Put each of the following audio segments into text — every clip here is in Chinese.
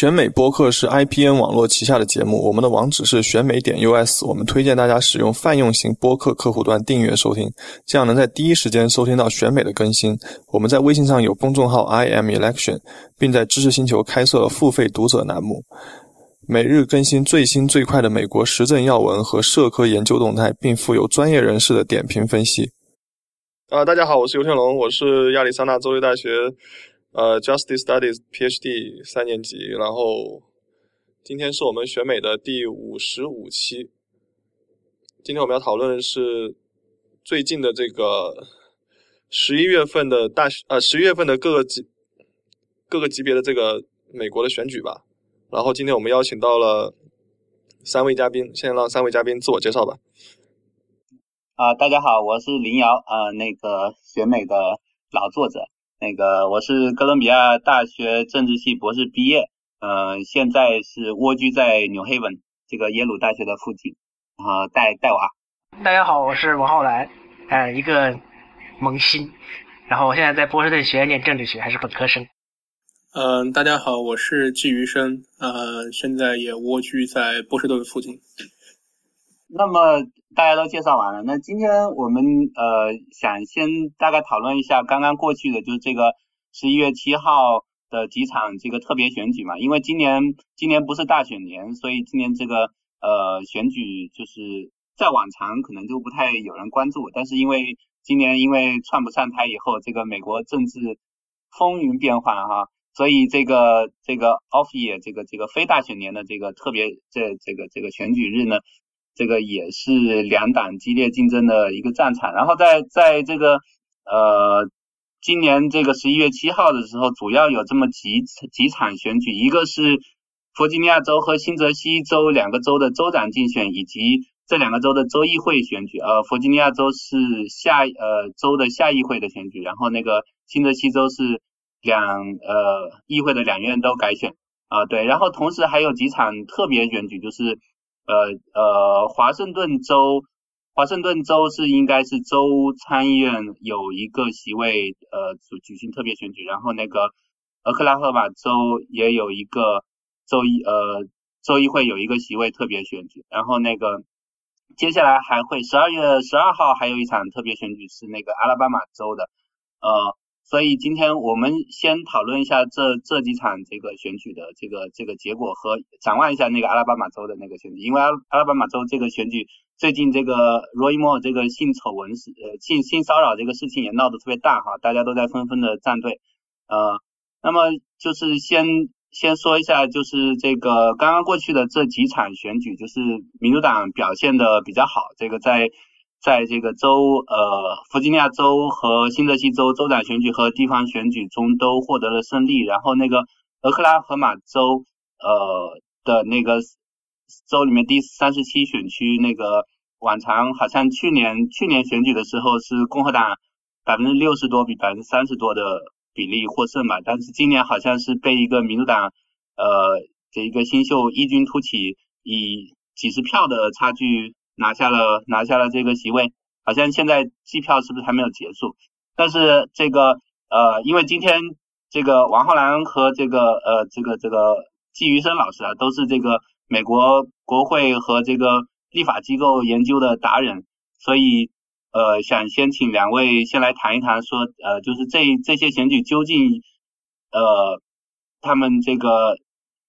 选美播客是 IPN 网络旗下的节目，我们的网址是选美点 US。我们推荐大家使用泛用型播客客户端订阅收听，这样能在第一时间收听到选美的更新。我们在微信上有公众号 IM Election，并在知识星球开设了付费读者栏目，每日更新最新最快的美国时政要闻和社科研究动态，并附有专业人士的点评分析。啊，大家好，我是尤天龙，我是亚利桑那州立大学。呃，Justice Studies PhD 三年级，然后今天是我们选美的第五十五期。今天我们要讨论的是最近的这个十一月份的大呃十一月份的各个级各个级别的这个美国的选举吧。然后今天我们邀请到了三位嘉宾，先让三位嘉宾自我介绍吧。啊，大家好，我是林瑶，呃，那个选美的老作者。那个我是哥伦比亚大学政治系博士毕业，呃，现在是蜗居在纽黑文这个耶鲁大学的附近，然后带带娃。大家好，我是王浩然，呃，一个萌新，然后我现在在波士顿学院念政治学，还是本科生。嗯，大家好，我是季余生，呃，现在也蜗居在波士顿附近。那么大家都介绍完了，那今天我们呃想先大概讨论一下刚刚过去的，就是这个十一月七号的几场这个特别选举嘛，因为今年今年不是大选年，所以今年这个呃选举就是在往常可能就不太有人关注，但是因为今年因为川普上台以后，这个美国政治风云变幻哈，所以这个这个 off year 这个这个非大选年的这个特别这这个这个选举日呢。这个也是两党激烈竞争的一个战场，然后在在这个呃今年这个十一月七号的时候，主要有这么几几场选举，一个是弗吉尼亚州和新泽西州两个州的州长竞选，以及这两个州的州议会选举。呃，弗吉尼亚州是下呃州的下议会的选举，然后那个新泽西州是两呃议会的两院都改选啊，对，然后同时还有几场特别选举，就是。呃呃，华盛顿州，华盛顿州是应该是州参议院有一个席位，呃，举举行特别选举，然后那个俄克拉荷马州也有一个州议，呃，州议会有一个席位特别选举，然后那个接下来还会十二月十二号还有一场特别选举是那个阿拉巴马州的，呃。所以今天我们先讨论一下这这几场这个选举的这个这个结果和展望一下那个阿拉巴马州的那个选举，因为阿拉巴马州这个选举最近这个罗伊莫这个性丑闻事呃性性骚扰这个事情也闹得特别大哈，大家都在纷纷的站队呃，那么就是先先说一下就是这个刚刚过去的这几场选举，就是民主党表现的比较好，这个在。在这个州，呃，弗吉尼亚州和新泽西州州长选举和地方选举中都获得了胜利。然后那个俄克拉荷马州，呃的那个州里面第三十七选区，那个往常好像去年去年选举的时候是共和党百分之六十多比百分之三十多的比例获胜嘛，但是今年好像是被一个民主党，呃，这一个新秀异军突起，以几十票的差距。拿下了拿下了这个席位，好像现在计票是不是还没有结束？但是这个呃，因为今天这个王浩然和这个呃这个这个季余生老师啊，都是这个美国国会和这个立法机构研究的达人，所以呃想先请两位先来谈一谈，说呃就是这这些选举究竟呃他们这个。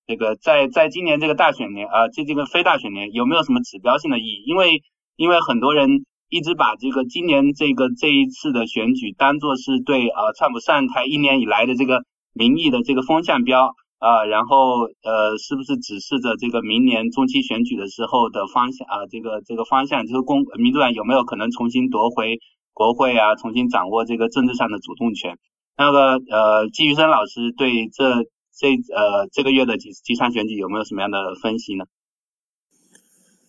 这个在在今年这个大选年啊，这这个非大选年有没有什么指标性的意义？因为因为很多人一直把这个今年这个这一次的选举当做是对啊川普上台一年以来的这个民意的这个风向标啊，然后呃是不是指示着这个明年中期选举的时候的方向啊？这个这个方向就是公民主党有没有可能重新夺回国会啊，重新掌握这个政治上的主动权？那个呃季玉生老师对这。这呃，这个月的集集团选举有没有什么样的分析呢？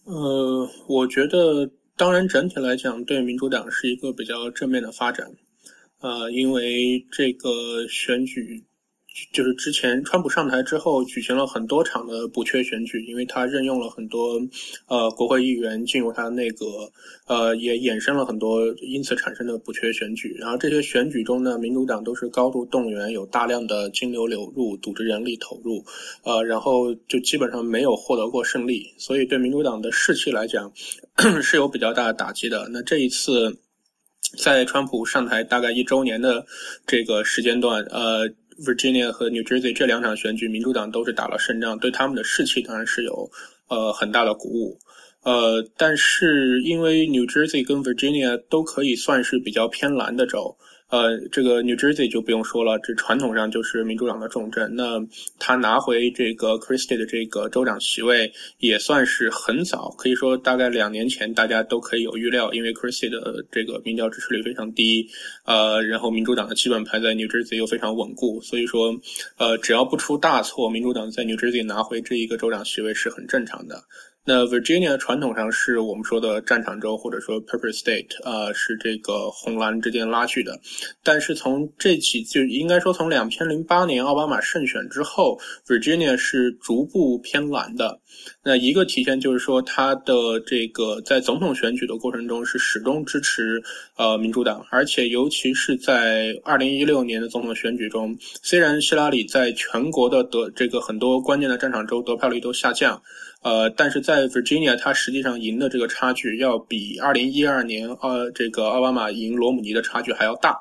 呃，我觉得，当然整体来讲，对民主党是一个比较正面的发展。呃，因为这个选举就是之前川普上台之后，举行了很多场的补缺选举，因为他任用了很多呃国会议员进入他的内阁，呃，也衍生了很多因此产生的补缺选举。然后这些选举中呢，民主党都是高度动员，有大量的金流流入，组织人力投入，呃，然后就基本上没有获得过胜利，所以对民主党的士气来讲 是有比较大的打击的。那这一次在川普上台大概一周年的这个时间段，呃。Virginia 和 New Jersey 这两场选举，民主党都是打了胜仗，对他们的士气当然是有呃很大的鼓舞。呃，但是因为 New Jersey 跟 Virginia 都可以算是比较偏蓝的州。呃，这个 New Jersey 就不用说了，这传统上就是民主党的重镇。那他拿回这个 Christie 的这个州长席位，也算是很早，可以说大概两年前大家都可以有预料，因为 Christie 的这个民调支持率非常低，呃，然后民主党的基本盘在 New Jersey 又非常稳固，所以说，呃，只要不出大错，民主党在 New Jersey 拿回这一个州长席位是很正常的。那 Virginia 传统上是我们说的战场州，或者说 Purple State，呃，是这个红蓝之间拉锯的。但是从这几就应该说从两千零八年奥巴马胜选之后，Virginia 是逐步偏蓝的。那一个体现就是说，它的这个在总统选举的过程中是始终支持呃民主党，而且尤其是在二零一六年的总统选举中，虽然希拉里在全国的得这个很多关键的战场州得票率都下降。呃，但是在 Virginia，它实际上赢的这个差距要比二零一二年呃这个奥巴马赢罗姆尼的差距还要大。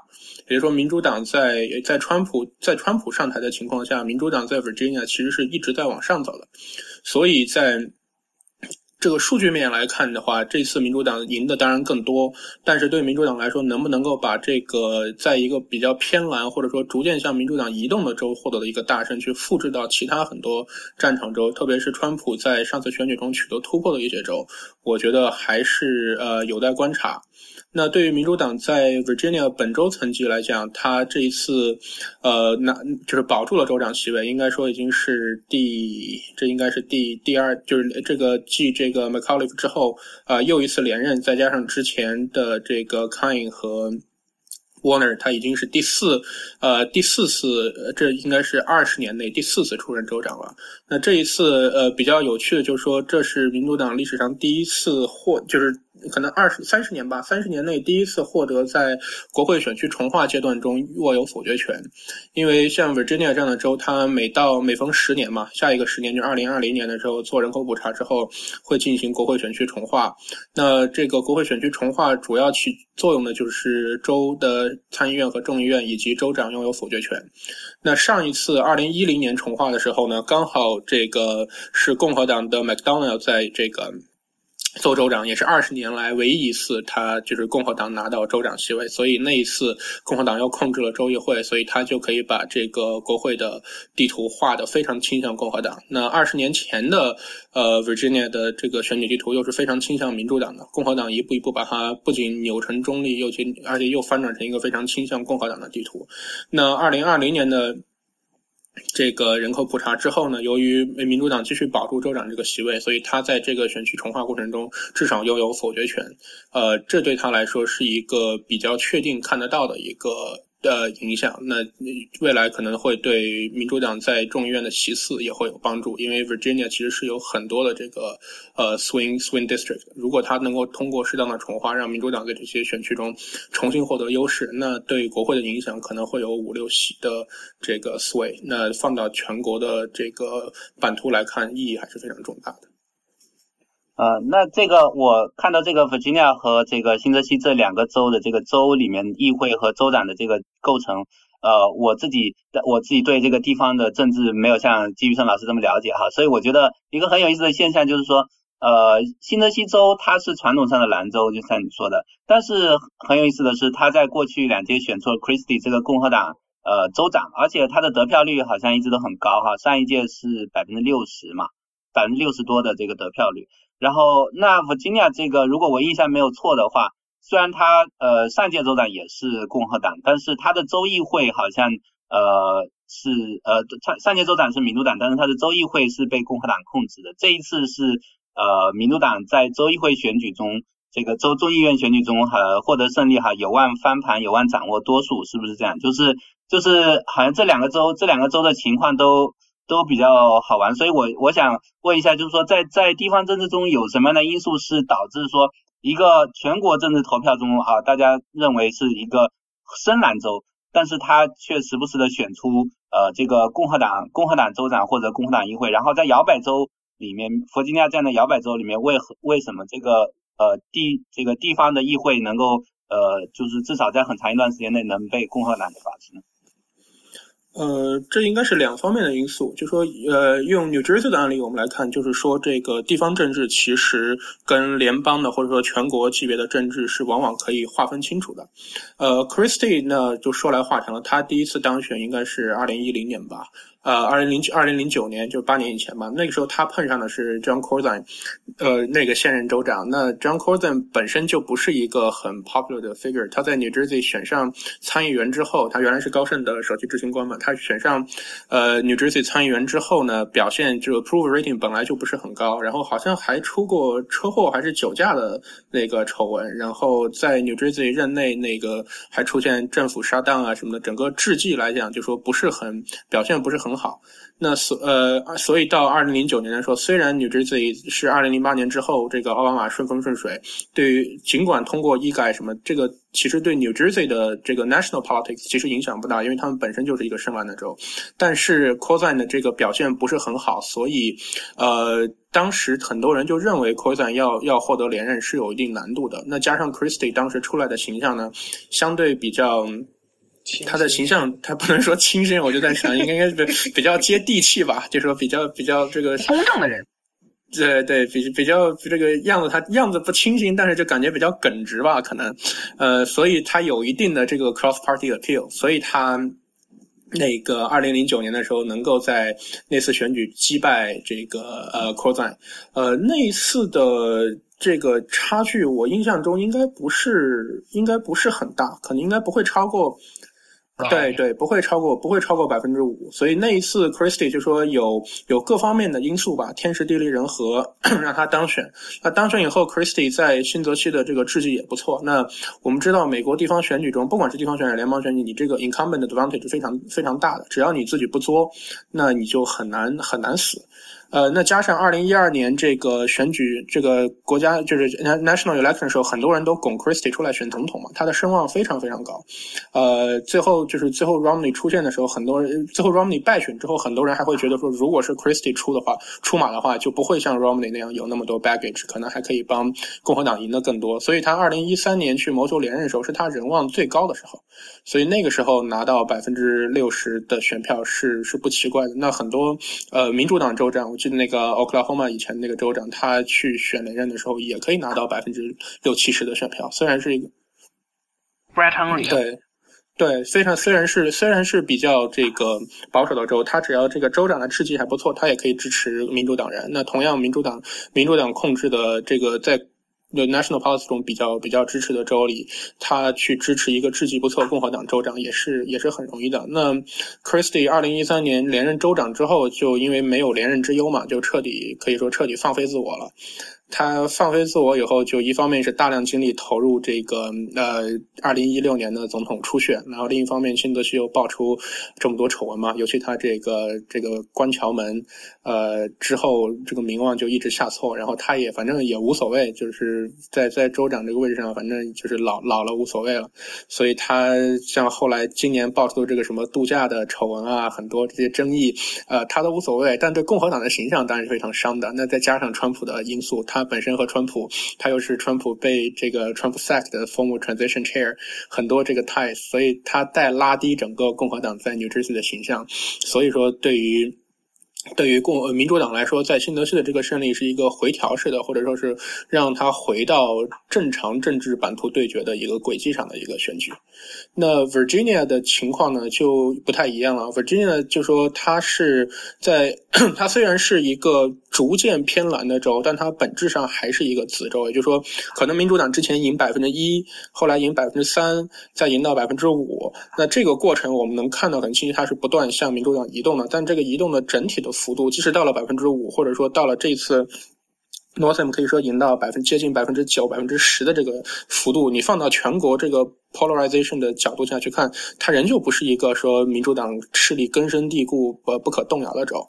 也就是说，民主党在在川普在川普上台的情况下，民主党在 Virginia 其实是一直在往上走的。所以在这个数据面来看的话，这次民主党赢的当然更多，但是对民主党来说，能不能够把这个在一个比较偏蓝或者说逐渐向民主党移动的州获得的一个大胜，去复制到其他很多战场州，特别是川普在上次选举中取得突破的一些州，我觉得还是呃有待观察。那对于民主党在 Virginia 本州层级来讲，他这一次，呃，拿就是保住了州长席位，应该说已经是第，这应该是第第二，就是这个继这个 McAuliffe 之后，啊，又一次连任，再加上之前的这个 Kine 和 Warner，他已经是第四，呃，第四次，这应该是二十年内第四次出任州长了。那这一次，呃，比较有趣的就是说，这是民主党历史上第一次获，就是。可能二十三十年吧，三十年内第一次获得在国会选区重划阶段中握有否决权，因为像 Virginia 这样的州，它每到每逢十年嘛，下一个十年就二零二零年的时候做人口普查之后，会进行国会选区重划。那这个国会选区重划主要起作用的就是州的参议院和众议院以及州长拥有否决权。那上一次二零一零年重划的时候呢，刚好这个是共和党的 McDonald 在这个。做州长也是二十年来唯一一次，他就是共和党拿到州长席位，所以那一次共和党又控制了州议会，所以他就可以把这个国会的地图画得非常倾向共和党。那二十年前的呃 Virginia 的这个选举地图又是非常倾向民主党的，共和党一步一步把它不仅扭成中立，又去而且又翻转成一个非常倾向共和党的地图。那二零二零年的。这个人口普查之后呢，由于民主党继续保住州长这个席位，所以他在这个选区重划过程中至少拥有否决权。呃，这对他来说是一个比较确定看得到的一个。的影响，那未来可能会对民主党在众议院的席次也会有帮助，因为 Virginia 其实是有很多的这个呃 swing swing district，如果他能够通过适当的重划，让民主党在这些选区中重新获得优势，那对国会的影响可能会有五六席的这个 sway，那放到全国的这个版图来看，意义还是非常重大的。呃，那这个我看到这个 Virginia 和这个新泽西这两个州的这个州里面议会和州长的这个构成，呃，我自己的我自己对这个地方的政治没有像季玉生老师这么了解哈，所以我觉得一个很有意思的现象就是说，呃，新泽西州它是传统上的蓝州，就像你说的，但是很有意思的是，他在过去两届选出了 Christie 这个共和党呃州长，而且他的得票率好像一直都很高哈，上一届是百分之六十嘛，百分之六十多的这个得票率。然后，那弗吉尼亚这个，如果我印象没有错的话，虽然他呃上届州长也是共和党，但是他的州议会好像呃是呃上上届州长是民主党，但是他的州议会是被共和党控制的。这一次是呃民主党在州议会选举中，这个州众议院选举中哈获得胜利哈，有望翻盘，有望掌握多数，是不是这样？就是就是好像这两个州这两个州的情况都都比较好玩，所以我我想问一下，就是说在在地方政治中有什么样的因素是导致说一个全国政治投票中啊，大家认为是一个深蓝州，但是他却时不时的选出呃这个共和党共和党州长或者共和党议会，然后在摇摆州里面，弗吉尼亚这样的摇摆州里面，为何为什么这个呃地这个地方的议会能够呃就是至少在很长一段时间内能被共和党把持呢？呃，这应该是两方面的因素。就说，呃，用 New Jersey 的案例我们来看，就是说，这个地方政治其实跟联邦的或者说全国级别的政治是往往可以划分清楚的。呃，Christie 呢，就说来话长了，他第一次当选应该是二零一零年吧。呃，二零零九二零零九年，就八年以前吧。那个时候他碰上的是 John Corzine，呃，那个现任州长。那 John Corzine 本身就不是一个很 popular 的 figure。他在 New Jersey 选上参议员之后，他原来是高盛的首席执行官嘛。他选上呃 New Jersey 参议员之后呢，表现就 approval rating 本来就不是很高，然后好像还出过车祸还是酒驾的那个丑闻。然后在 New Jersey 任内，那个还出现政府杀档啊什么的，整个治绩来讲，就说不是很表现不是很。很好，那所呃，所以到二零零九年的时候，虽然 New Jersey 是二零零八年之后这个奥巴马顺风顺水，对于尽管通过医改什么，这个其实对 New Jersey 的这个 national politics 其实影响不大，因为他们本身就是一个深蓝的州。但是 Corzine 的这个表现不是很好，所以呃，当时很多人就认为 Corzine 要要获得连任是有一定难度的。那加上 Christie 当时出来的形象呢，相对比较。他的形象，他不能说清新，我就在想，应该应该比较接地气吧，就说比较比较这个公正的人。对对，比比较这个样子，他样子不清新，但是就感觉比较耿直吧，可能，呃，所以他有一定的这个 cross party appeal，所以他那个二零零九年的时候，能够在那次选举击败这个呃 Corzine，呃，那次的这个差距，我印象中应该不是应该不是很大，可能应该不会超过。对对，不会超过不会超过百分之五，所以那一次 Christie 就说有有各方面的因素吧，天时地利人和 让他当选。那当选以后，Christie 在新泽西的这个政绩也不错。那我们知道，美国地方选举中，不管是地方选举、联邦选举，你这个 incumbent advantage 非常非常大的，只要你自己不作，那你就很难很难死。呃，那加上二零一二年这个选举，这个国家就是 national election 的时候，很多人都拱 Christie 出来选总统嘛，他的声望非常非常高。呃，最后就是最后 Romney 出现的时候，很多人最后 Romney 败选之后，很多人还会觉得说，如果是 Christie 出的话，出马的话，就不会像 Romney 那样有那么多 baggage，可能还可以帮共和党赢得更多。所以他二零一三年去谋求连任的时候，是他人望最高的时候。所以那个时候拿到百分之六十的选票是是不奇怪的。那很多呃民主党州长，我记得那个 Oklahoma 以前那个州长，他去选连任的时候也可以拿到百分之六七十的选票。虽然是一个 Brett Henry，对对，非常虽然是虽然是比较这个保守的州，他只要这个州长的事绩还不错，他也可以支持民主党人。那同样民主党民主党控制的这个在。在 national policy 中比较比较支持的州里，他去支持一个治绩不错共和党州长也是也是很容易的。那 Christie 二零一三年连任州长之后，就因为没有连任之忧嘛，就彻底可以说彻底放飞自我了。他放飞自我以后，就一方面是大量精力投入这个呃二零一六年的总统初选，然后另一方面新泽西又爆出这么多丑闻嘛，尤其他这个这个关桥门，呃之后这个名望就一直下挫，然后他也反正也无所谓，就是在在州长这个位置上，反正就是老老了无所谓了，所以他像后来今年爆出的这个什么度假的丑闻啊，很多这些争议，呃他都无所谓，但对共和党的形象当然是非常伤的。那再加上川普的因素，他。他本身和川普，他又是川普被这个川普 sack 的 former transition chair，很多这个 ties，所以他在拉低整个共和党在 New Jersey 的形象。所以说，对于对于共呃民主党来说，在新泽西的这个胜利是一个回调式的，或者说是让他回到正常政治版图对决的一个轨迹上的一个选举。那 Virginia 的情况呢，就不太一样了。Virginia 就说它是在，它虽然是一个逐渐偏蓝的州，但它本质上还是一个紫州。也就是说，可能民主党之前赢百分之一，后来赢百分之三，再赢到百分之五。那这个过程我们能看到很清晰，它是不断向民主党移动的。但这个移动的整体的幅度，即使到了百分之五，或者说到了这次。Northam 可以说赢到百分接近百分之九、百分之十的这个幅度，你放到全国这个 polarization 的角度下去看，它仍旧不是一个说民主党势力根深蒂固、不不可动摇的州。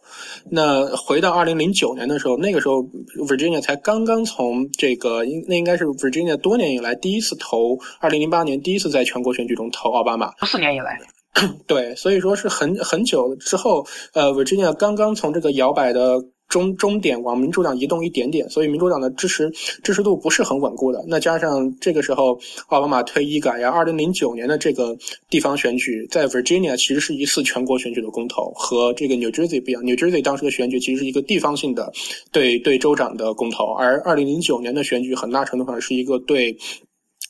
那回到二零零九年的时候，那个时候 Virginia 才刚刚从这个应那应该是 Virginia 多年以来第一次投，二零零八年第一次在全国选举中投奥巴马。四年以来。对，所以说是很很久之后，呃，Virginia 刚刚从这个摇摆的。中终点往民主党移动一点点，所以民主党的支持支持度不是很稳固的。那加上这个时候奥巴马退一改呀，二零零九年的这个地方选举在 Virginia 其实是一次全国选举的公投，和这个 New Jersey 不一样。New Jersey 当时的选举其实是一个地方性的对对州长的公投，而二零零九年的选举很大程度上是一个对。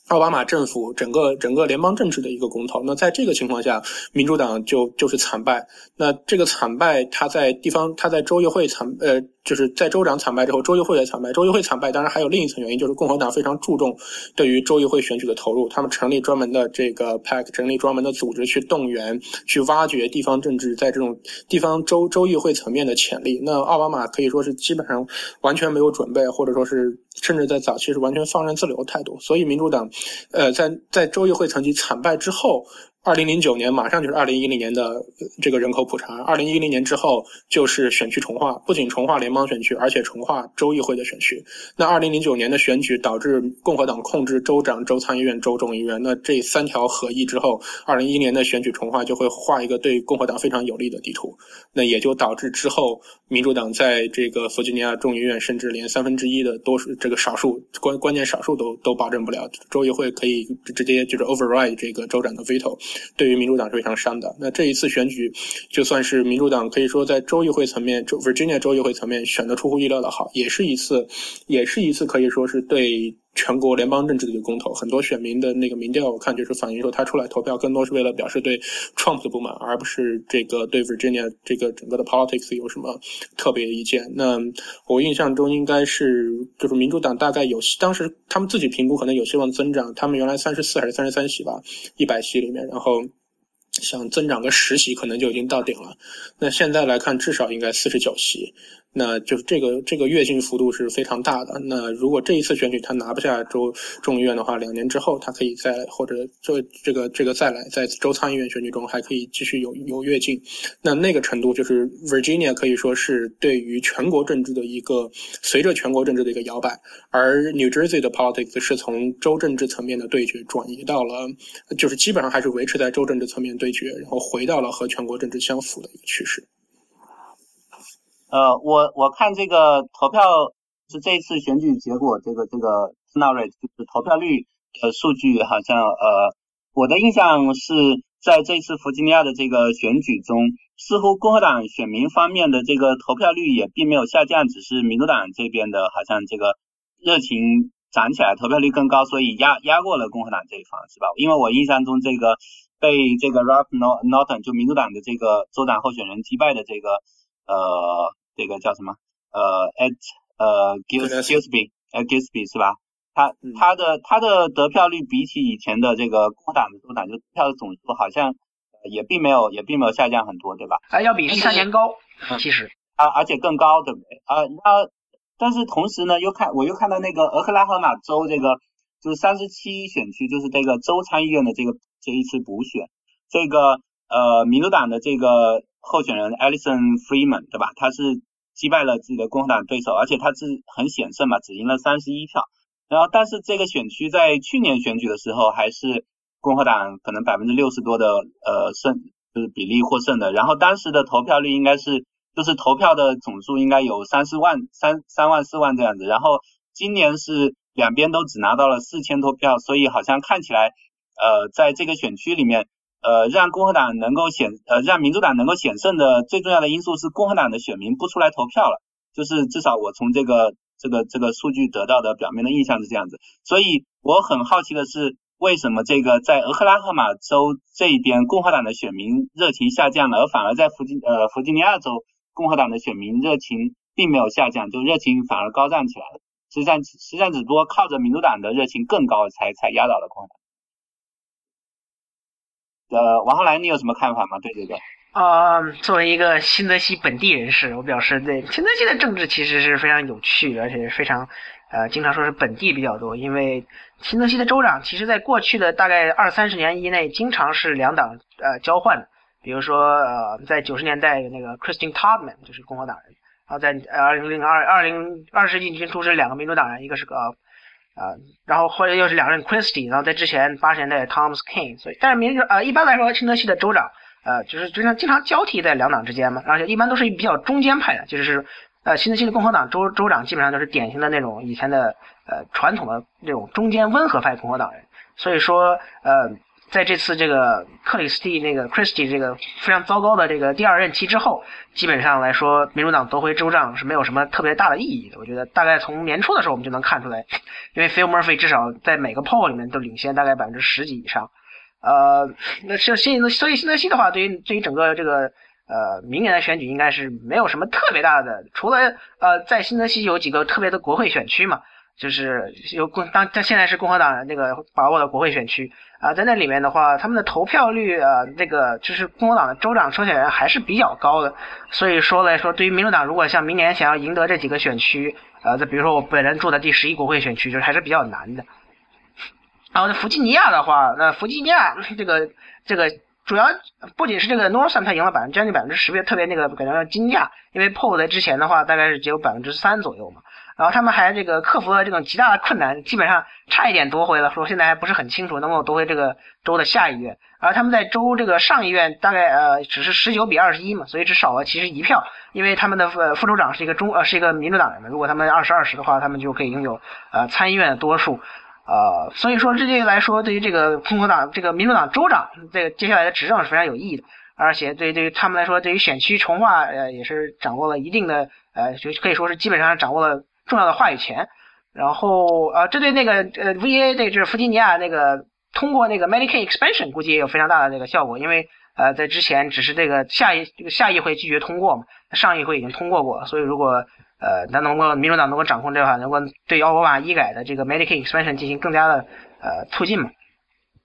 奥巴马政府整个整个联邦政治的一个公投，那在这个情况下，民主党就就是惨败。那这个惨败，他在地方，他在州议会惨呃。就是在州长惨败之后，州议会也惨败。州议会惨败，当然还有另一层原因，就是共和党非常注重对于州议会选举的投入，他们成立专门的这个 PAC，成立专门的组织去动员、去挖掘地方政治在这种地方州州议会层面的潜力。那奥巴马可以说是基本上完全没有准备，或者说是甚至在早期是完全放任自流的态度。所以民主党，呃，在在州议会层级惨败之后。二零零九年马上就是二零一零年的这个人口普查，二零一零年之后就是选区重划，不仅重划联邦选区，而且重划州议会的选区。那二零零九年的选举导致共和党控制州长、州参议院、州众议院，那这三条合一之后，二零一一年的选举重划就会画一个对共和党非常有利的地图。那也就导致之后民主党在这个弗吉尼亚众议院甚至连三分之一的多数这个少数关关键少数都都保证不了，州议会可以直接就是 override 这个州长的 veto。对于民主党是非常伤的。那这一次选举，就算是民主党可以说在州议会层面，州 Virginia 州议会层面选的出乎意料的好，也是一次，也是一次可以说是对。全国联邦政治的一个公投，很多选民的那个民调，我看就是反映说他出来投票更多是为了表示对 Trump 的不满，而不是这个对 Virginia 这个整个的 politics 有什么特别意见。那我印象中应该是就是民主党大概有当时他们自己评估可能有希望增长，他们原来三十四还是三十三席吧，一百席里面，然后想增长个十席可能就已经到顶了。那现在来看，至少应该四十九席。那就是这个这个跃进幅度是非常大的。那如果这一次选举他拿不下州众议院的话，两年之后他可以再或者这这个这个再来，在州参议院选举中还可以继续有有跃进。那那个程度就是 Virginia 可以说是对于全国政治的一个随着全国政治的一个摇摆，而 New Jersey 的 politics 是从州政治层面的对决转移到了，就是基本上还是维持在州政治层面对决，然后回到了和全国政治相符的一个趋势。呃，我我看这个投票是这一次选举结果，这个这个斯纳瑞就是投票率的数据，好像呃，我的印象是在这次弗吉尼亚的这个选举中，似乎共和党选民方面的这个投票率也并没有下降，只是民主党这边的好像这个热情涨起来，投票率更高，所以压压过了共和党这一方，是吧？因为我印象中这个被这个 Ralph Norton 就民主党的这个州长候选人击败的这个呃。这个叫什么？呃，at 呃 Gillespie，呃 Gillespie 是吧？他他的他的得票率比起以前的这个共和党的州长，就票的总数好像也并没有也并没有下降很多，对吧？啊，要比一三年高，其实啊，而且更高，对不对？啊，那但是同时呢，又看我又看到那个俄克拉荷马州这个就是三十七选区，就是这个州参议院的这个这一次补选，这个呃民主党的这个。候选人 Alison Freeman 对吧？他是击败了自己的共和党对手，而且他是很险胜嘛，只赢了三十一票。然后，但是这个选区在去年选举的时候还是共和党可能百分之六十多的呃胜，就是比例获胜的。然后当时的投票率应该是，就是投票的总数应该有三四万、三三万四万这样子。然后今年是两边都只拿到了四千多票，所以好像看起来呃在这个选区里面。呃，让共和党能够险，呃，让民主党能够险胜的最重要的因素是共和党的选民不出来投票了，就是至少我从这个这个这个数据得到的表面的印象是这样子。所以我很好奇的是，为什么这个在俄克拉荷马州这一边共和党的选民热情下降了，而反而在弗吉呃弗吉尼亚州共和党的选民热情并没有下降，就热情反而高涨起来了。实际上实际上只不过靠着民主党的热情更高，才才压倒了共和党。呃，王浩来，你有什么看法吗？对这个？啊，作为一个新泽西本地人士，我表示对新泽西的政治其实是非常有趣，而且非常呃，经常说是本地比较多。因为新泽西的州长，其实在过去的大概二三十年以内，经常是两党呃交换。比如说呃，在九十年代那个 Christian Todman 就是共和党人，然后在二零零二二零二世纪已经出现两个民主党人，一个是个啊，然后后来又是两任 Christie，然后在之前八十年代 Thomas King，所以但是明呃一般来说新泽西的州长。呃，就是经常经常交替在两党之间嘛，而且一般都是比较中间派的，就是呃，新泽西的共和党州州长基本上都是典型的那种以前的呃传统的那种中间温和派共和党人，所以说呃，在这次这个克里斯蒂那个 Christie 这个非常糟糕的这个第二任期之后，基本上来说，民主党夺回州长是没有什么特别大的意义的。我觉得大概从年初的时候我们就能看出来，因为 Phil Murphy 至少在每个 poll 里面都领先大概百分之十几以上。呃，那像新泽所以新泽西的话，对于对于整个这个呃明年的选举，应该是没有什么特别大的，除了呃在新泽西有几个特别的国会选区嘛，就是有共当他现在是共和党那个把握的国会选区啊，在那里面的话，他们的投票率啊，那个就是共和党的州长候选人还是比较高的，所以说来说，对于民主党如果像明年想要赢得这几个选区，呃，再比如说我本人住的第十一国会选区，就是还是比较难的。然后在弗吉尼亚的话，那弗吉尼亚这个这个主要不仅是这个 Northam 他赢了百分将近百分之十，别特别那个感觉惊讶，因为 Paul 在之前的话大概是只有百分之三左右嘛。然后他们还这个克服了这种极大的困难，基本上差一点夺回了，说现在还不是很清楚能够夺回这个州的下议院。而他们在州这个上议院大概呃只是十九比二十一嘛，所以只少了其实一票，因为他们的副副州长是一个中呃是一个民主党人嘛，如果他们二十二十的话，他们就可以拥有呃参议院的多数。呃，所以说这对来说，对于这个共和党、这个民主党州长这个接下来的执政是非常有意义的，而且对对于他们来说，对于选区重划呃也是掌握了一定的呃，就可以说是基本上掌握了重要的话语权。然后呃，这对那个呃 VA 这就是弗吉尼亚那个通过那个 Medicaid expansion 估计也有非常大的这个效果，因为呃在之前只是这个下一这个下议会拒绝通过嘛，上议会已经通过过，所以如果呃，那能够民主党能够掌控这块，能够对奥巴马医改的这个 Medicaid expansion 进行更加的呃促进嘛？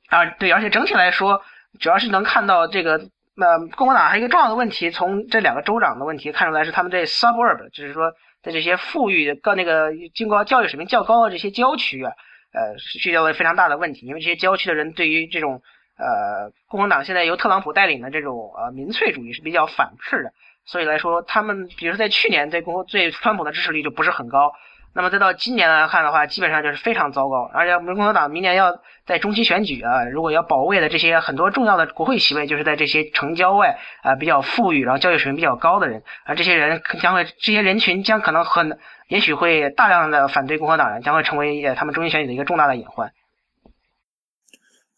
啊，对，而且整体来说，主要是能看到这个呃共和党还有一个重要的问题，从这两个州长的问题看出来是他们这 suburb，就是说在这些富裕的高那个经过教育水平较高的这些郊区啊，呃，遇到了非常大的问题，因为这些郊区的人对于这种呃共和党现在由特朗普带领的这种呃民粹主义是比较反斥的。所以来说，他们比如说在去年对共和对川普的支持率就不是很高，那么再到今年来看的话，基本上就是非常糟糕。而且我们共和党明年要在中期选举啊，如果要保卫的这些很多重要的国会席位，就是在这些城郊外啊比较富裕，然后教育水平比较高的人，啊这些人将会这些人群将可能很也许会大量的反对共和党人，将会成为他们中期选举的一个重大的隐患。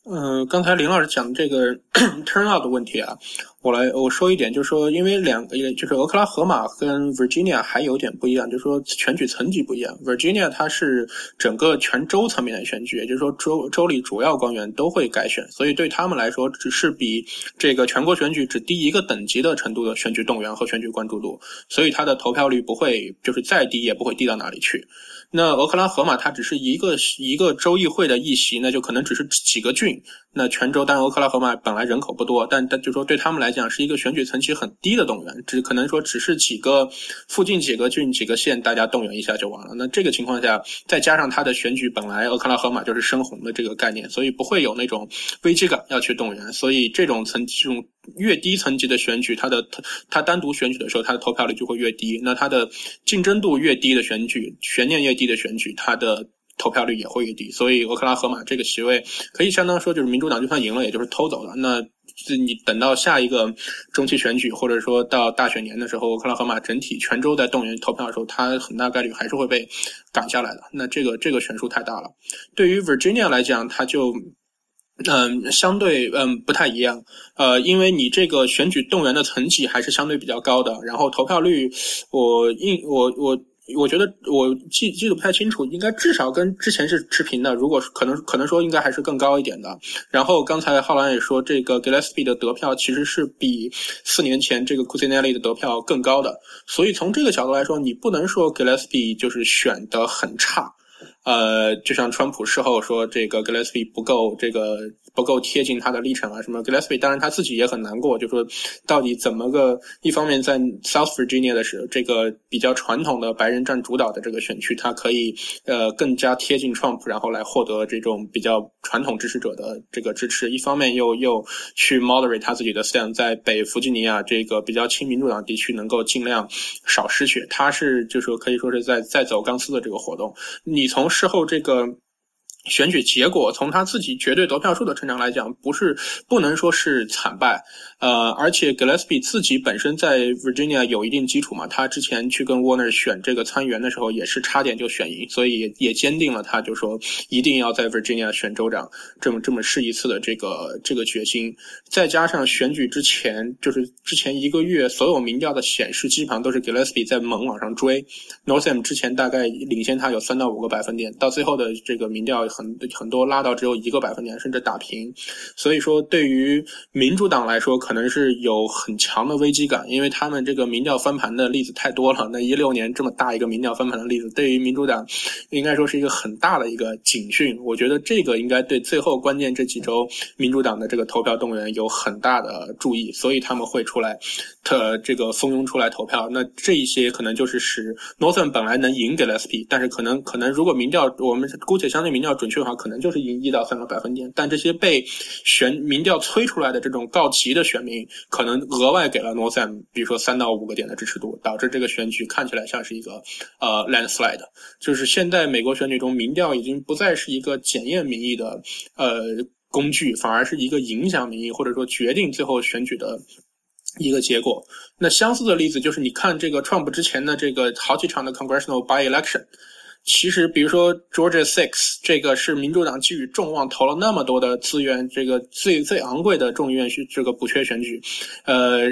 嗯，刚才林老师讲的这个 turnout 的问题啊。我来我说一点，就是说，因为两个，就是俄克拉荷马跟 Virginia 还有点不一样，就是说选举层级不一样。Virginia 它是整个全州层面的选举，也就是说州州里主要官员都会改选，所以对他们来说，只是比这个全国选举只低一个等级的程度的选举动员和选举关注度，所以它的投票率不会就是再低也不会低到哪里去。那俄克拉荷马它只是一个一个州议会的议席，那就可能只是几个郡。那全州，当然俄克拉荷马本来人口不多，但但就说对他们来讲是一个选举层级很低的动员，只可能说只是几个附近几个郡几个县大家动员一下就完了。那这个情况下，再加上他的选举本来俄克拉荷马就是深红的这个概念，所以不会有那种危机感要去动员。所以这种层这种越低层级的选举，它的它它单独选举的时候，它的投票率就会越低。那它的竞争度越低的选举，悬念越低的选举，它的投票率也会越低。所以俄克拉荷马这个席位可以相当说就是民主党就算赢了，也就是偷走了。那你等到下一个中期选举，或者说到大选年的时候，俄克拉荷马整体全州在动员投票的时候，它很大概率还是会被赶下来的。那这个这个悬殊太大了。对于 Virginia 来讲，它就。嗯，相对嗯不太一样，呃，因为你这个选举动员的层级还是相对比较高的，然后投票率，我应我我我觉得我记记得不太清楚，应该至少跟之前是持平的，如果可能可能说应该还是更高一点的。然后刚才浩然也说，这个 Gillespie 的得票其实是比四年前这个 Cusinelli 的得票更高的，所以从这个角度来说，你不能说 Gillespie 就是选的很差。呃，就像川普事后说这个 Gillespie 不够这个不够贴近他的历程啊，什么。Gillespie 当然他自己也很难过，就说到底怎么个一方面在 South Virginia 的时候，这个比较传统的白人占主导的这个选区，他可以呃更加贴近 Trump，然后来获得这种比较传统支持者的这个支持，一方面又又去 moderate 他自己的 stand，在北弗吉尼亚这个比较亲民主党地区能够尽量少失血，他是就说可以说是在在走钢丝的这个活动，你从事后这个。选举结果从他自己绝对得票数的成长来讲，不是不能说是惨败，呃，而且 Gillespie 自己本身在 Virginia 有一定基础嘛，他之前去跟 Warner 选这个参议员的时候，也是差点就选赢，所以也坚定了他就说一定要在 Virginia 选州长这么这么试一次的这个这个决心。再加上选举之前，就是之前一个月所有民调的显示，基本上都是 Gillespie 在猛往上追，Northam 之前大概领先他有三到五个百分点，到最后的这个民调。很很多拉到只有一个百分点，甚至打平，所以说对于民主党来说，可能是有很强的危机感，因为他们这个民调翻盘的例子太多了。那一六年这么大一个民调翻盘的例子，对于民主党应该说是一个很大的一个警讯。我觉得这个应该对最后关键这几周民主党的这个投票动员有很大的注意，所以他们会出来，特这个蜂拥出来投票。那这一些可能就是使 Northern 本来能赢给了 SP，但是可能可能如果民调我们姑且相对民调。准确的话，可能就是赢一到三个百分点，但这些被选民调催出来的这种告急的选民，可能额外给了 Northam，比如说三到五个点的支持度，导致这个选举看起来像是一个呃 landslide。就是现在美国选举中，民调已经不再是一个检验民意的呃工具，反而是一个影响民意或者说决定最后选举的一个结果。那相似的例子就是，你看这个 Trump 之前的这个好几场的 Congressional by election。其实，比如说 Georgia Six，这个是民主党寄予众望，投了那么多的资源，这个最最昂贵的众议院选这个补缺选举，呃，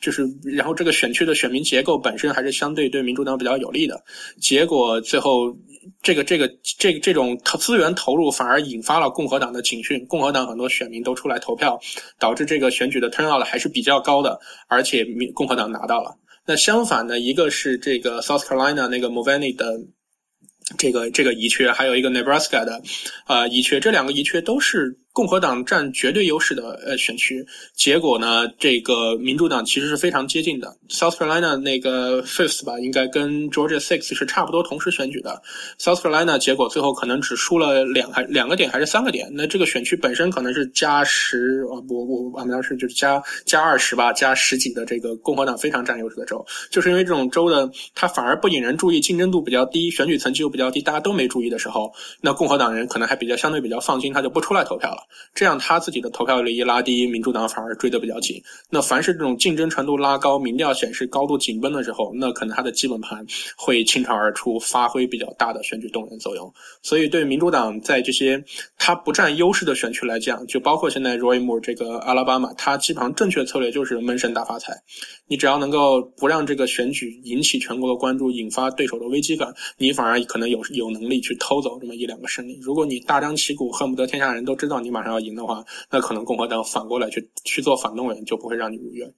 就是然后这个选区的选民结构本身还是相对对民主党比较有利的，结果最后这个这个这这种投资源投入反而引发了共和党的警讯，共和党很多选民都出来投票，导致这个选举的 turnout 还是比较高的，而且民共和党拿到了。那相反呢，一个是这个 South Carolina 那个 Mulvaney 的。这个这个遗缺，还有一个 Nebraska 的，呃遗缺，这两个遗缺都是。共和党占绝对优势的呃选区，结果呢，这个民主党其实是非常接近的。South Carolina 那个 fifth 吧，应该跟 Georgia six 是差不多同时选举的。South Carolina 结果最后可能只输了两还两个点还是三个点。那这个选区本身可能是加十，我我俺们当时就是加加二十吧，加十几的这个共和党非常占优势的州，就是因为这种州的它反而不引人注意，竞争度比较低，选举层级又比较低，大家都没注意的时候，那共和党人可能还比较相对比较放心，他就不出来投票了。这样他自己的投票率一拉低，民主党反而追得比较紧。那凡是这种竞争程度拉高、民调显示高度紧绷的时候，那可能他的基本盘会倾巢而出，发挥比较大的选举动员作用。所以对民主党在这些他不占优势的选区来讲，就包括现在 Roy Moore 这个阿拉巴马，他基本上正确策略就是闷声大发财。你只要能够不让这个选举引起全国的关注，引发对手的危机感，你反而可能有有能力去偷走这么一两个胜利。如果你大张旗鼓，恨不得天下人都知道你马上要赢。的话，那可能共和党反过来去去做反动员，就不会让你如愿。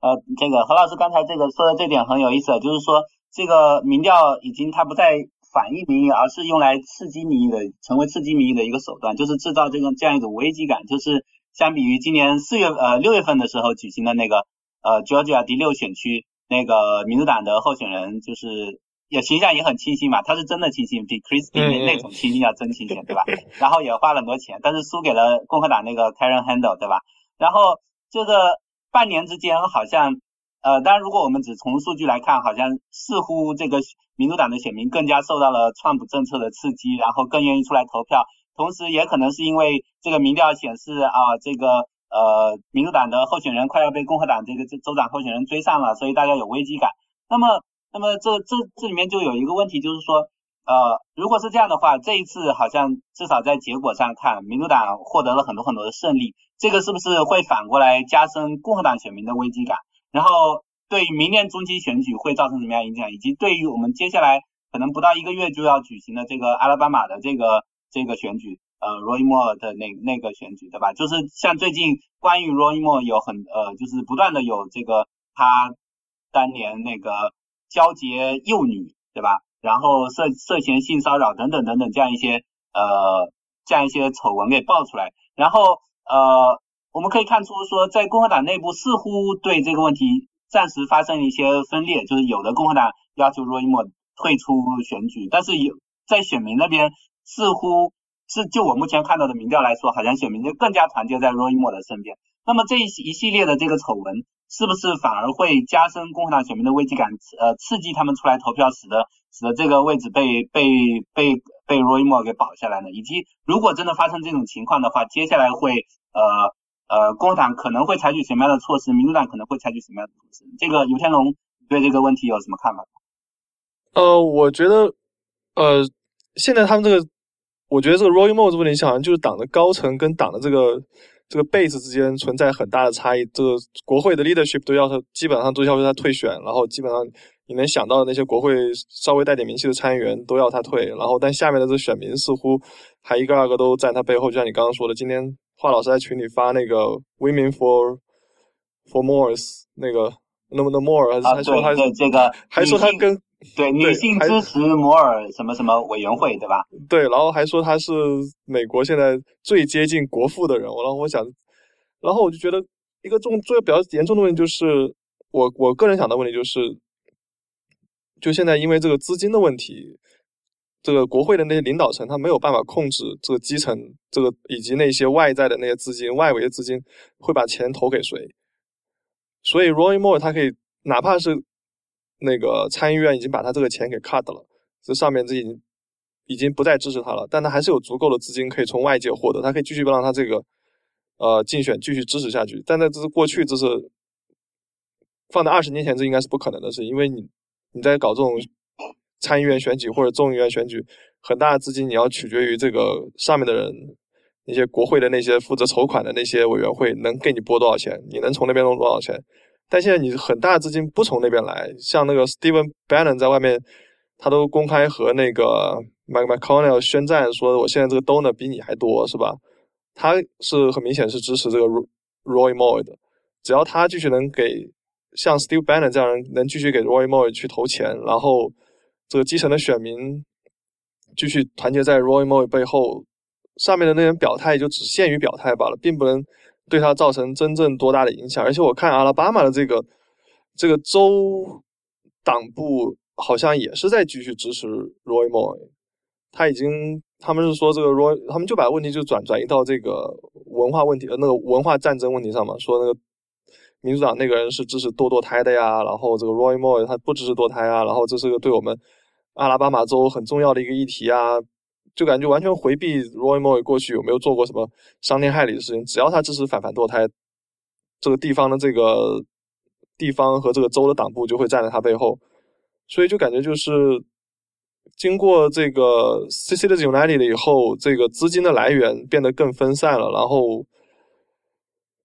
呃，这个何老师刚才这个说的这点很有意思，就是说这个民调已经它不再反映民意，而是用来刺激民意的，成为刺激民意的一个手段，就是制造这个这样一种危机感。就是相比于今年四月呃六月份的时候举行的那个呃 Georgia 第六选区那个民主党的候选人，就是。也形象也很清新嘛，他是真的清新，比 Christie 那种清新要真清新，对吧？然后也花了很多钱，但是输给了共和党那个 Karen Handel，对吧？然后这个半年之间，好像呃，当然如果我们只从数据来看，好像似乎这个民主党的选民更加受到了川普政策的刺激，然后更愿意出来投票。同时，也可能是因为这个民调显示啊，这个呃民主党的候选人快要被共和党这个州长候选人追上了，所以大家有危机感。那么。那么这这这里面就有一个问题，就是说，呃，如果是这样的话，这一次好像至少在结果上看，民主党获得了很多很多的胜利，这个是不是会反过来加深共和党选民的危机感？然后对明年中期选举会造成什么样影响？以及对于我们接下来可能不到一个月就要举行的这个阿拉巴马的这个这个选举，呃，Roy Moore 的那那个选举，对吧？就是像最近关于 Roy Moore 有很呃，就是不断的有这个他当年那个。交结幼女，对吧？然后涉涉嫌性骚扰等等等等这样一些呃这样一些丑闻给爆出来，然后呃我们可以看出说在共和党内部似乎对这个问题暂时发生一些分裂，就是有的共和党要求 Roy Moore 退出选举，但是有在选民那边似乎是就我目前看到的民调来说，好像选民就更加团结在 Roy Moore 的身边。那么这一一系列的这个丑闻。是不是反而会加深共和党选民的危机感，呃，刺激他们出来投票，使得使得这个位置被被被被 Roy Moore 给保下来呢？以及如果真的发生这种情况的话，接下来会呃呃，共和党可能会采取什么样的措施？民主党可能会采取什么样的措施？这个尤天龙对这个问题有什么看法？呃，我觉得呃，现在他们这个，我觉得这个 Roy Moore 这问题，好像就是党的高层跟党的这个。这个 base 之间存在很大的差异，这个国会的 leadership 都要他，基本上都要求他退选，然后基本上你能想到的那些国会稍微带点名气的参议员都要他退，然后但下面的这选民似乎还一个二个都在他背后，就像你刚刚说的，今天华老师在群里发那个 women for for Morris 那个那么的 more 还还说他这个还说他跟。对女性支持摩尔什么什么委员会，对吧？对，然后还说他是美国现在最接近国父的人物。然后我想，然后我就觉得一个重最比较严重的问题就是，我我个人想的问题就是，就现在因为这个资金的问题，这个国会的那些领导层他没有办法控制这个基层这个以及那些外在的那些资金外围的资金会把钱投给谁，所以 Roy Moore 他可以哪怕是。那个参议院已经把他这个钱给 cut 了，这上面这已经已经不再支持他了，但他还是有足够的资金可以从外界获得，他可以继续让他这个呃竞选继续支持下去。但在这是过去，这是放在二十年前，这应该是不可能的事，因为你你在搞这种参议院选举或者众议院选举，很大的资金你要取决于这个上面的人，那些国会的那些负责筹款的那些委员会能给你拨多少钱，你能从那边弄多少钱。但现在你很大资金不从那边来，像那个 Steven Bannon 在外面，他都公开和那个 Mike McConnell 宣战，说我现在这个 donor 比你还多，是吧？他是很明显是支持这个 Roy Moore 的，只要他继续能给像 Steven Bannon 这样人能继续给 Roy Moore 去投钱，然后这个基层的选民继续团结在 Roy Moore 背后，上面的那人表态就只限于表态罢了，并不能。对他造成真正多大的影响？而且我看阿拉巴马的这个这个州党部好像也是在继续支持 Roy Moore。他已经，他们是说这个 Roy，他们就把问题就转转移到这个文化问题，呃，那个文化战争问题上嘛。说那个民主党那个人是支持堕堕胎的呀，然后这个 Roy Moore 他不支持堕胎啊，然后这是个对我们阿拉巴马州很重要的一个议题啊。就感觉完全回避 Roy Moore 过去有没有做过什么伤天害理的事情，只要他支持反反堕胎，这个地方的这个地方和这个州的党部就会站在他背后，所以就感觉就是经过这个 Citizens United 以后，这个资金的来源变得更分散了，然后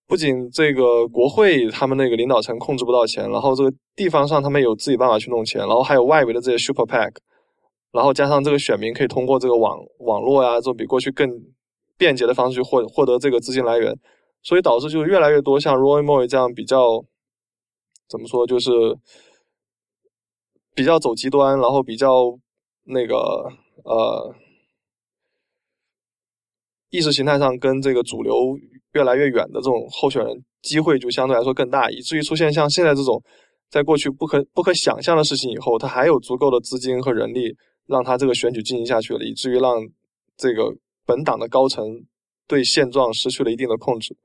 不仅这个国会他们那个领导层控制不到钱，然后这个地方上他们有自己办法去弄钱，然后还有外围的这些 Super PAC。然后加上这个选民可以通过这个网网络呀，这种比过去更便捷的方式去获获得这个资金来源，所以导致就是越来越多像 Roy Moore 这样比较怎么说，就是比较走极端，然后比较那个呃意识形态上跟这个主流越来越远的这种候选人，机会就相对来说更大，以至于出现像现在这种在过去不可不可想象的事情以后，他还有足够的资金和人力。让他这个选举进行下去了，以至于让这个本党的高层对现状失去了一定的控制。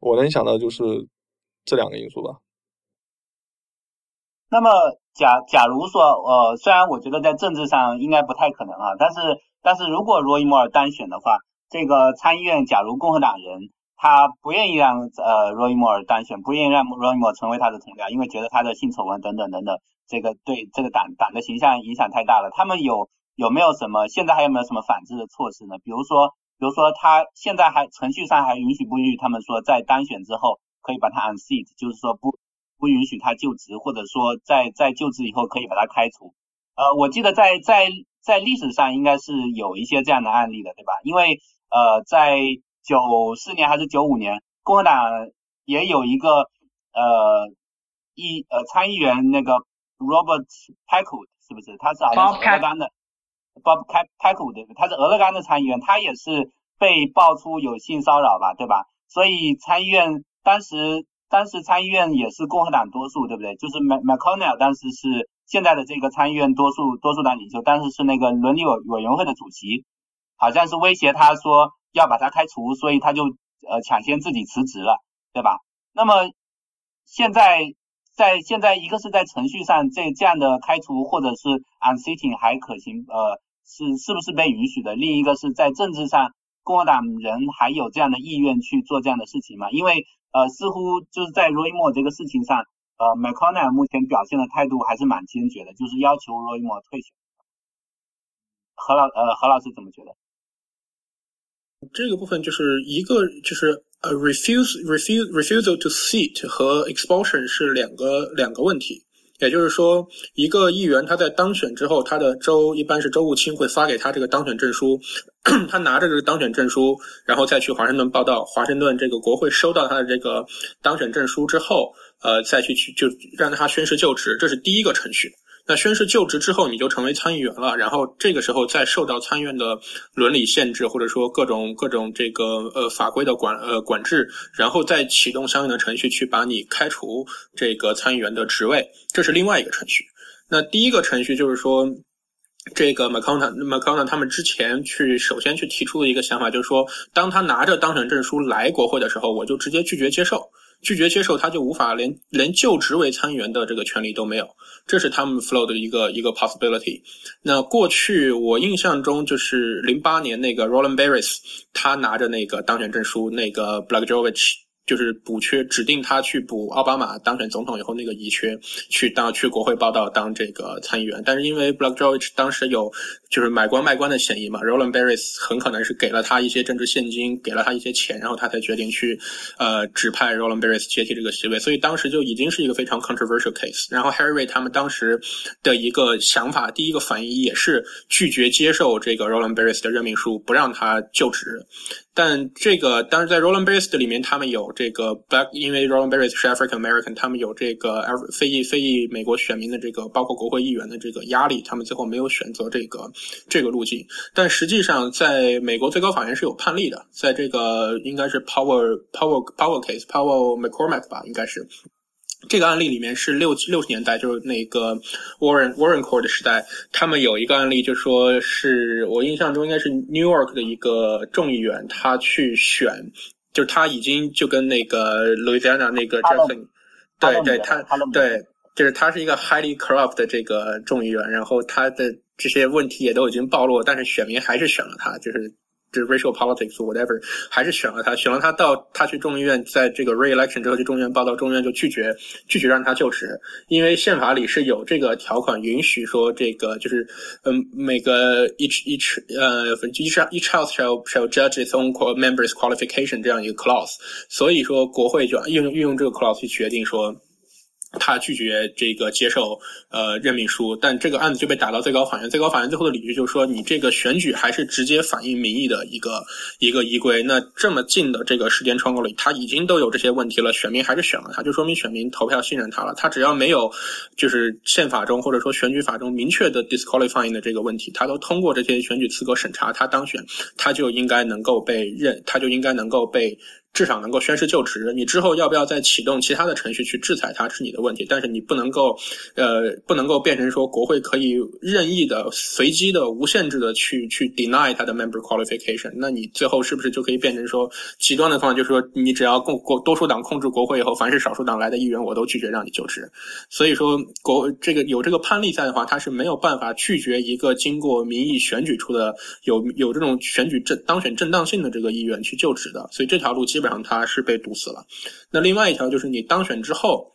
我能想到就是这两个因素吧。那么，假假如说，呃，虽然我觉得在政治上应该不太可能啊，但是但是如果罗伊莫尔当选的话，这个参议院假如共和党人他不愿意让呃罗伊莫尔当选，不愿意让罗伊莫尔成为他的同僚，因为觉得他的性丑闻等等等等。这个对这个党党的形象影响太大了。他们有有没有什么？现在还有没有什么反制的措施呢？比如说，比如说他现在还程序上还允许不允许他们说在当选之后可以把他 unseat，就是说不不允许他就职，或者说在在就职以后可以把他开除。呃，我记得在在在历史上应该是有一些这样的案例的，对吧？因为呃，在九四年还是九五年，共和党也有一个呃议呃参议员那个。Robert Packwood 是不是？他是好像是俄勒冈的，Bob 开开库对，他是俄勒冈的参议员，他也是被爆出有性骚扰吧，对吧？所以参议院当时当时参议院也是共和党多数，对不对？就是 Mc McConnell 当时是现在的这个参议院多数多数党领袖，当时是那个伦理委委员会的主席，好像是威胁他说要把他开除，所以他就呃抢先自己辞职了，对吧？那么现在在现在一个是在程序上这这样的开除或者是 unsitting 还可行，呃是是不是被允许的？另一个是在政治上。共和党人还有这样的意愿去做这样的事情吗？因为呃，似乎就是在 Roy Moore 这个事情上，呃，McConnell 目前表现的态度还是蛮坚决的，就是要求 Roy Moore 退选。何老呃，何老师怎么觉得？这个部分就是一个就是呃，refuse refuse refusal to seat 和 expulsion 是两个两个问题。也就是说，一个议员他在当选之后，他的州一般是州务卿会发给他这个当选证书，他拿着这个当选证书，然后再去华盛顿报道。华盛顿这个国会收到他的这个当选证书之后，呃，再去去就让他宣誓就职，这是第一个程序。那宣誓就职之后，你就成为参议员了。然后这个时候再受到参议院的伦理限制，或者说各种各种这个呃法规的管呃管制，然后再启动相应的程序去把你开除这个参议员的职位，这是另外一个程序。那第一个程序就是说，这个 McConnell McConnell 他们之前去首先去提出的一个想法，就是说，当他拿着当选证书来国会的时候，我就直接拒绝接受。拒绝接受，他就无法连连就职为参议员的这个权利都没有，这是他们 flow 的一个一个 possibility。那过去我印象中就是零八年那个 Roland Barris，他拿着那个当选证书，那个 b l a c k j o v i c h。就是补缺，指定他去补奥巴马当选总统以后那个遗缺，去当去国会报道当这个参议员。但是因为 Black George 当时有就是买官卖官的嫌疑嘛，Roland Barris 很可能是给了他一些政治现金，给了他一些钱，然后他才决定去呃指派 Roland Barris 接替这个席位。所以当时就已经是一个非常 controversial case。然后 Harry 他们当时的一个想法，第一个反应也是拒绝接受这个 Roland Barris 的任命书，不让他就职。但这个当然在 Roland Barris 里面，他们有这个 Black，因为 Roland Barris 是 African American，他们有这个非裔非裔美国选民的这个包括国会议员的这个压力，他们最后没有选择这个这个路径。但实际上，在美国最高法院是有判例的，在这个应该是 Power Power Power Case Power McCormack 吧，应该是。这个案例里面是六六十年代，就是那个 Warren Warren Court 的时代，他们有一个案例，就说是我印象中应该是 New York 的一个众议员，他去选，就是他已经就跟那个 Louisiana 那个 Jackson，对对，他对，就是他是一个 highly corrupt 的这个众议员，然后他的这些问题也都已经暴露，但是选民还是选了他，就是。就是 racial politics whatever，还是选了他，选了他到他去众议院，在这个 re-election 之后去众议院报道，众议院就拒绝拒绝让他就职，因为宪法里是有这个条款允许说这个就是嗯每个 each each 呃 each each house shall shall judge its own members qualification 这样一个 clause，所以说国会就运用运用这个 clause 去决定说。他拒绝这个接受呃任命书，但这个案子就被打到最高法院。最高法院最后的理据就是说，你这个选举还是直接反映民意的一个一个依规。那这么近的这个时间窗口里，他已经都有这些问题了，选民还是选了他，就说明选民投票信任他了。他只要没有就是宪法中或者说选举法中明确的 disqualifying 的这个问题，他都通过这些选举资格审查，他当选，他就应该能够被认，他就应该能够被。至少能够宣誓就职，你之后要不要再启动其他的程序去制裁他是你的问题，但是你不能够，呃，不能够变成说国会可以任意的、随机的、无限制的去去 deny 他的 member qualification，那你最后是不是就可以变成说极端的方法，就是说你只要共国多数党控制国会以后，凡是少数党来的议员，我都拒绝让你就职。所以说国这个有这个判例在的话，他是没有办法拒绝一个经过民意选举出的有有这种选举正当选正当性的这个议员去就职的，所以这条路基本。基本上他是被堵死了。那另外一条就是你当选之后，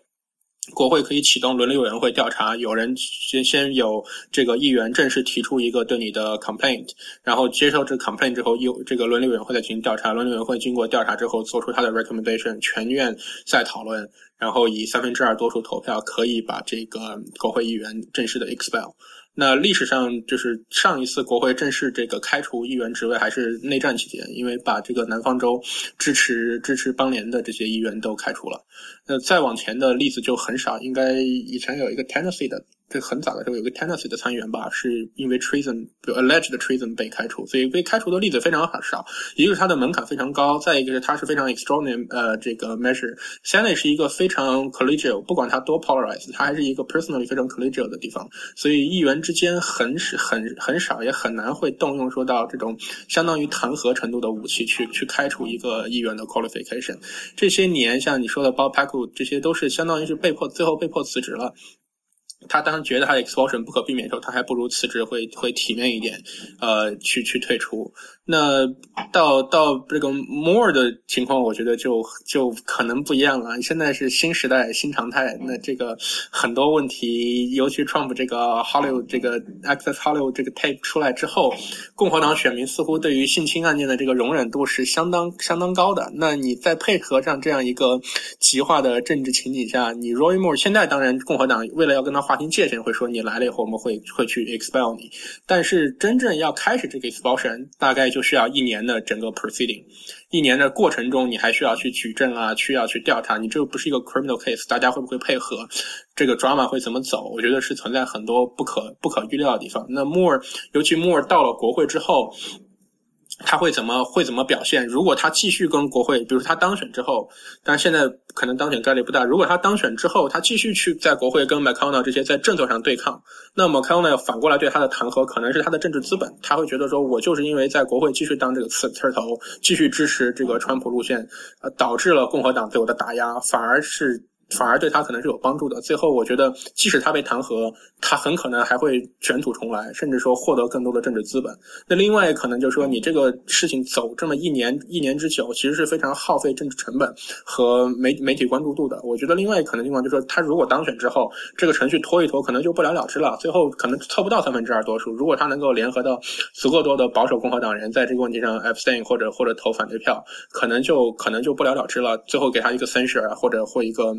国会可以启动伦理委员会调查。有人先先有这个议员正式提出一个对你的 complaint，然后接受这 complaint 之后，有这个伦理委员会再进行调查。伦理委员会经过调查之后，做出他的 recommendation，全院再讨论，然后以三分之二多数投票，可以把这个国会议员正式的 expel。那历史上就是上一次国会正式这个开除议员职位还是内战期间，因为把这个南方州支持支持邦联的这些议员都开除了。那再往前的例子就很少，应该以前有一个 Tennessee 的这很早的时候有个 Tennessee 的参议员吧，是因为 treason，比如 alleged treason 被开除，所以被开除的例子非常少。一个是它的门槛非常高，再一个是它是非常 extraordinary 呃这个 measure。Senate 是一个非常 collegial，不管它多 polarized，它还是一个 personally 非常 collegial 的地方，所以议员之间很是很很少也很难会动用说到这种相当于弹劾程度的武器去去开除一个议员的 qualification。这些年像你说的 Bob Paku，这些都是相当于是被迫最后被迫辞职了。他当时觉得他的 expulsion 不可避免的时候，他还不如辞职会会体面一点，呃，去去退出。那到到这个 more 的情况，我觉得就就可能不一样了。现在是新时代新常态，那这个很多问题，尤其 Trump 这个 Hollywood 这个 Access Hollywood 这个 tape 出来之后，共和党选民似乎对于性侵案件的这个容忍度是相当相当高的。那你再配合上这样一个极化的政治情景下，你 Roy Moore 现在当然共和党为了要跟他划清界限，会说你来了以后我们会会去 expel 你，但是真正要开始这个 expulsion，大概就。需要一年的整个 proceeding，一年的过程中，你还需要去举证啊，需要去调查。你这个不是一个 criminal case，大家会不会配合？这个 drama 会怎么走？我觉得是存在很多不可不可预料的地方。那 Moore，尤其 Moore 到了国会之后。他会怎么会怎么表现？如果他继续跟国会，比如他当选之后，但现在可能当选概率不大。如果他当选之后，他继续去在国会跟 McConnell 这些在政策上对抗，那么 McConnell 反过来对他的弹劾可能是他的政治资本。他会觉得说，我就是因为在国会继续当这个刺刺头，继续支持这个川普路线，呃，导致了共和党对我的打压，反而是。反而对他可能是有帮助的。最后，我觉得即使他被弹劾，他很可能还会卷土重来，甚至说获得更多的政治资本。那另外可能就是说，你这个事情走这么一年一年之久，其实是非常耗费政治成本和媒媒体关注度的。我觉得另外一可能情况就是说，他如果当选之后，这个程序拖一拖，可能就不了了之了。最后可能凑不到三分之二多数。如果他能够联合到足够多的保守共和党人在这个问题上 abstain 或者或者投反对票，可能就可能就不了了之了。最后给他一个 censure 或者或一个。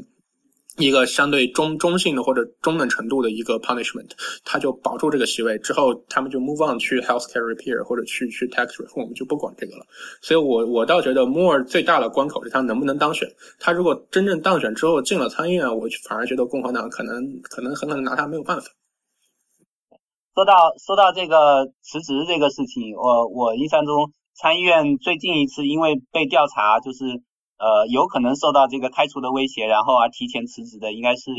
一个相对中中性的或者中等程度的一个 punishment，他就保住这个席位之后，他们就 move on 去 healthcare repair 或者去去 tax reform 就不管这个了。所以，我我倒觉得 Moore 最大的关口是他能不能当选。他如果真正当选之后进了参议院，我反而觉得共和党可能可能很可能拿他没有办法。说到说到这个辞职这个事情，我我印象中参议院最近一次因为被调查就是。呃，有可能受到这个开除的威胁，然后而提前辞职的，应该是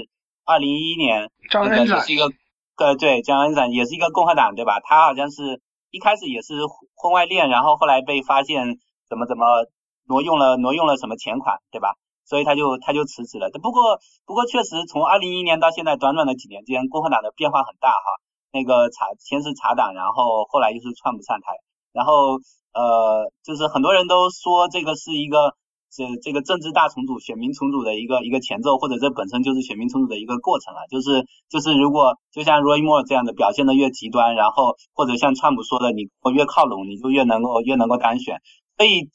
二零一一年，张恩展是一个，呃，对，张恩展也是一个共和党，对吧？他好像是一开始也是婚外恋，然后后来被发现怎么怎么挪用了挪用了什么钱款，对吧？所以他就他就辞职了。不过不过确实从二零一一年到现在短短的几年间，共和党的变化很大哈。那个查先是查党，然后后来又是川普上台，然后呃，就是很多人都说这个是一个。这这个政治大重组、选民重组的一个一个前奏，或者这本身就是选民重组的一个过程了。就是就是如果就像 Roy Moore 这样的表现的越极端，然后或者像川普说的，你越靠拢，你就越能够越能够当选。所以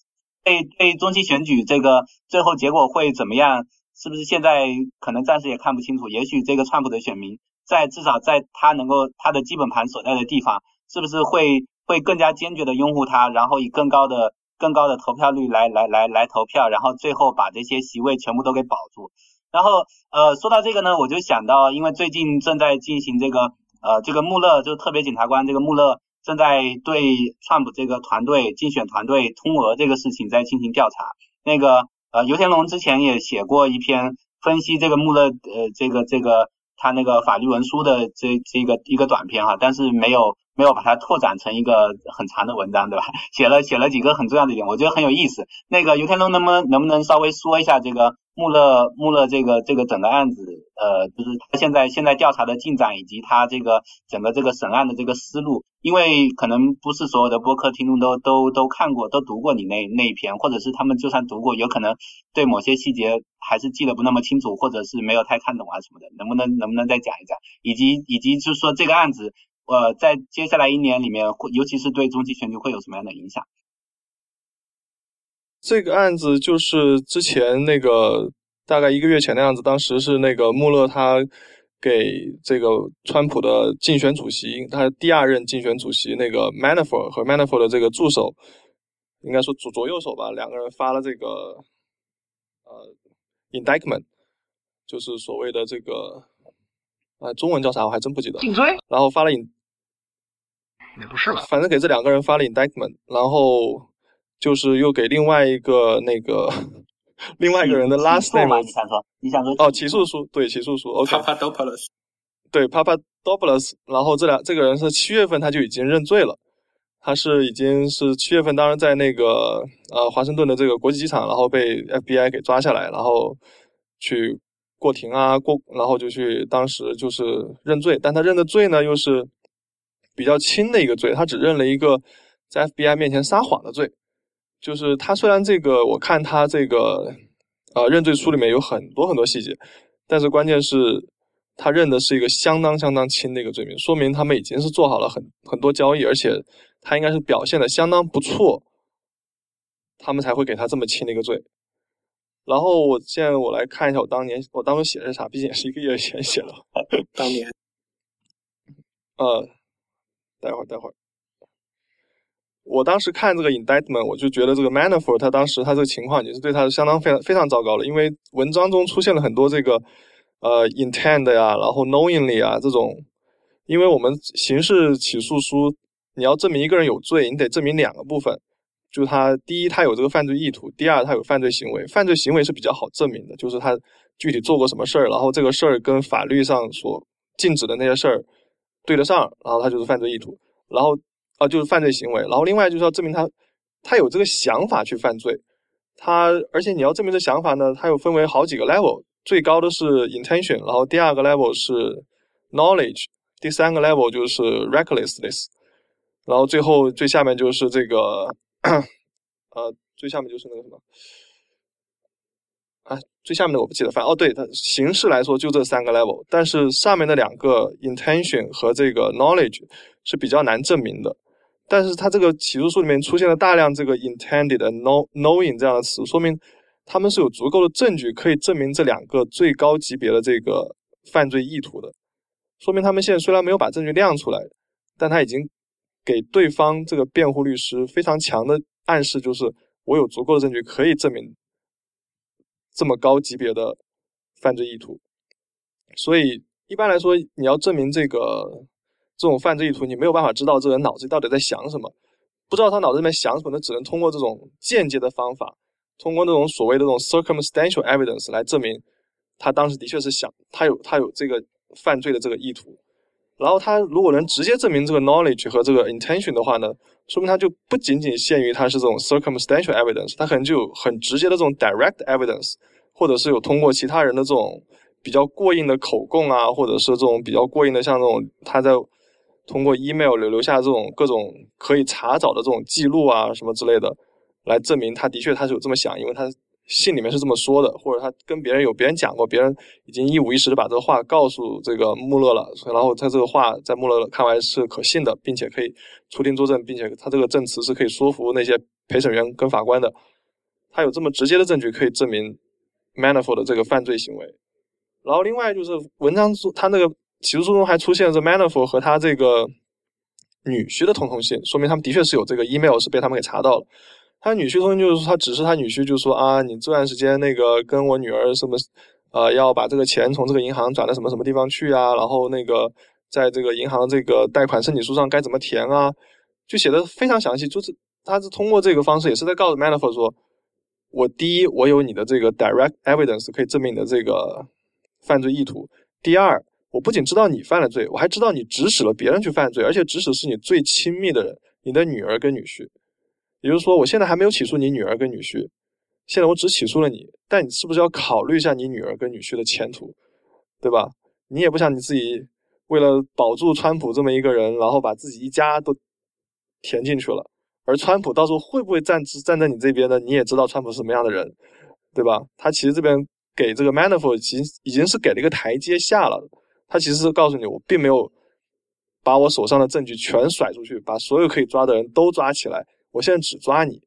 对对中期选举这个最后结果会怎么样，是不是现在可能暂时也看不清楚？也许这个川普的选民在至少在他能够他的基本盘所在的地方，是不是会会更加坚决的拥护他，然后以更高的。更高的投票率来来来来投票，然后最后把这些席位全部都给保住。然后呃，说到这个呢，我就想到，因为最近正在进行这个呃这个穆勒，就特别检察官这个穆勒正在对川普这个团队竞选团队通俄这个事情在进行调查。那个呃尤天龙之前也写过一篇分析这个穆勒呃这个这个他那个法律文书的这这个一个短篇哈，但是没有。没有把它拓展成一个很长的文章，对吧？写了写了几个很重要的点，我觉得很有意思。那个尤天龙能不能能不能稍微说一下这个穆勒穆勒这个这个整个案子？呃，就是他现在现在调查的进展以及他这个整个这个审案的这个思路。因为可能不是所有的播客听众都都都看过都读过你那那一篇，或者是他们就算读过，有可能对某些细节还是记得不那么清楚，或者是没有太看懂啊什么的。能不能能不能再讲一讲？以及以及就是说这个案子。呃，在接下来一年里面，会尤其是对中期选举会有什么样的影响？这个案子就是之前那个大概一个月前的样子，当时是那个穆勒他给这个川普的竞选主席，他第二任竞选主席那个 Manafort 和 Manafort 的这个助手，应该说左左右手吧，两个人发了这个呃 indictment，就是所谓的这个啊，中文叫啥我还真不记得。颈椎？然后发了引，也不是吧？反正给这两个人发了 indictment，然后就是又给另外一个那个另外一个人的 last name。你想说？你想说？哦，起诉书，对，起诉书。OK。Papadopoulos。对，Papadopoulos。然后这俩这个人是七月份他就已经认罪了。他是已经是七月份，当时在那个呃华盛顿的这个国际机场，然后被 FBI 给抓下来，然后去过庭啊过，然后就去当时就是认罪，但他认的罪呢又是比较轻的一个罪，他只认了一个在 FBI 面前撒谎的罪。就是他虽然这个我看他这个呃认罪书里面有很多很多细节，但是关键是他认的是一个相当相当轻的一个罪名，说明他们已经是做好了很很多交易，而且。他应该是表现的相当不错，他们才会给他这么轻的一个罪。然后我现在我来看一下我当年我当时写的是啥，毕竟也是一个月前写的。当年，呃，待会儿待会儿，我当时看这个 indictment，我就觉得这个 Manafort 他当时他这个情况已经是对他相当非常非常糟糕了，因为文章中出现了很多这个呃 intent 呀，然后 knowingly 啊这种，因为我们刑事起诉书。你要证明一个人有罪，你得证明两个部分，就是他第一他有这个犯罪意图，第二他有犯罪行为。犯罪行为是比较好证明的，就是他具体做过什么事儿，然后这个事儿跟法律上所禁止的那些事儿对得上，然后他就是犯罪意图。然后啊就是犯罪行为，然后另外就是要证明他他有这个想法去犯罪。他而且你要证明这想法呢，它又分为好几个 level，最高的是 intention，然后第二个 level 是 knowledge，第三个 level 就是 recklessness。然后最后最下面就是这个，呃，最下面就是那个什么，最下面的我不记得，反正哦，对，它形式来说就这三个 level，但是上面的两个 intention 和这个 knowledge 是比较难证明的。但是它这个起诉书里面出现了大量这个 intended、know knowing 这样的词，说明他们是有足够的证据可以证明这两个最高级别的这个犯罪意图的。说明他们现在虽然没有把证据亮出来，但他已经。给对方这个辩护律师非常强的暗示，就是我有足够的证据可以证明这么高级别的犯罪意图。所以一般来说，你要证明这个这种犯罪意图，你没有办法知道这个人脑子里到底在想什么。不知道他脑子里面想什么，那只能通过这种间接的方法，通过那种所谓的这种 circumstantial evidence 来证明他当时的确是想他有他有这个犯罪的这个意图。然后他如果能直接证明这个 knowledge 和这个 intention 的话呢，说明他就不仅仅限于他是这种 circumstantial evidence，他可能就有很直接的这种 direct evidence，或者是有通过其他人的这种比较过硬的口供啊，或者是这种比较过硬的像这种他在通过 email 留留下这种各种可以查找的这种记录啊什么之类的，来证明他的确他是有这么想，因为他。信里面是这么说的，或者他跟别人有别人讲过，别人已经一五一十的把这个话告诉这个穆勒了，然后他这个话在穆勒看来是可信的，并且可以出庭作证，并且他这个证词是可以说服那些陪审员跟法官的，他有这么直接的证据可以证明 Manafort 的这个犯罪行为。然后另外就是文章中他那个起诉书中还出现这 Manafort 和他这个女婿的通通信，说明他们的确是有这个 email 是被他们给查到了。他女婿通就是说，他指示他女婿就说啊，你这段时间那个跟我女儿什么，呃，要把这个钱从这个银行转到什么什么地方去啊，然后那个在这个银行这个贷款申请书上该怎么填啊，就写的非常详细。就是他是通过这个方式，也是在告诉 Manafort 说，我第一，我有你的这个 direct evidence 可以证明你的这个犯罪意图；第二，我不仅知道你犯了罪，我还知道你指使了别人去犯罪，而且指使是你最亲密的人，你的女儿跟女婿。也就是说，我现在还没有起诉你女儿跟女婿，现在我只起诉了你，但你是不是要考虑一下你女儿跟女婿的前途，对吧？你也不想你自己为了保住川普这么一个人，然后把自己一家都填进去了，而川普到时候会不会站站在你这边呢？你也知道川普什么样的人，对吧？他其实这边给这个 Manafort 其实已经是给了一个台阶下了，他其实是告诉你，我并没有把我手上的证据全甩出去，把所有可以抓的人都抓起来。我现在只抓你，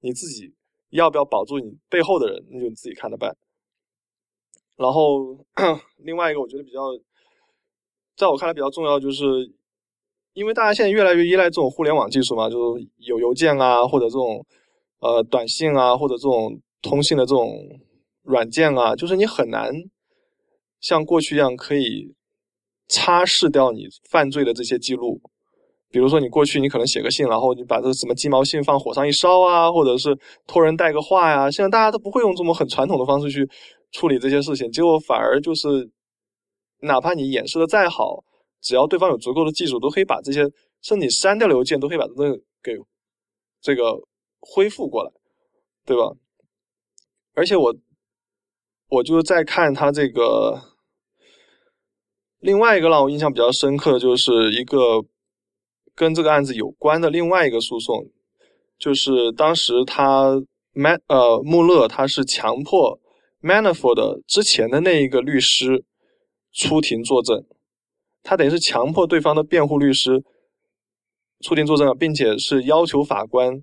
你自己要不要保住你背后的人，那就你自己看着办。然后 另外一个，我觉得比较，在我看来比较重要，就是因为大家现在越来越依赖这种互联网技术嘛，就是有邮件啊，或者这种呃短信啊，或者这种通信的这种软件啊，就是你很难像过去一样可以擦拭掉你犯罪的这些记录。比如说，你过去你可能写个信，然后你把这什么鸡毛信放火上一烧啊，或者是托人带个话呀。现在大家都不会用这么很传统的方式去处理这些事情，结果反而就是，哪怕你掩饰的再好，只要对方有足够的技术，都可以把这些，甚至你删掉的邮件都可以把这个给这个恢复过来，对吧？而且我我就在看他这个另外一个让我印象比较深刻的就是一个。跟这个案子有关的另外一个诉讼，就是当时他曼呃穆勒他是强迫 Manafort 之前的那一个律师出庭作证，他等于是强迫对方的辩护律师出庭作证，并且是要求法官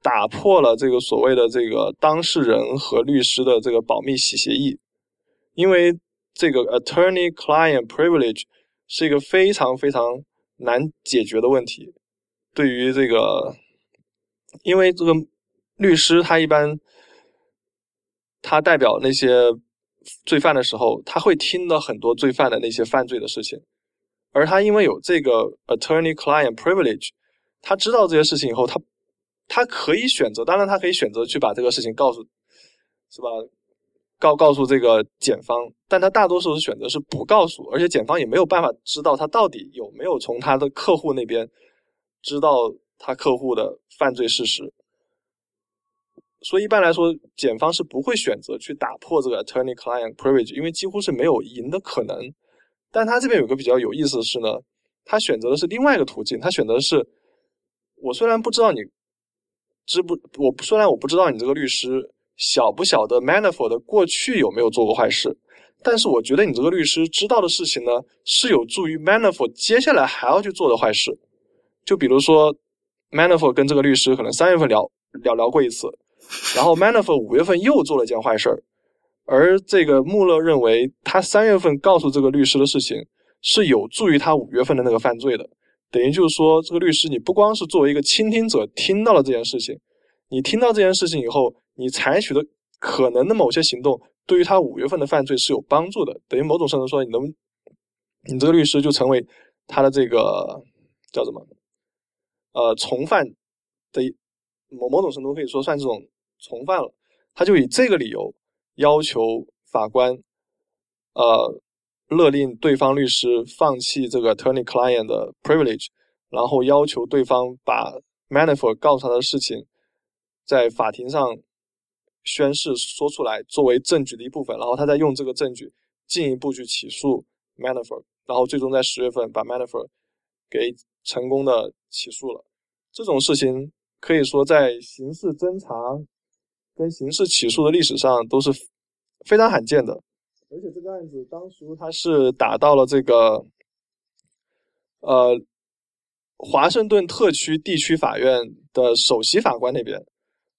打破了这个所谓的这个当事人和律师的这个保密洗协议，因为这个 attorney-client privilege 是一个非常非常。难解决的问题，对于这个，因为这个律师他一般他代表那些罪犯的时候，他会听到很多罪犯的那些犯罪的事情，而他因为有这个 attorney-client privilege，他知道这些事情以后，他他可以选择，当然他可以选择去把这个事情告诉，是吧？告告诉这个检方，但他大多数是选择是不告诉，而且检方也没有办法知道他到底有没有从他的客户那边知道他客户的犯罪事实。所以一般来说，检方是不会选择去打破这个 attorney-client privilege，因为几乎是没有赢的可能。但他这边有个比较有意思的是呢，他选择的是另外一个途径，他选择的是我虽然不知道你知不，我虽然我不知道你这个律师。晓不晓得 Manafort 过去有没有做过坏事？但是我觉得你这个律师知道的事情呢，是有助于 Manafort 接下来还要去做的坏事。就比如说，Manafort 跟这个律师可能三月份聊聊聊过一次，然后 Manafort 五月份又做了件坏事，而这个穆勒认为他三月份告诉这个律师的事情是有助于他五月份的那个犯罪的。等于就是说，这个律师你不光是作为一个倾听者听到了这件事情，你听到这件事情以后。你采取的可能的某些行动，对于他五月份的犯罪是有帮助的。等于某种程度说，你能，你这个律师就成为他的这个叫什么？呃，从犯的某某种程度可以说算这种从犯了。他就以这个理由要求法官，呃，勒令对方律师放弃这个 attorney-client 的 privilege，然后要求对方把 Manafort 告诉他的事情在法庭上。宣誓说出来作为证据的一部分，然后他再用这个证据进一步去起诉 Manafort，然后最终在十月份把 Manafort 给成功的起诉了。这种事情可以说在刑事侦查跟刑事起诉的历史上都是非常罕见的。而且这个案子当初他是打到了这个呃华盛顿特区地区法院的首席法官那边。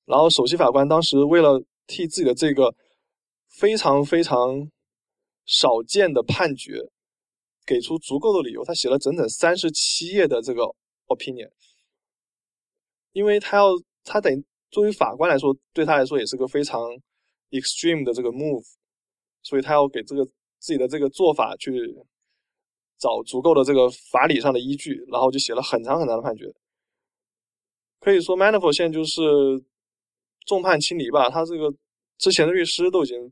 然后，首席法官当时为了替自己的这个非常非常少见的判决给出足够的理由，他写了整整三十七页的这个 opinion。因为他要，他等于作为法官来说，对他来说也是个非常 extreme 的这个 move，所以他要给这个自己的这个做法去找足够的这个法理上的依据，然后就写了很长很长的判决。可以说，Manafort 现在就是。众叛亲离吧，他这个之前的律师都已经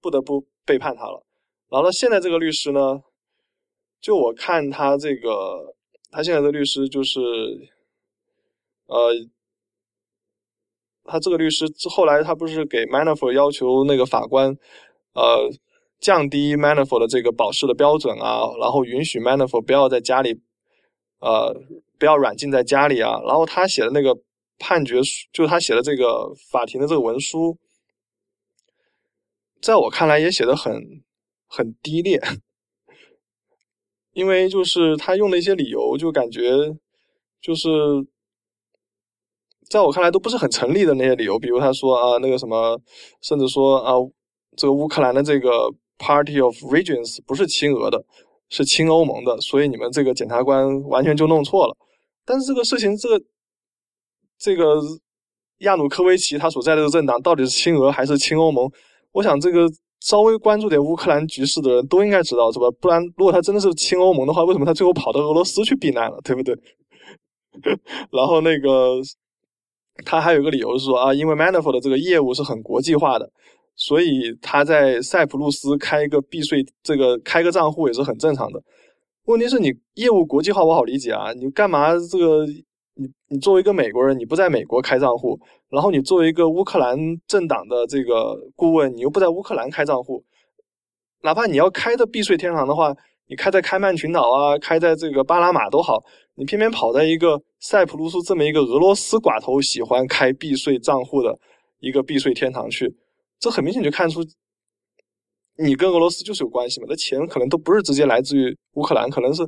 不得不背叛他了，然后他现在这个律师呢，就我看他这个，他现在的律师就是，呃，他这个律师后来他不是给 Manafort 要求那个法官，呃，降低 Manafort 的这个保释的标准啊，然后允许 Manafort 不要在家里，呃，不要软禁在家里啊，然后他写的那个。判决书就他写的这个法庭的这个文书，在我看来也写的很很低劣，因为就是他用的一些理由，就感觉就是在我看来都不是很成立的那些理由，比如他说啊那个什么，甚至说啊这个乌克兰的这个 Party of Regions 不是亲俄的，是亲欧盟的，所以你们这个检察官完全就弄错了。但是这个事情这个。这个亚努科维奇他所在的这个政党到底是亲俄还是亲欧盟？我想这个稍微关注点乌克兰局势的人都应该知道，是吧？不然，如果他真的是亲欧盟的话，为什么他最后跑到俄罗斯去避难了，对不对？然后那个他还有个理由是说啊，因为 Manafort 的这个业务是很国际化的，所以他在塞浦路斯开一个避税，这个开个账户也是很正常的。问题是你业务国际化，我好理解啊，你干嘛这个？你你作为一个美国人，你不在美国开账户，然后你作为一个乌克兰政党的这个顾问，你又不在乌克兰开账户，哪怕你要开的避税天堂的话，你开在开曼群岛啊，开在这个巴拿马都好，你偏偏跑在一个塞浦路斯这么一个俄罗斯寡头喜欢开避税账户的一个避税天堂去，这很明显就看出你跟俄罗斯就是有关系嘛，那钱可能都不是直接来自于乌克兰，可能是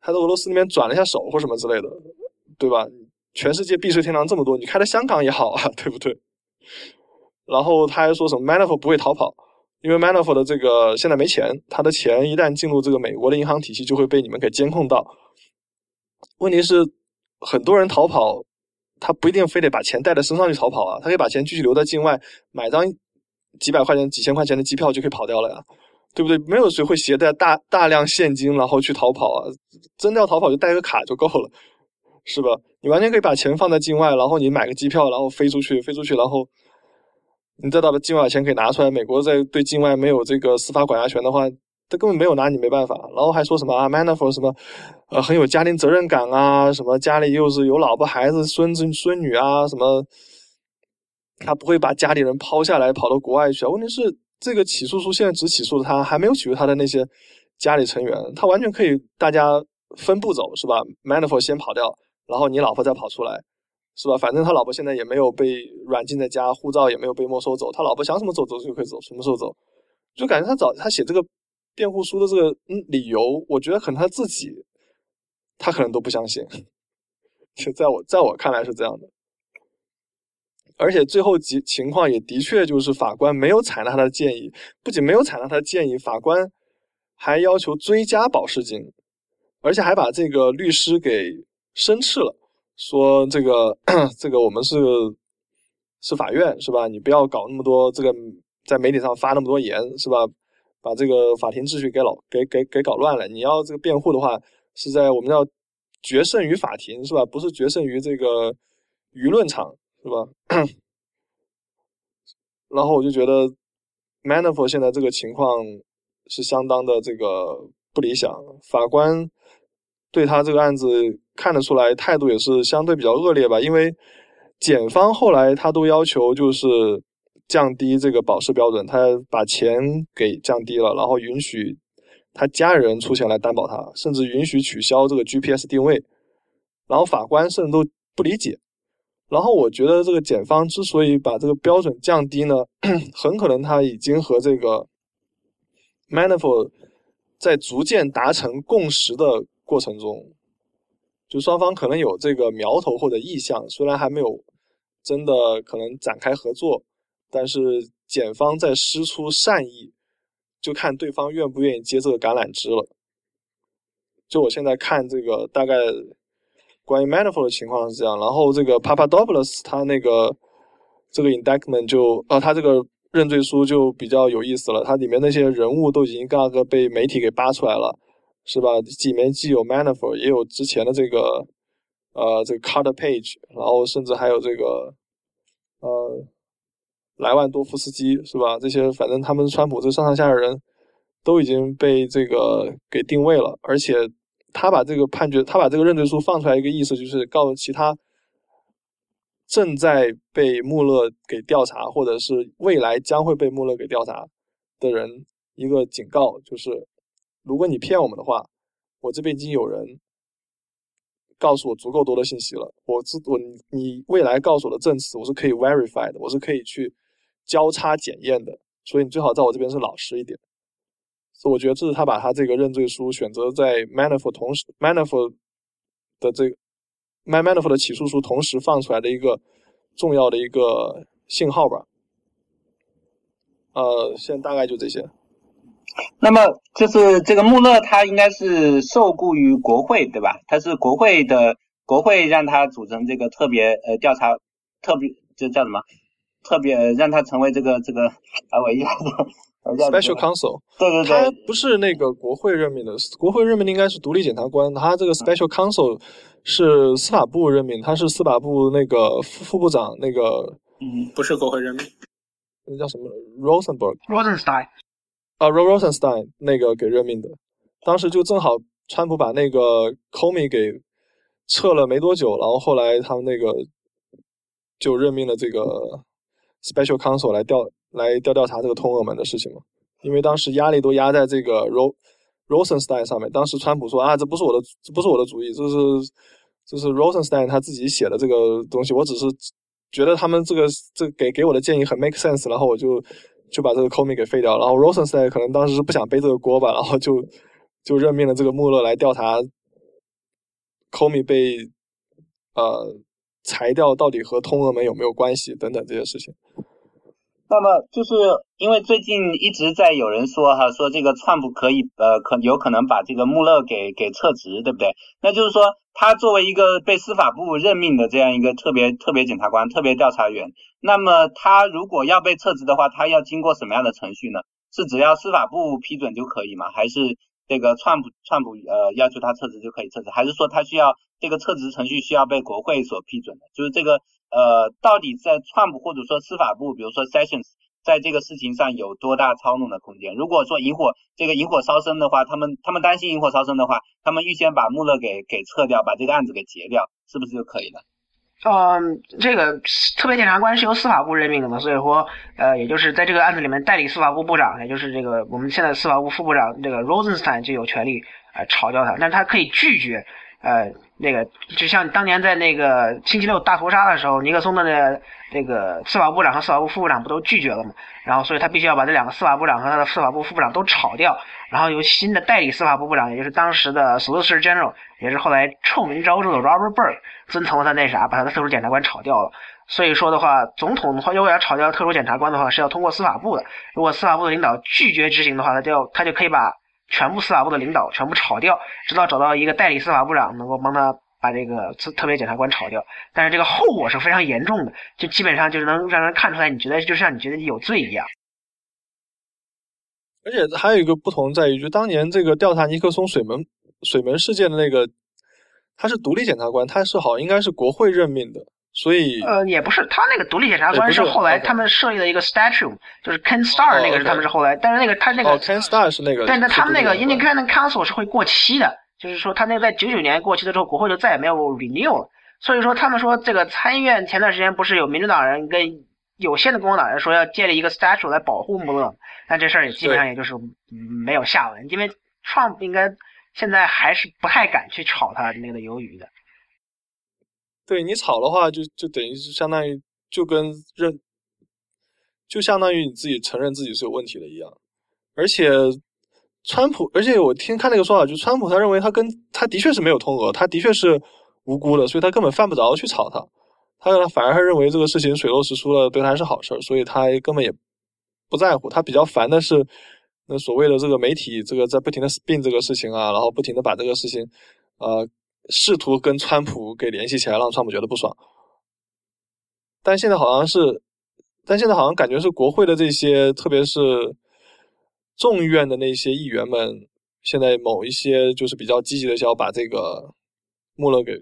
他在俄罗斯那边转了一下手或什么之类的。对吧？全世界避税天堂这么多，你开在香港也好啊，对不对？然后他还说什么 Manafort 不会逃跑，因为 Manafort 的这个现在没钱，他的钱一旦进入这个美国的银行体系，就会被你们给监控到。问题是，很多人逃跑，他不一定非得把钱带在身上去逃跑啊，他可以把钱继续留在境外，买张几百块钱、几千块钱的机票就可以跑掉了呀，对不对？没有谁会携带大大量现金然后去逃跑啊，真的要逃跑就带个卡就够了。是吧？你完全可以把钱放在境外，然后你买个机票，然后飞出去，飞出去，然后你再到了境外，钱可以拿出来。美国在对境外没有这个司法管辖权的话，他根本没有拿你没办法。然后还说什么啊，Manafort 什么呃很有家庭责任感啊，什么家里又是有老婆孩子孙子孙女啊，什么他不会把家里人抛下来跑到国外去。问题是这个起诉书现在只起诉了他，还没有起诉他的那些家里成员，他完全可以大家分步走，是吧？Manafort 先跑掉。然后你老婆再跑出来，是吧？反正他老婆现在也没有被软禁在家，护照也没有被没收走，他老婆想什么走走就可以走，什么时候走，就感觉他找他写这个辩护书的这个嗯理由，我觉得可能他自己他可能都不相信，就在我在我看来是这样的。而且最后情情况也的确就是法官没有采纳他的建议，不仅没有采纳他的建议，法官还要求追加保释金，而且还把这个律师给。生斥了，说这个这个我们是是法院是吧？你不要搞那么多这个在媒体上发那么多言是吧？把这个法庭秩序给老给给给搞乱了。你要这个辩护的话，是在我们要决胜于法庭是吧？不是决胜于这个舆论场是吧？然后我就觉得 Manafort 现在这个情况是相当的这个不理想，法官。对他这个案子看得出来，态度也是相对比较恶劣吧。因为检方后来他都要求就是降低这个保释标准，他把钱给降低了，然后允许他家人出钱来担保他，甚至允许取消这个 GPS 定位。然后法官甚至都不理解。然后我觉得这个检方之所以把这个标准降低呢，很可能他已经和这个 Manafort 在逐渐达成共识的。过程中，就双方可能有这个苗头或者意向，虽然还没有真的可能展开合作，但是检方在施出善意，就看对方愿不愿意接这个橄榄枝了。就我现在看这个大概关于 Manafort 的情况是这样，然后这个 Papadopoulos 他那个这个 indictment 就呃他这个认罪书就比较有意思了，它里面那些人物都已经个个被媒体给扒出来了。是吧？里面既有 Manafort，也有之前的这个，呃，这个 card Page，然后甚至还有这个，呃，莱万多夫斯基，是吧？这些反正他们川普这上上下下人都已经被这个给定位了，而且他把这个判决，他把这个认罪书放出来，一个意思就是告诉其他正在被穆勒给调查，或者是未来将会被穆勒给调查的人一个警告，就是。如果你骗我们的话，我这边已经有人告诉我足够多的信息了。我知我你未来告诉我的证词，我是可以 verify 的，我是可以去交叉检验的。所以你最好在我这边是老实一点。所以我觉得这是他把他这个认罪书选择在 Manafort 同时 Manafort 的这个 Manafort 的起诉书同时放出来的一个重要的一个信号吧。呃，现在大概就这些。那么就是这个穆勒，他应该是受雇于国会，对吧？他是国会的，国会让他组成这个特别呃调查，特别这叫什么？特别让他成为这个这个啊，我一下子 Special Counsel。对对对，他不是那个国会任命的，国会任命的应该是独立检察官，他这个 Special Counsel 是司法部任命，他是司法部那个副副部长那个，嗯，不是国会任命，那叫什么啊，Ro Rosenstein 那个给任命的，当时就正好川普把那个 Comey 给撤了没多久，然后后来他们那个就任命了这个 Special Counsel 来调来调调查这个通俄门的事情嘛，因为当时压力都压在这个 Ro Rosenstein 上面，当时川普说啊，这不是我的，这不是我的主意，这是这是 Rosenstein 他自己写的这个东西，我只是觉得他们这个这给给我的建议很 make sense，然后我就就把这个 Comey 给废掉，然后 Rosenstein 可能当时是不想背这个锅吧，然后就就任命了这个穆勒来调查 Comey 被呃裁掉到底和通俄门有没有关系等等这些事情。那么就是因为最近一直在有人说哈，说这个川普可以呃可有可能把这个穆勒给给撤职，对不对？那就是说他作为一个被司法部任命的这样一个特别特别检察官、特别调查员，那么他如果要被撤职的话，他要经过什么样的程序呢？是只要司法部批准就可以吗？还是这个川普川普呃要求他撤职就可以撤职？还是说他需要这个撤职程序需要被国会所批准的？就是这个。呃，到底在川普或者说司法部，比如说 Sessions，在这个事情上有多大操弄的空间？如果说引火这个引火烧身的话，他们他们担心引火烧身的话，他们预先把穆勒给给撤掉，把这个案子给结掉，是不是就可以了？嗯，这个特别检察官是由司法部任命的嘛，所以说呃，也就是在这个案子里面代理司法部部长，也就是这个我们现在司法部副部长这个 Rosenstein 就有权利呃炒掉他，但是他可以拒绝呃。那个就像当年在那个星期六大屠杀的时候，尼克松的那那个司法部长和司法部副部长不都拒绝了吗？然后所以他必须要把这两个司法部长和他的司法部副部长都炒掉，然后由新的代理司法部部长，也就是当时的 Solicitor General，也是后来臭名昭著的 Robert Byrd，遵从了他那啥，把他的特殊检察官炒掉了。所以说的话，总统的话如果要炒掉特殊检察官的话，是要通过司法部的。如果司法部的领导拒绝执行的话，他就他就可以把。全部司法部的领导全部炒掉，直到找到一个代理司法部长能够帮他把这个特特别检察官炒掉。但是这个后果是非常严重的，就基本上就是能让人看出来，你觉得就像你觉得你有罪一样。而且还有一个不同在于，就当年这个调查尼克松水门水门事件的那个，他是独立检察官，他是好应该是国会任命的。所以呃也不是，他那个独立检察官是后来他们设立了一个 statute，就是 Ken Starr 那个是他们是后来，但是那个他那个 Ken Starr 是那个，但是他们那个 Independent Council 是会过期的，就是说他那个在九九年过期的时候，国会就再也没有 renew 了。所以说他们说这个参议院前段时间不是有民主党人跟有限的共和党人说要建立一个 statute 来保护穆勒，但这事儿也基本上也就是没有下文，因为 Trump 应该现在还是不太敢去炒他那个鱿鱼的。对你炒的话，就就等于是相当于就跟认，就相当于你自己承认自己是有问题的一样。而且，川普，而且我听看那个说法，就川普他认为他跟他的确是没有通俄，他的确是无辜的，所以他根本犯不着去炒他。他反而还认为这个事情水落石出了，对他是好事，所以他根本也不在乎。他比较烦的是那所谓的这个媒体，这个在不停的 spin 这个事情啊，然后不停的把这个事情，呃。试图跟川普给联系起来，让川普觉得不爽。但现在好像是，但现在好像感觉是国会的这些，特别是众议院的那些议员们，现在某一些就是比较积极的，想要把这个穆勒给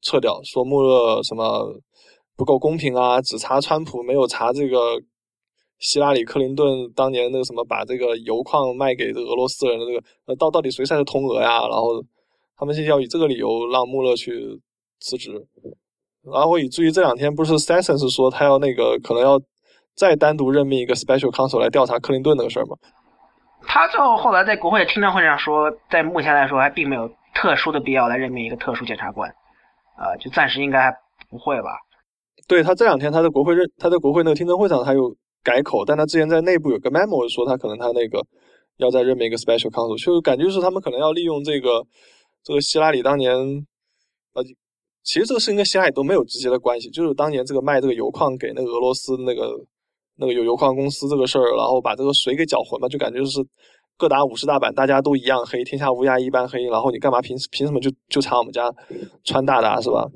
撤掉，说穆勒什么不够公平啊，只查川普，没有查这个希拉里·克林顿当年那个什么，把这个油矿卖给俄罗斯人的这个，到到底谁才是通俄呀？然后。他们现在要以这个理由让穆勒去辞职，然后以至于这两天不是 Sessions 说他要那个可能要再单独任命一个 Special Counsel 来调查克林顿那个事儿吗？他最后后来在国会听证会上说，在目前来说还并没有特殊的必要来任命一个特殊检察官，啊，就暂时应该还不会吧？对他这两天他在国会任他在国会那个听证会上他又改口，但他之前在内部有个 memo 说他可能他那个要再任命一个 Special Counsel，就感觉是他们可能要利用这个。这个希拉里当年，呃，其实这个事情跟希拉里都没有直接的关系，就是当年这个卖这个油矿给那个俄罗斯那个那个有油矿公司这个事儿，然后把这个水给搅浑嘛，就感觉就是各打五十大板，大家都一样黑，天下乌鸦一般黑，然后你干嘛凭凭什么就就查我们家川大的是吧？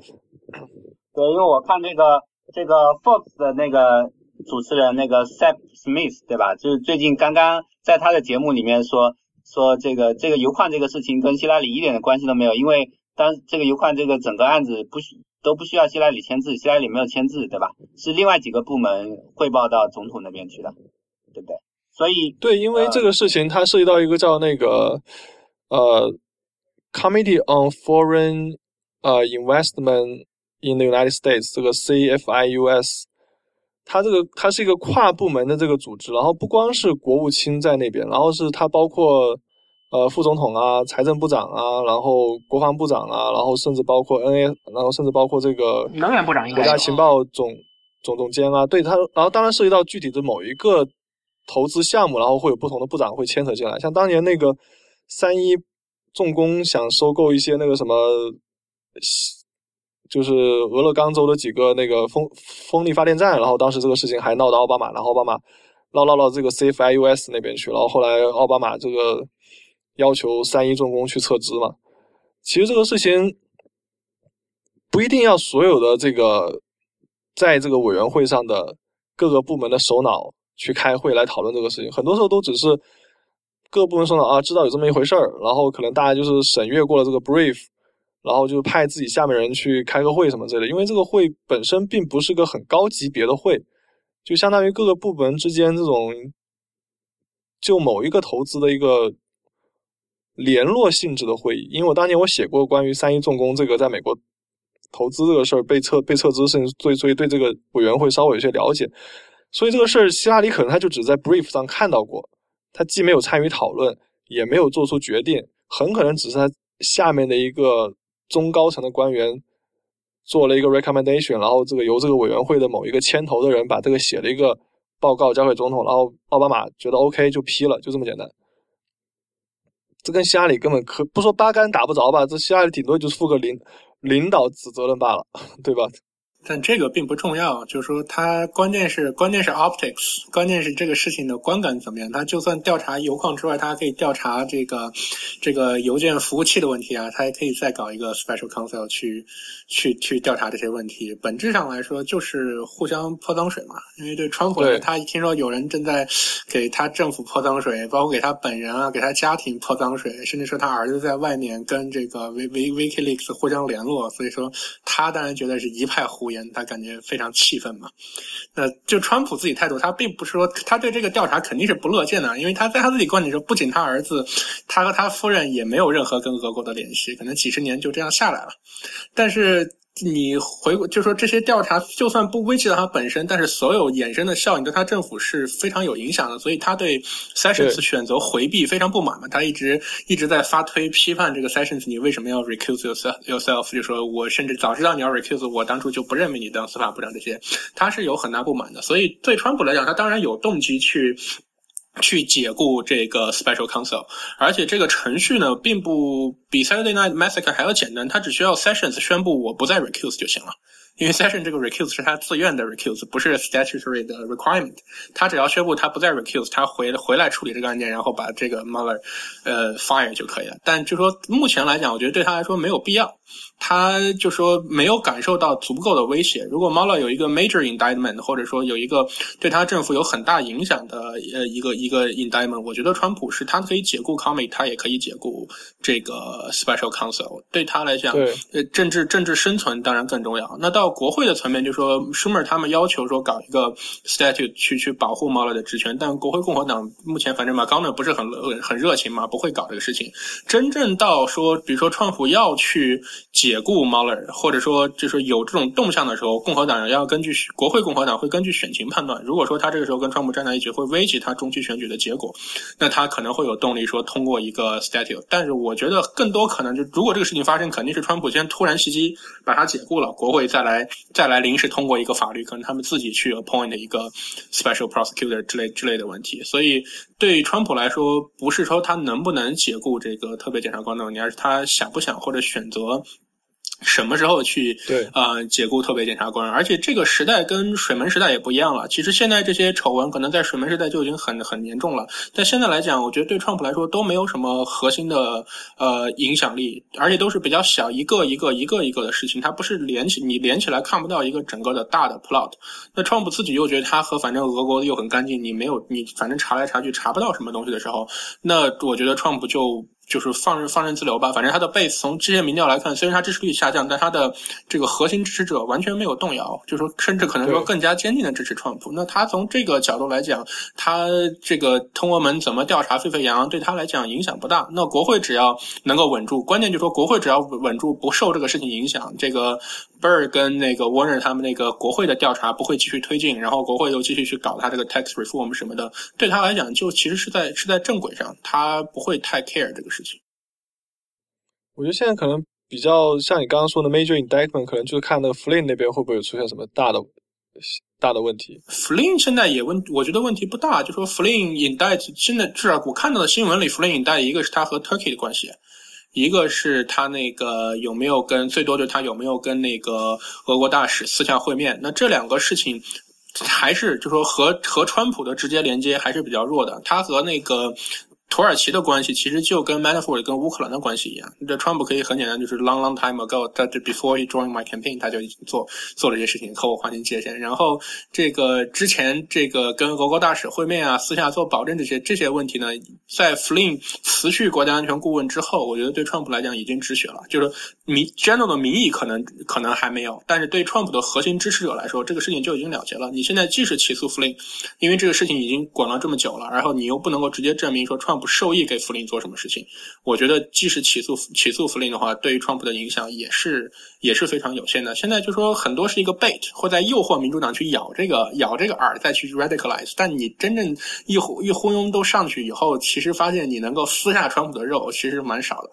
对，因为我看那个这个 Fox 的那个主持人那个 Seth Smith 对吧？就是最近刚刚。在他的节目里面说说这个这个油矿这个事情跟希拉里一点的关系都没有，因为当这个油矿这个整个案子不都不需要希拉里签字，希拉里没有签字，对吧？是另外几个部门汇报到总统那边去的，对不对？所以对，因为这个事情它涉及到一个叫那个呃 Committee on Foreign 呃 Investment in the United States 这个 CFIUS。它这个它是一个跨部门的这个组织，然后不光是国务卿在那边，然后是它包括呃副总统啊、财政部长啊、然后国防部长啊，然后甚至包括 NA，然后甚至包括这个能源部长、国家情报总总总监啊，对他，然后当然涉及到具体的某一个投资项目，然后会有不同的部长会牵扯进来，像当年那个三一重工想收购一些那个什么。就是俄勒冈州的几个那个风风力发电站，然后当时这个事情还闹到奥巴马，然后奥巴马闹闹到这个 CFIUS 那边去，然后后来奥巴马这个要求三一重工去撤资嘛。其实这个事情不一定要所有的这个在这个委员会上的各个部门的首脑去开会来讨论这个事情，很多时候都只是各个部门首脑啊知道有这么一回事儿，然后可能大家就是审阅过了这个 brief。然后就派自己下面人去开个会什么之类的，因为这个会本身并不是个很高级别的会，就相当于各个部门之间这种就某一个投资的一个联络性质的会议。因为我当年我写过关于三一重工这个在美国投资这个事儿被撤被撤资事情，所以所以对这个委员会稍微有些了解。所以这个事儿希拉里可能他就只在 brief 上看到过，他既没有参与讨论，也没有做出决定，很可能只是他下面的一个。中高层的官员做了一个 recommendation，然后这个由这个委员会的某一个牵头的人把这个写了一个报告交给总统，然后奥巴马觉得 OK 就批了，就这么简单。这跟希拉里根本可不说八竿打不着吧？这希拉里顶多就是负个领领导之责任罢了，对吧？但这个并不重要，就是说，它关键是关键是 optics，关键是这个事情的观感怎么样。它就算调查油矿之外，它还可以调查这个这个邮件服务器的问题啊，它还可以再搞一个 special counsel 去去去调查这些问题。本质上来说，就是互相泼脏水嘛。因为对川普，他一听说有人正在给他政府泼脏水，包括给他本人啊，给他家庭泼脏水，甚至说他儿子在外面跟这个 V V WikiLeaks 互相联络，所以说他当然觉得是一派胡言。他感觉非常气愤嘛？那就川普自己态度，他并不是说他对这个调查肯定是不乐见的，因为他在他自己观点说，不仅他儿子，他和他夫人也没有任何跟俄国的联系，可能几十年就这样下来了，但是。你回就说这些调查就算不危及到他本身，但是所有衍生的效应对他政府是非常有影响的，所以他对 Sessions 选择回避非常不满嘛，他一直一直在发推批判这个 Sessions，你为什么要 recuse yourself yourself？就说我甚至早知道你要 recuse，我当初就不任命你当司法部长这些，他是有很大不满的，所以对川普来讲，他当然有动机去。去解雇这个 special counsel，而且这个程序呢，并不比 Saturday Night Massacre 还要简单，他只需要 Sessions 宣布我不再 recuse 就行了。因为 Session 这个 recuse 是他自愿的 recuse，不是 statutory 的 requirement。他只要宣布他不再 recuse，他回回来处理这个案件，然后把这个 Mueller 呃 fire 就可以了。但就说目前来讲，我觉得对他来说没有必要。他就说没有感受到足够的威胁。如果 Mueller 有一个 major indictment，或者说有一个对他政府有很大影响的呃一个一个 indictment，我觉得川普是他可以解雇 Comey，他也可以解雇这个 special counsel。对他来讲，呃政治政治生存当然更重要。那到国会的层面，就说 Schumer 他们要求说搞一个 statute 去去保护 Mueller 的职权，但国会共和党目前反正嘛，刚呢不是很很热情嘛，不会搞这个事情。真正到说，比如说川普要去解雇 Mueller，或者说就是有这种动向的时候，共和党人要根据国会共和党会根据选情判断。如果说他这个时候跟川普站在一起，会危及他中期选举的结果，那他可能会有动力说通过一个 statute。但是我觉得更多可能就如果这个事情发生，肯定是川普先突然袭击把他解雇了，国会再来。再来临时通过一个法律，可能他们自己去 appoint 一个 special prosecutor 之类之类的问题。所以对川普来说，不是说他能不能解雇这个特别检察官的问题，而是他想不想或者选择什么时候去对呃解雇特别检察官？而且这个时代跟水门时代也不一样了。其实现在这些丑闻可能在水门时代就已经很很严重了，但现在来讲，我觉得对川普来说都没有什么核心的呃影响力，而且都是比较小一个一个一个一个的事情，它不是连起你连起来看不到一个整个的大的 plot。那川普自己又觉得他和反正俄国又很干净，你没有你反正查来查去查不到什么东西的时候，那我觉得川普就。就是放任放任自流吧，反正他的 base 从这些民调来看，虽然他支持率下降，但他的这个核心支持者完全没有动摇，就是说甚至可能说更加坚定的支持川普。那他从这个角度来讲，他这个通俄门怎么调查沸沸扬扬，对他来讲影响不大。那国会只要能够稳住，关键就是说国会只要稳住，不受这个事情影响，这个 Bird 跟那个 Warner 他们那个国会的调查不会继续推进，然后国会又继续去搞他这个 tax reform 什么的，对他来讲就其实是在是在正轨上，他不会太 care 这个事情。我觉得现在可能比较像你刚刚说的 major indictment，可能就是看那个 Flynn 那边会不会有出现什么大的大的问题。Flynn 现在也问，我觉得问题不大，就说 Flynn indict 现在至少我看到的新闻里，Flynn indict 一个是他和 Turkey 的关系，一个是他那个有没有跟最多就他有没有跟那个俄国大使私下会面。那这两个事情还是就说和和川普的直接连接还是比较弱的，他和那个。土耳其的关系其实就跟 Manafort 跟乌克兰的关系一样。这 Trump 可以很简单，就是 long long time ago，他就 before he joined my campaign，他就已经做做了这些事情，和我划清界限。然后这个之前这个跟俄国大使会面啊，私下做保证这些这些问题呢，在 Flynn 辞去国家安全顾问之后，我觉得对 Trump 来讲已经止血了。就是民 general 的民意可能可能还没有，但是对 Trump 的核心支持者来说，这个事情就已经了结了。你现在即使起诉 Flynn，因为这个事情已经滚了这么久了，然后你又不能够直接证明说 Trump 受益给弗林做什么事情？我觉得即使起诉起诉弗林的话，对于川普的影响也是也是非常有限的。现在就说很多是一个 bait，或在诱惑民主党去咬这个咬这个饵，再去 radicalize。但你真正一呼一呼拥都上去以后，其实发现你能够撕下川普的肉，其实蛮少的。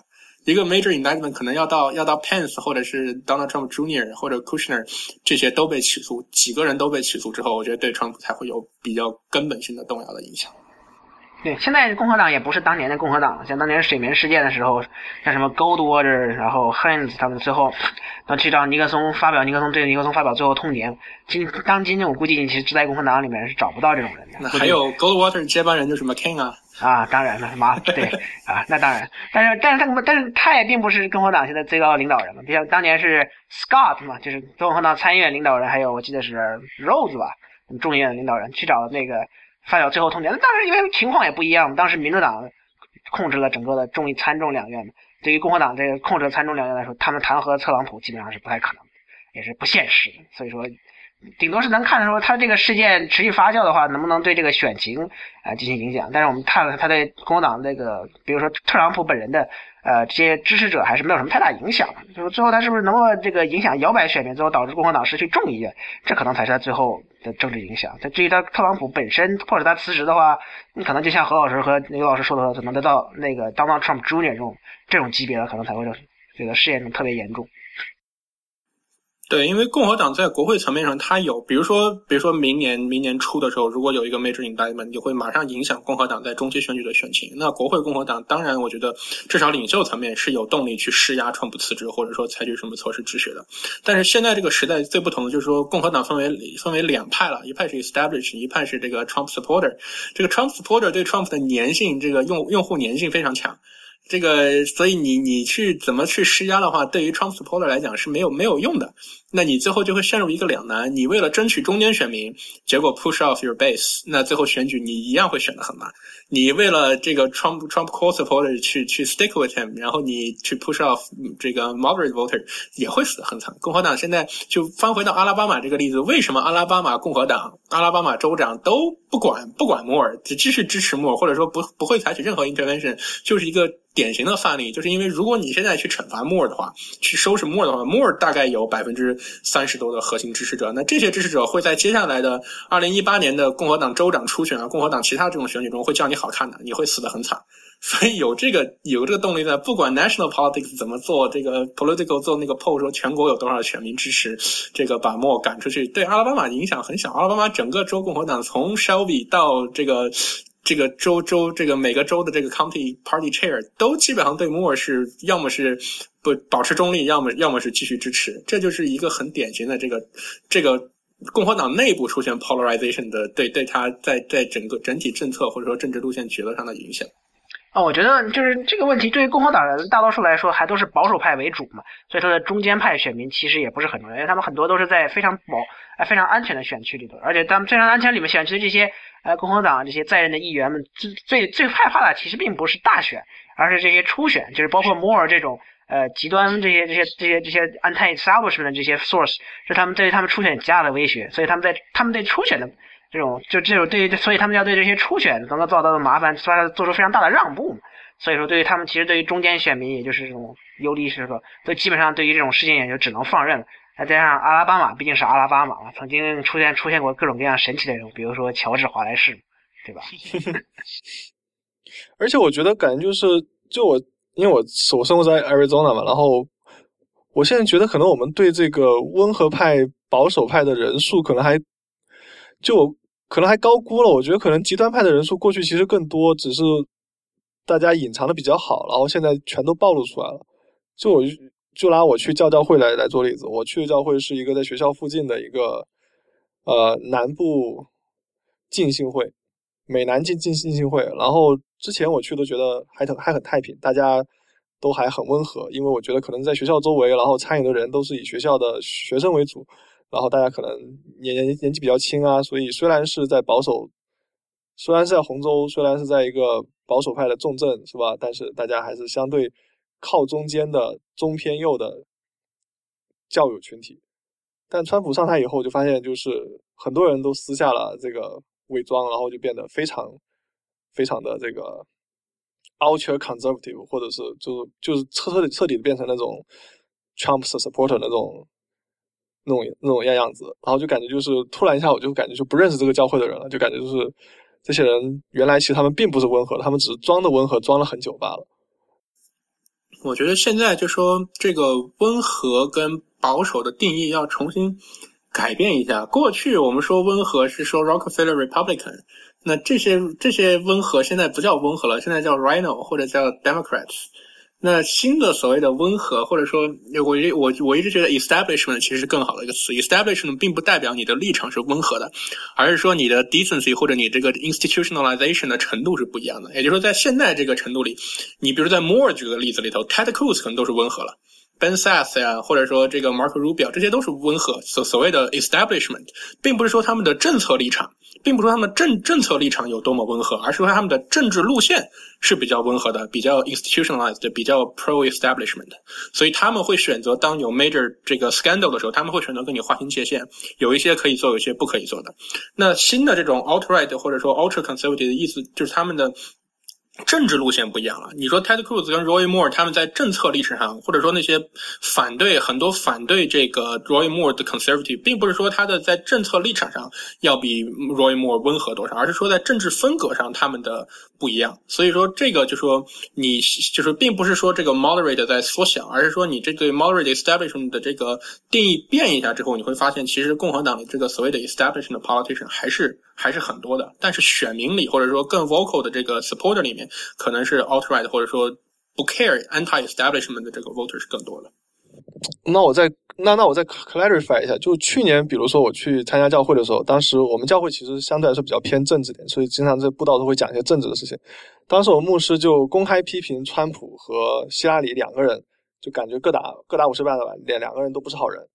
一个 major indictment 可能要到要到 Pence 或者是 Donald Trump Jr. 或者 Kushner 这些都被起诉，几个人都被起诉之后，我觉得对川普才会有比较根本性的动摇的影响。对，现在共和党也不是当年的共和党了。像当年水门事件的时候，像什么 Goldwater，然后 Heinz 他们最后都去找尼克松发表，尼克松对尼克松发表最后通牒。今当今我估计你其实只在共和党里面是找不到这种人的。那还有 Goldwater 接班人就是 McCain 啊。啊，当然了，妈，对啊，那当然。但是但是他但是他也并不是共和党现在最高领导人嘛。比如当年是 Scott 嘛，就是共和党参议院领导人，还有我记得是 Rose 吧，众议院领导人去找那个。发表最后通牒，那当时因为情况也不一样，当时民主党控制了整个的众议参众两院嘛，对于共和党这个控制参众两院来说，他们弹劾特朗普基本上是不太可能，也是不现实的。所以说，顶多是能看出他这个事件持续发酵的话，能不能对这个选情啊进行影响。但是我们看了他对共和党那个，比如说特朗普本人的。呃，这些支持者还是没有什么太大影响。就是最后他是不是能够这个影响摇摆选民，最后导致共和党失去众议院，这可能才是他最后的政治影响。至于他特朗普本身或者他辞职的话，你可能就像何老师和刘老师说的，可能得到那个 Donald Trump Jr. 这种这种级别的，可能才会这个事件中特别严重。对，因为共和党在国会层面上，它有，比如说，比如说明年明年初的时候，如果有一个 major indictment，就会马上影响共和党在中期选举的选情。那国会共和党当然，我觉得至少领袖层面是有动力去施压川普辞职，或者说采取什么措施止血的。但是现在这个时代最不同的就是说，共和党分为分为两派了，一派是 establish，一派是这个 Trump supporter。这个 Trump supporter 对 Trump 的粘性，这个用用户粘性非常强。这个，所以你你去怎么去施压的话，对于 Trump supporter 来讲是没有没有用的。那你最后就会陷入一个两难。你为了争取中间选民，结果 push off your base，那最后选举你一样会选的很慢。你为了这个 Trump Trump core supporter 去去 stick with him，然后你去 push off 这个 moderate voter 也会死的很惨。共和党现在就翻回到阿拉巴马这个例子，为什么阿拉巴马共和党、阿拉巴马州长都不管不管莫尔，只继续支持莫尔，或者说不不会采取任何 intervention，就是一个。典型的范例，就是因为如果你现在去惩罚莫尔的话，去收拾莫尔的话，莫尔大概有百分之三十多的核心支持者，那这些支持者会在接下来的二零一八年的共和党州长初选啊，共和党其他这种选举中会叫你好看的，你会死得很惨。所以有这个有这个动力在，不管 national politics 怎么做，这个 political 做那个 poll 说全国有多少选民支持这个把莫赶出去，对阿拉巴马影响很小。阿拉巴马整个州共和党从 Shelby 到这个。这个州州这个每个州的这个 county party chair 都基本上对 Moore 是要么是不保持中立，要么要么是继续支持，这就是一个很典型的这个这个共和党内部出现 polarization 的对对他在在整个整体政策或者说政治路线抉择上的影响。啊，我觉得就是这个问题，对于共和党人大多数来说，还都是保守派为主嘛，所以说的中间派选民其实也不是很重要，因为他们很多都是在非常保、非常安全的选区里头，而且他们非常安全里面选区的这些呃共和党这些在任的议员们，最最最害怕的其实并不是大选，而是这些初选，就是包括 more 这种呃极端这些这些这些这些 anti-establishment 的这些 source，是他们对于他们初选极大的威胁，所以他们在他们对初选的。这种就这种对于，所以他们要对这些初选能够造到的麻烦，做做出非常大的让步嘛。所以说，对于他们，其实对于中间选民，也就是这种游离是说，都基本上对于这种事情也就只能放任。再加上阿拉巴马毕竟是阿拉巴马嘛，曾经出现出现过各种各样神奇的人物，比如说乔治华莱士，对吧？而且我觉得感觉就是，就我因为我我生活在 Arizona 嘛，然后我现在觉得可能我们对这个温和派、保守派的人数可能还就。可能还高估了，我觉得可能极端派的人数过去其实更多，只是大家隐藏的比较好，然后现在全都暴露出来了。就我就拿我去教教会来来做例子，我去的教会是一个在学校附近的一个呃南部浸信会，美南浸浸浸信会。然后之前我去都觉得还很还很太平，大家都还很温和，因为我觉得可能在学校周围，然后参与的人都是以学校的学生为主。然后大家可能年年年纪比较轻啊，所以虽然是在保守，虽然是在洪州，虽然是在一个保守派的重镇，是吧？但是大家还是相对靠中间的中偏右的教友群体。但川普上台以后，就发现就是很多人都撕下了这个伪装，然后就变得非常非常的这个 ultra conservative，或者是就是就是彻彻底彻底的变成那种 Trump supporter 那种。那种那种样样子，然后就感觉就是突然一下，我就感觉就不认识这个教会的人了，就感觉就是这些人原来其实他们并不是温和，他们只是装的温和，装了很久罢了。我觉得现在就说这个温和跟保守的定义要重新改变一下。过去我们说温和是说 Rockefeller Republican，那这些这些温和现在不叫温和了，现在叫 Rhino 或者叫 Democrats。那新的所谓的温和，或者说，我我我一直觉得 establishment 其实是更好的一个词。establishment 并不代表你的立场是温和的，而是说你的 decency 或者你这个 institutionalization 的程度是不一样的。也就是说，在现在这个程度里，你比如在 Moore 举个例子里头，Ted Cruz 可能都是温和了 Ben Sass 呀，或者说这个 Mark Rubio，这些都是温和。所所谓的 establishment，并不是说他们的政策立场。并不是说他们政政策立场有多么温和，而是说他们的政治路线是比较温和的，比较 institutionalized，比较 pro establishment。所以他们会选择当有 major 这个 scandal 的时候，他们会选择跟你划清界限，有一些可以做，有一些不可以做的。那新的这种 alt right 或者说 ultra conservative 的意思，就是他们的。政治路线不一样了。你说 Ted Cruz 跟 Roy Moore 他们在政策历史上，或者说那些反对很多反对这个 Roy Moore 的 conservative，并不是说他的在政策立场上要比 Roy Moore 温和多少，而是说在政治风格上他们的不一样。所以说这个就说你就是并不是说这个 moderate 在缩小，而是说你这对 moderate establishment 的这个定义变一下之后，你会发现其实共和党的这个所谓的 establishment politician 还是还是很多的。但是选民里或者说更 vocal 的这个 supporter 里面。可能是 alt-right 或者说不 care anti-establishment 的这个 voter 是更多的。那我再那那我再 clarify 一下，就去年比如说我去参加教会的时候，当时我们教会其实相对来说比较偏政治点，所以经常在布道都会讲一些政治的事情。当时我们牧师就公开批评川普和希拉里两个人，就感觉各打各打五十板的吧，两两个人都不是好人。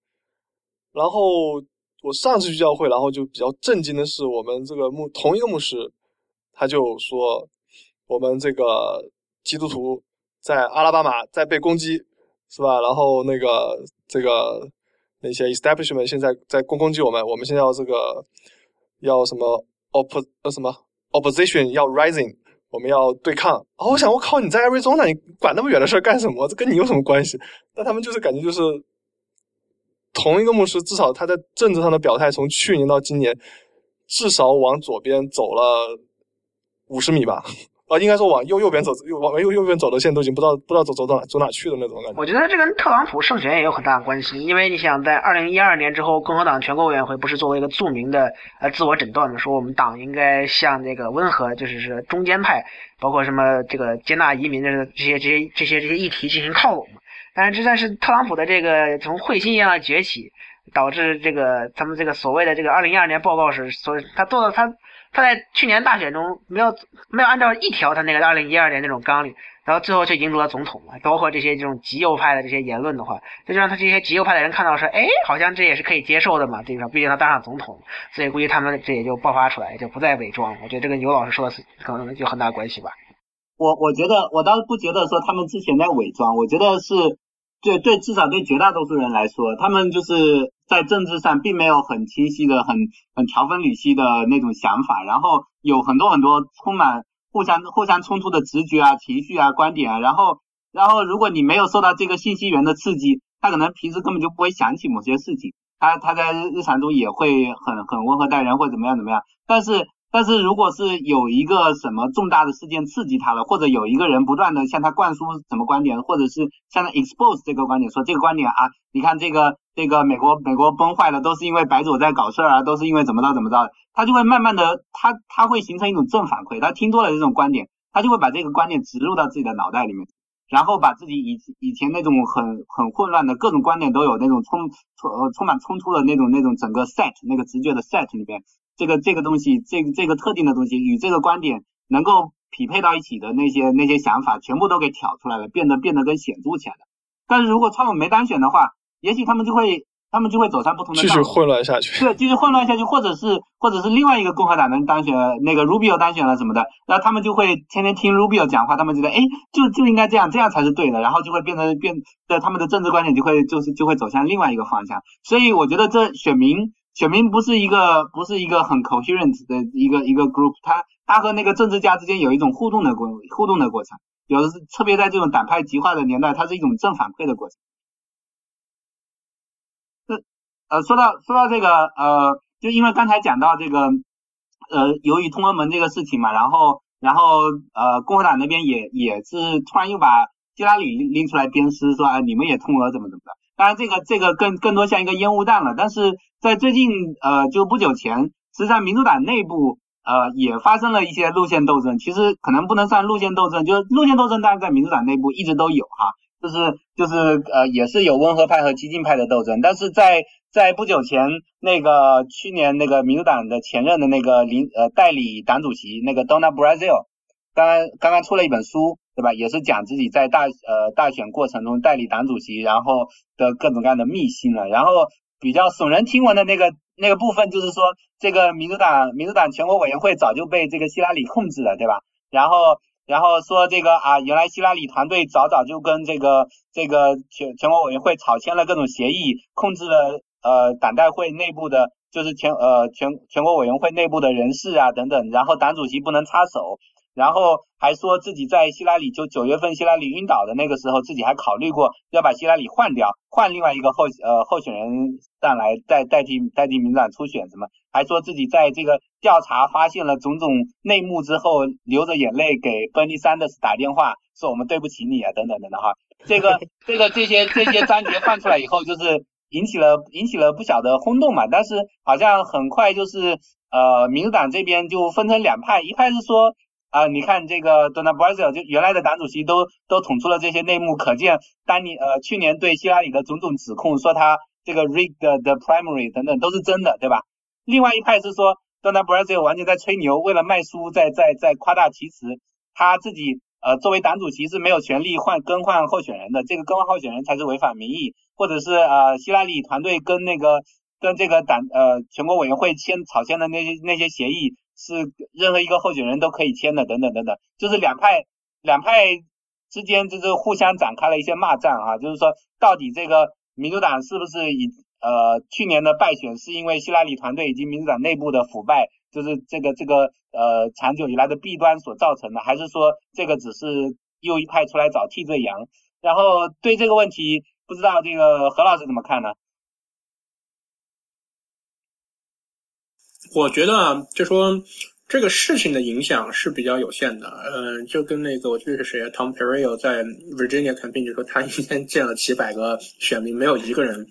然后我上次去教会，然后就比较震惊的是，我们这个牧同一个牧师，他就说。我们这个基督徒在阿拉巴马在被攻击，是吧？然后那个这个那些 establishment 现在在攻攻击我们，我们现在要这个要什么 opp 呃什么 opposition 要 rising，我们要对抗。然后我想，我靠，你在 Arizona，你管那么远的事干什么？这跟你有什么关系？但他们就是感觉就是同一个牧师，至少他在政治上的表态，从去年到今年，至少往左边走了五十米吧。啊，应该说往右右边走，右往右右边走的线都已经不知道不知道走走到走哪去的那种感觉。我觉得这跟特朗普胜选也有很大的关系，因为你想在二零一二年之后，共和党全国委员会不是作为一个著名的呃自我诊断嘛，说我们党应该向这个温和，就是是中间派，包括什么这个接纳移民的这些这些这些这些议题进行靠拢嘛。但是这算是特朗普的这个从彗星一样的崛起，导致这个他们这个所谓的这个二零一二年报告是，所以他做的他。他在去年大选中没有没有按照一条他那个二零一二年那种纲领，然后最后却赢得了总统嘛。包括这些这种极右派的这些言论的话，这就让他这些极右派的人看到说，哎，好像这也是可以接受的嘛。这个毕竟他当上总统，所以估计他们这也就爆发出来，就不再伪装。我觉得这跟尤老师说的是可能有很大关系吧。我我觉得我倒是不觉得说他们之前在伪装，我觉得是对对，至少对绝大多数人来说，他们就是。在政治上并没有很清晰的、很很条分缕析的那种想法，然后有很多很多充满互相互相冲突的直觉啊、情绪啊、观点啊，然后然后如果你没有受到这个信息源的刺激，他可能平时根本就不会想起某些事情，他他在日常中也会很很温和待人或怎么样怎么样，但是。但是如果是有一个什么重大的事件刺激他了，或者有一个人不断的向他灌输什么观点，或者是向他 expose 这个观点，说这个观点啊，你看这个这个美国美国崩坏了，都是因为白左在搞事儿啊，都是因为怎么着怎么着，他就会慢慢的，他他会形成一种正反馈，他听多了这种观点，他就会把这个观点植入到自己的脑袋里面，然后把自己以以前那种很很混乱的各种观点都有那种冲冲充满冲突的那种那种整个 set 那个直觉的 set 里边。这个这个东西，这个这个特定的东西与这个观点能够匹配到一起的那些那些想法，全部都给挑出来了，变得变得更显著起来了。但是如果川普没当选的话，也许他们就会他们就会走上不同的继续混乱下去。对，继续混乱下去，或者是或者是另外一个共和党人当选，那个 Rubio 当选了什么的，那他们就会天天听 Rubio 讲话，他们觉得哎，就就应该这样，这样才是对的，然后就会变得变的他们的政治观点就会就是就会走向另外一个方向。所以我觉得这选民。选民不是一个不是一个很 coherent 的一个一个 group，他他和那个政治家之间有一种互动的过互动的过程，有的是特别在这种党派极化的年代，它是一种正反馈的过程。呃说到说到这个呃，就因为刚才讲到这个呃，由于通俄门这个事情嘛，然后然后呃，共和党那边也也是突然又把希拉里拎拎出来鞭尸，说啊你们也通俄怎么怎么的。当然，这个这个更更多像一个烟雾弹了。但是在最近呃，就不久前，实际上民主党内部呃也发生了一些路线斗争。其实可能不能算路线斗争，就是路线斗争，当然在民主党内部一直都有哈，就是就是呃也是有温和派和激进派的斗争。但是在在不久前，那个去年那个民主党的前任的那个领呃代理党主席那个 Donna Brazil，刚刚刚刚出了一本书。对吧？也是讲自己在大呃大选过程中代理党主席，然后的各种各样的秘辛了。然后比较耸人听闻的那个那个部分，就是说这个民主党民主党全国委员会早就被这个希拉里控制了，对吧？然后然后说这个啊，原来希拉里团队早早就跟这个这个全全国委员会草签了各种协议，控制了呃党代会内部的，就是全呃全全国委员会内部的人事啊等等，然后党主席不能插手。然后还说自己在希拉里就九月份希拉里晕倒的那个时候，自己还考虑过要把希拉里换掉，换另外一个候呃候选人上来代代替代替民主党初选什么，还说自己在这个调查发现了种种内幕之后，流着眼泪给芬尼·桑德斯打电话，说我们对不起你啊等等等等哈，这个 这个这些这些章节放出来以后，就是引起了引起了不小的轰动嘛，但是好像很快就是呃民主党这边就分成两派，一派是说。啊，你看这个 d o n a Brazil 就原来的党主席都都捅出了这些内幕，可见当年呃去年对希拉里的种种指控，说他这个 rigged the primary 等等都是真的，对吧？另外一派是说 d o n a Brazil 完全在吹牛，为了卖书在在在夸大其词，他自己呃作为党主席是没有权利换更换候选人的，这个更换候选人才是违反民意，或者是呃希拉里团队跟那个跟这个党呃全国委员会签草签的那些那些协议。是任何一个候选人都可以签的，等等等等，就是两派两派之间就是互相展开了一些骂战啊，就是说到底这个民主党是不是以呃去年的败选是因为希拉里团队以及民主党内部的腐败，就是这个这个呃长久以来的弊端所造成的，还是说这个只是右一派出来找替罪羊？然后对这个问题，不知道这个何老师怎么看呢？我觉得啊，就说这个事情的影响是比较有限的。嗯，就跟那个我记得是谁啊，Tom Perino 在 Virginia campaign 就说他一天见了几百个选民，没有一个人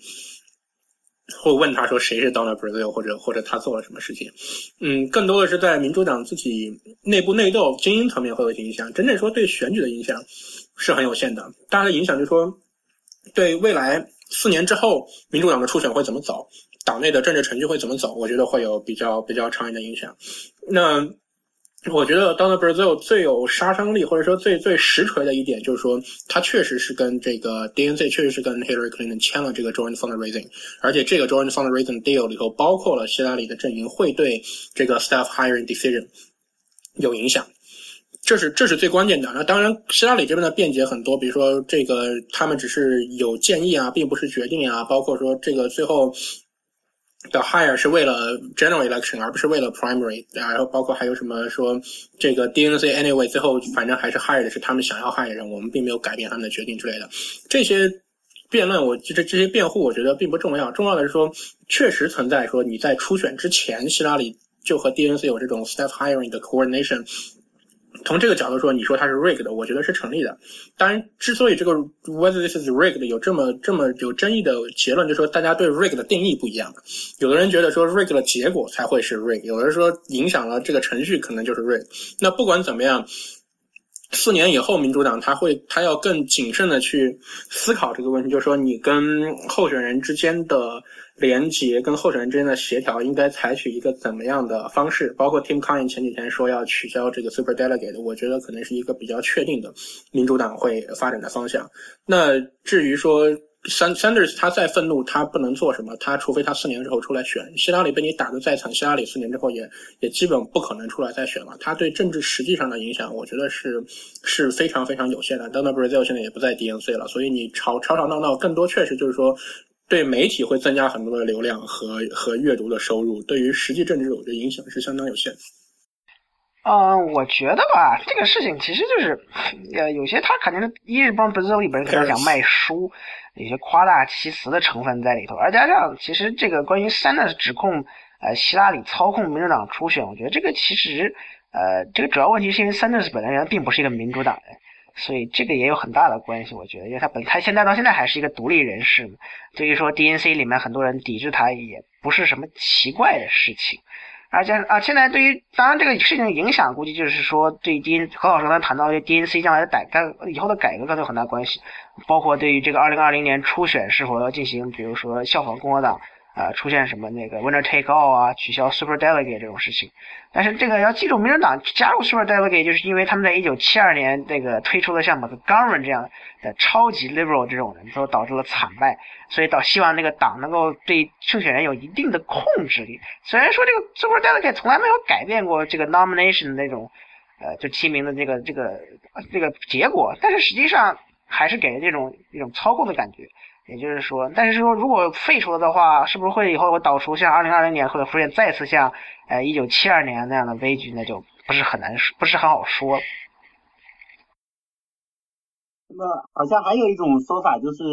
会问他说谁是 Donald Brazil 或者或者他做了什么事情。嗯，更多的是在民主党自己内部内斗、精英层面会有影响。真正说对选举的影响是很有限的。大的影响就是说，对未来四年之后民主党的初选会怎么走。党内的政治程序会怎么走？我觉得会有比较比较长远的影响。那我觉得 Donald Brazil 最有杀伤力，或者说最最实锤的一点，就是说他确实是跟这个 DNC 确实是跟 Hillary Clinton 签了这个 Joint Fundraising，而且这个 Joint Fundraising Deal 里头包括了希拉里的阵营会对这个 Staff Hiring Decision 有影响，这是这是最关键的。那当然，希拉里这边的辩解很多，比如说这个他们只是有建议啊，并不是决定啊，包括说这个最后。的 hire 是为了 general election，而不是为了 primary，然后包括还有什么说这个 DNC anyway，最后反正还是 hire 的是他们想要 hire 的人，我们并没有改变他们的决定之类的。这些辩论，我这这些辩护，我觉得并不重要，重要的是说，确实存在说你在初选之前，希拉里就和 DNC 有这种 staff hiring 的 coordination。从这个角度说，你说它是 rigged，我觉得是成立的。当然，之所以这个 whether this is rigged 有这么这么有争议的结论，就是说大家对 rigged 的定义不一样。有的人觉得说 rigged 的结果才会是 rigged，有的人说影响了这个程序可能就是 rigged。那不管怎么样。四年以后，民主党他会他要更谨慎的去思考这个问题，就是说你跟候选人之间的连接，跟候选人之间的协调，应该采取一个怎么样的方式？包括 Tim Cahn 前几天说要取消这个 Super Delegate，我觉得可能是一个比较确定的民主党会发展的方向。那至于说，Sanders 他再愤怒，他不能做什么？他除非他四年之后出来选。希拉里被你打得再惨，希拉里四年之后也也基本不可能出来再选了。他对政治实际上的影响，我觉得是是非常非常有限的。Donald Brazil 现在也不在 DNC 了，所以你吵吵吵闹闹，更多确实就是说对媒体会增加很多的流量和和阅读的收入。对于实际政治，我觉得影响是相当有限。嗯，我觉得吧，这个事情其实就是，呃，有些他肯定是一日帮 Brazil 里边可能想卖书。有些夸大其词的成分在里头，而加上其实这个关于 Sanders 指控，呃，希拉里操控民主党初选，我觉得这个其实，呃，这个主要问题是因为 Sanders 本人并不是一个民主党人，所以这个也有很大的关系。我觉得，因为他本他现在到现在还是一个独立人士，所以说 DNC 里面很多人抵制他也不是什么奇怪的事情。而且啊，现在对于当然这个事情的影响，估计就是说对 D N 何老师刚才谈到 D N C 将来的改改以后的改革，可能有很大关系，包括对于这个二零二零年初选是否要进行，比如说效仿共和党。啊，出现什么那个 winner take all 啊，取消 super delegate 这种事情，但是这个要记住，民主党加入 super delegate 就是因为他们在一九七二年那个推出的像 McGovern 这样的超级 liberal 这种人，都导致了惨败，所以导希望那个党能够对竞选人有一定的控制力。虽然说这个 super delegate 从来没有改变过这个 nomination 的那种，呃，就提名的这个这个这个结果，但是实际上还是给人这种一种操控的感觉。也就是说，但是说如果废除了的话，是不是会以后会导出像二零二零年或者出现再次像呃一九七二年那样的悲剧？那就不是很难说，不是很好说。那么好像还有一种说法，就是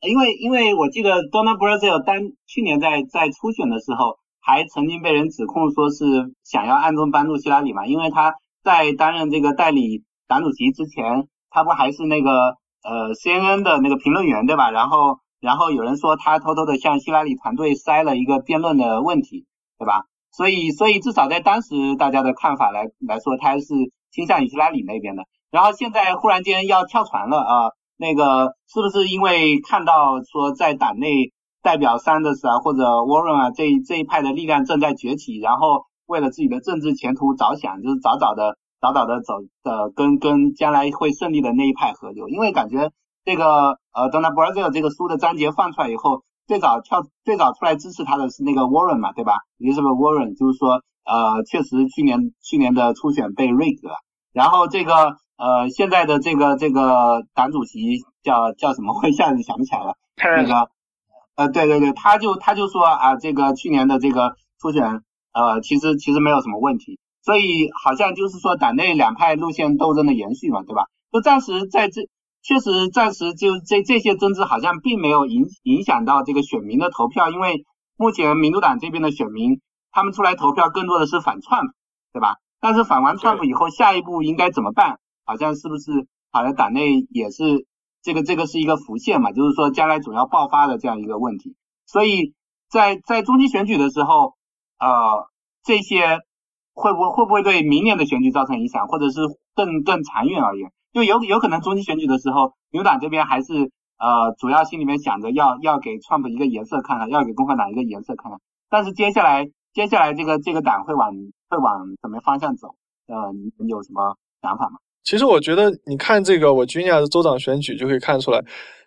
因为因为我记得 Donna Brazil 单去年在在初选的时候，还曾经被人指控说是想要暗中帮助希拉里嘛，因为他在担任这个代理党主席之前，他不还是那个呃 CNN 的那个评论员对吧？然后。然后有人说他偷偷的向希拉里团队塞了一个辩论的问题，对吧？所以，所以至少在当时大家的看法来来说，他是倾向于希拉里那边的。然后现在忽然间要跳船了啊，那个是不是因为看到说在党内代表 Sanders 啊或者 Warren 啊这这一派的力量正在崛起，然后为了自己的政治前途着想，就是早早的早早的走的跟跟将来会胜利的那一派合流，因为感觉。这个呃，Donald Brazil 这个书的章节放出来以后，最早跳最早出来支持他的是那个 Warren 嘛，对吧 lisa Warren 就是说，呃，确实去年去年的初选被 rigged 了。然后这个呃，现在的这个这个党主席叫叫什么？我一下子想不起来了。那个呃，对对对，他就他就说啊，这个去年的这个初选呃，其实其实没有什么问题。所以好像就是说党内两派路线斗争的延续嘛，对吧？就暂时在这。确实，暂时就这这些争执好像并没有影影响到这个选民的投票，因为目前民主党这边的选民他们出来投票更多的是反串，对吧？但是反完川普以后，下一步应该怎么办？好像是不是好像党内也是这个这个是一个浮现嘛，就是说将来总要爆发的这样一个问题。所以在在中期选举的时候，呃，这些会不会会不会对明年的选举造成影响，或者是更更长远而言，就有有可能中期选举的时候，牛党这边还是呃主要心里面想着要要给川普一个颜色看看，要给共和党一个颜色看看，但是接下来接下来这个这个党会往会往什么方向走？呃，你有什么想法吗？其实我觉得，你看这个我军亚的州长选举就可以看出来，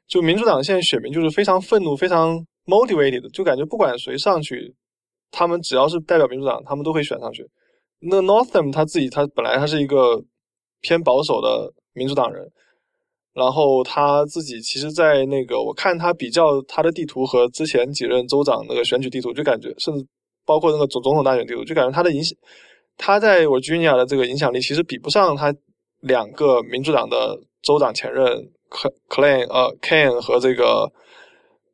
就民主党现在选民就是非常愤怒、非常 motivated，就感觉不管谁上去，他们只要是代表民主党，他们都会选上去。那 Northam 他自己，他本来他是一个偏保守的民主党人，然后他自己其实，在那个我看他比较他的地图和之前几任州长那个选举地图，就感觉甚至包括那个总总统大选地图，就感觉他的影响，他在我军亚的这个影响力其实比不上他。两个民主党的州长前任 c l a n 呃 Ken 和这个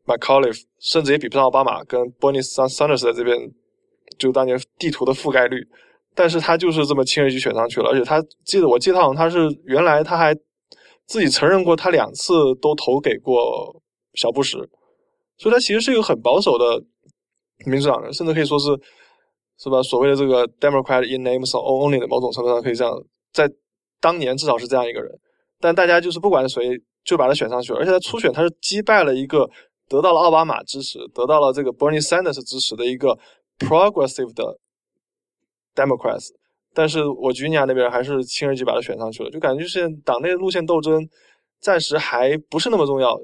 McAuliffe，甚至也比不上奥巴马跟 Bernie Sanders 在这边，就当年地图的覆盖率。但是他就是这么轻易举选上去了，而且他记得我记得好像他是原来他还自己承认过，他两次都投给过小布什，所以他其实是一个很保守的民主党人，甚至可以说是是吧？所谓的这个 Democrat in names only 的某种程度上可以这样在。当年至少是这样一个人，但大家就是不管谁就把他选上去了，而且他初选他是击败了一个得到了奥巴马支持、得到了这个 Bernie Sanders 支持的一个 progressive 的 Democrats，但是我吉尼亚那边还是轻而易举把他选上去了，就感觉就是党内的路线斗争暂时还不是那么重要，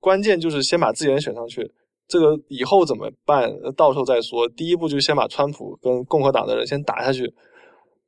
关键就是先把自己人选上去，这个以后怎么办到时候再说，第一步就先把川普跟共和党的人先打下去。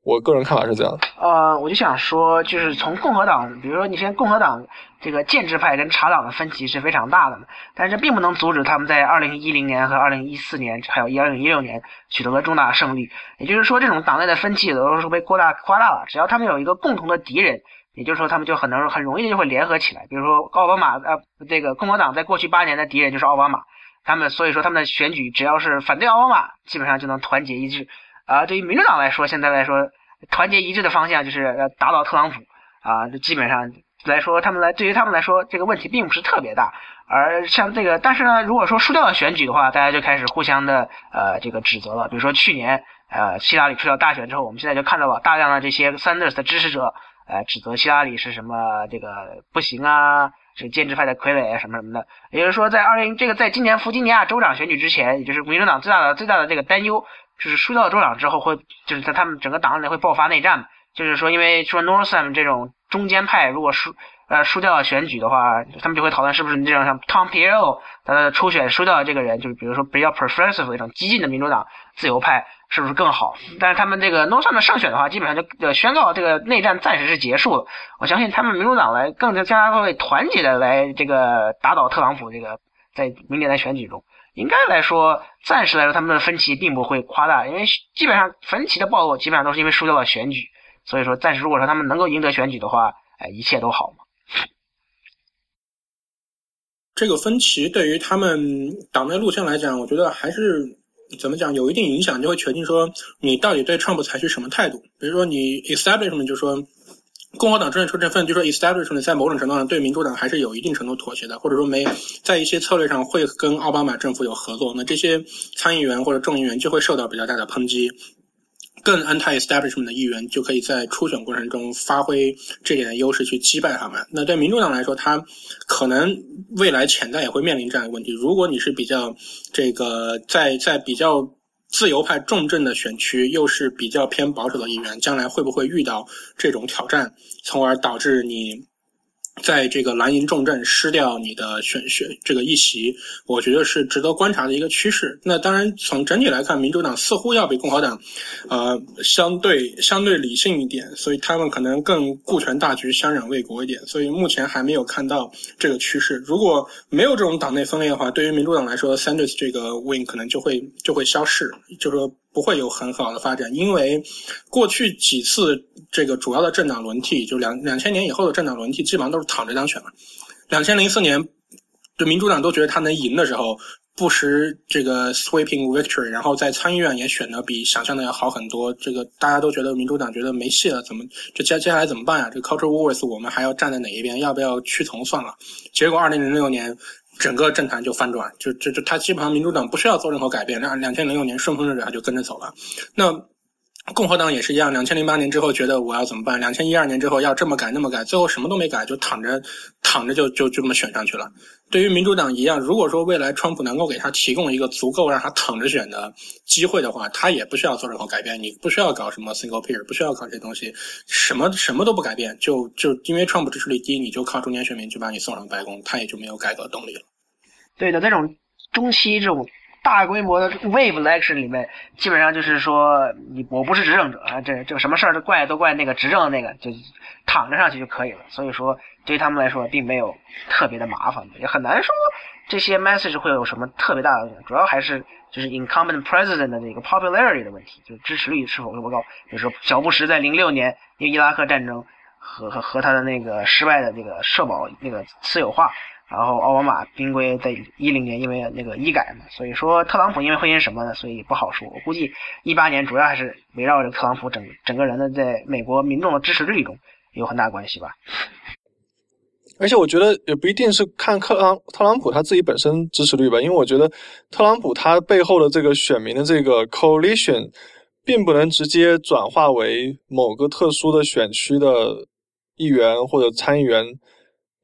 我个人看法是这样的。呃，我就想说，就是从共和党，比如说你现在共和党这个建制派跟茶党的分歧是非常大的，但是并不能阻止他们在二零一零年和二零一四年，还有一二零一六年取得了重大胜利。也就是说，这种党内的分歧有的时候是被扩大夸大了。只要他们有一个共同的敌人，也就是说，他们就很能很容易就会联合起来。比如说奥巴马，呃，这个共和党在过去八年的敌人就是奥巴马，他们所以说他们的选举只要是反对奥巴马，基本上就能团结一致。啊，对于民主党来说，现在来说。团结一致的方向就是要打倒特朗普啊！这基本上来说，他们来对于他们来说，这个问题并不是特别大。而像这个，但是呢，如果说输掉了选举的话，大家就开始互相的呃这个指责了。比如说去年呃希拉里输掉大选之后，我们现在就看到了大量的这些 Sanders 的支持者呃指责希拉里是什么这个不行啊，是建制派的傀儡啊什么什么的。也就是说，在二零这个在今年弗吉尼亚州长选举之前，也就是民主党最大的最大的这个担忧。就是输掉了州长之后，会就是在他们整个党内会爆发内战嘛。就是说，因为说 Northam 这种中间派如果输呃输掉了选举的话，他们就会讨论是不是这种像 Tom p i e l 他的初选输掉的这个人，就是比如说比较 progressive 的一种激进的民主党自由派是不是更好？但是他们这个 Northam 的胜选的话，基本上就宣告这个内战暂时是结束了。我相信他们民主党来更加将来会团结的来这个打倒特朗普这个在明年的选举中。应该来说，暂时来说，他们的分歧并不会夸大，因为基本上分歧的暴露基本上都是因为输掉了选举，所以说暂时如果说他们能够赢得选举的话，哎，一切都好嘛。这个分歧对于他们党内路线来讲，我觉得还是怎么讲有一定影响，就会决定说你到底对 Trump 采取什么态度。比如说你 establishment 就说。共和党政治成分，就说 establishment 在某种程度上对民主党还是有一定程度妥协的，或者说没在一些策略上会跟奥巴马政府有合作。那这些参议员或者众议员就会受到比较大的抨击，更 anti establishment 的议员就可以在初选过程中发挥这点的优势去击败他们。那对民主党来说，他可能未来潜在也会面临这样的问题。如果你是比较这个在在比较。自由派重镇的选区又是比较偏保守的议员，将来会不会遇到这种挑战，从而导致你？在这个蓝营重镇失掉你的选选这个议席，我觉得是值得观察的一个趋势。那当然，从整体来看，民主党似乎要比共和党，呃，相对相对理性一点，所以他们可能更顾全大局、相忍为国一点。所以目前还没有看到这个趋势。如果没有这种党内分裂的话，对于民主党来说，Sanders 这个 win 可能就会就会消逝，就说。不会有很好的发展，因为过去几次这个主要的政党轮替，就两两千年以后的政党轮替，基本上都是躺着当选了。两千零四年，就民主党都觉得他能赢的时候，不时这个 sweeping victory，然后在参议院也选的比想象的要好很多。这个大家都觉得民主党觉得没戏了，怎么这接接下来怎么办呀？这 culture wars 我们还要站在哪一边？要不要屈从算了？结果二零零六年整个政坛就翻转，就就就他基本上民主党不需要做任何改变，那两千零六年顺风顺水他就跟着走了。那共和党也是一样，两千零八年之后觉得我要怎么办？两千一二年之后要这么改那么改，最后什么都没改，就躺着躺着就就就这么选上去了。对于民主党一样，如果说未来川普能够给他提供一个足够让他躺着选的机会的话，他也不需要做任何改变，你不需要搞什么 single payer，不需要搞这些东西，什么什么都不改变，就就因为川普支持率低，你就靠中间选民就把你送上白宫，他也就没有改革动力了。对的，那种中期这种。大规模的 wave election 里面，基本上就是说，你我不是执政者啊，这这个什么事儿都怪都怪那个执政的那个，就躺着上去就可以了。所以说，对他们来说，并没有特别的麻烦，也很难说这些 message 会有什么特别大的。主要还是就是 incumbent president 的这个 popularity 的问题，就是支持率是否够高。比如说，小布什在零六年因为伊拉克战争和和和他的那个失败的这个社保那个私有化。然后奥巴马兵归在一零年因为那个医改嘛，所以说特朗普因为会因什么呢？所以不好说。我估计一八年主要还是围绕着特朗普整整个人的在美国民众的支持率中有很大关系吧。而且我觉得也不一定是看特朗特朗普他自己本身支持率吧，因为我觉得特朗普他背后的这个选民的这个 coalition 并不能直接转化为某个特殊的选区的议员或者参议员。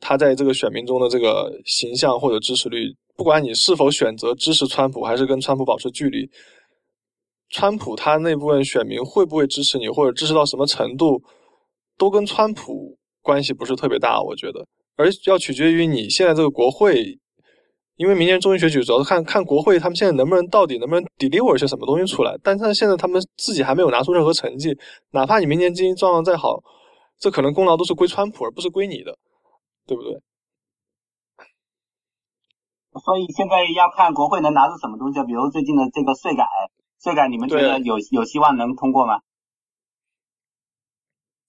他在这个选民中的这个形象或者支持率，不管你是否选择支持川普，还是跟川普保持距离，川普他那部分选民会不会支持你，或者支持到什么程度，都跟川普关系不是特别大，我觉得，而要取决于你现在这个国会，因为明年中期选举主要是看看国会他们现在能不能到底能不能 deliver 些什么东西出来，但是现在他们自己还没有拿出任何成绩，哪怕你明年经济状况再好，这可能功劳都是归川普，而不是归你的。对不对？所以现在要看国会能拿出什么东西，比如最近的这个税改，税改你们觉得有有希望能通过吗？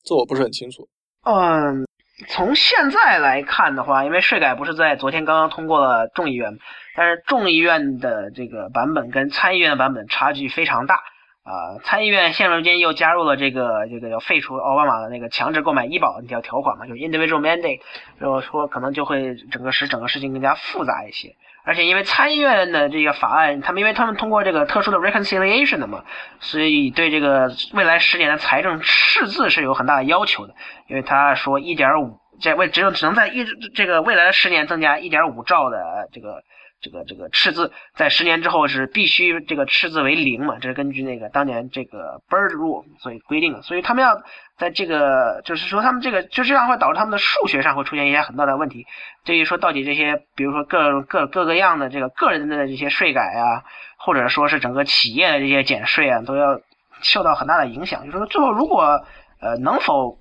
这我不是很清楚。嗯，从现在来看的话，因为税改不是在昨天刚刚通过了众议院，但是众议院的这个版本跟参议院的版本差距非常大。啊，参议院现如今又加入了这个这个要废除奥巴马的那个强制购买医保那条条款嘛，就是 individual mandate，然后说可能就会整个使整个事情更加复杂一些。而且因为参议院的这个法案，他们因为他们通过这个特殊的 reconciliation 的嘛，所以对这个未来十年的财政赤字是有很大的要求的。因为他说一点五，这为只有只能在一这个未来的十年增加一点五兆的这个。这个这个赤字在十年之后是必须这个赤字为零嘛？这是根据那个当年这个 Bird Rule 所以规定的。所以他们要在这个就是说他们这个就这样会导致他们的数学上会出现一些很大的问题。至于说到底这些，比如说各各各个样的这个个人的这些税改啊，或者说是整个企业的这些减税啊，都要受到很大的影响。就是说最后如果呃能否。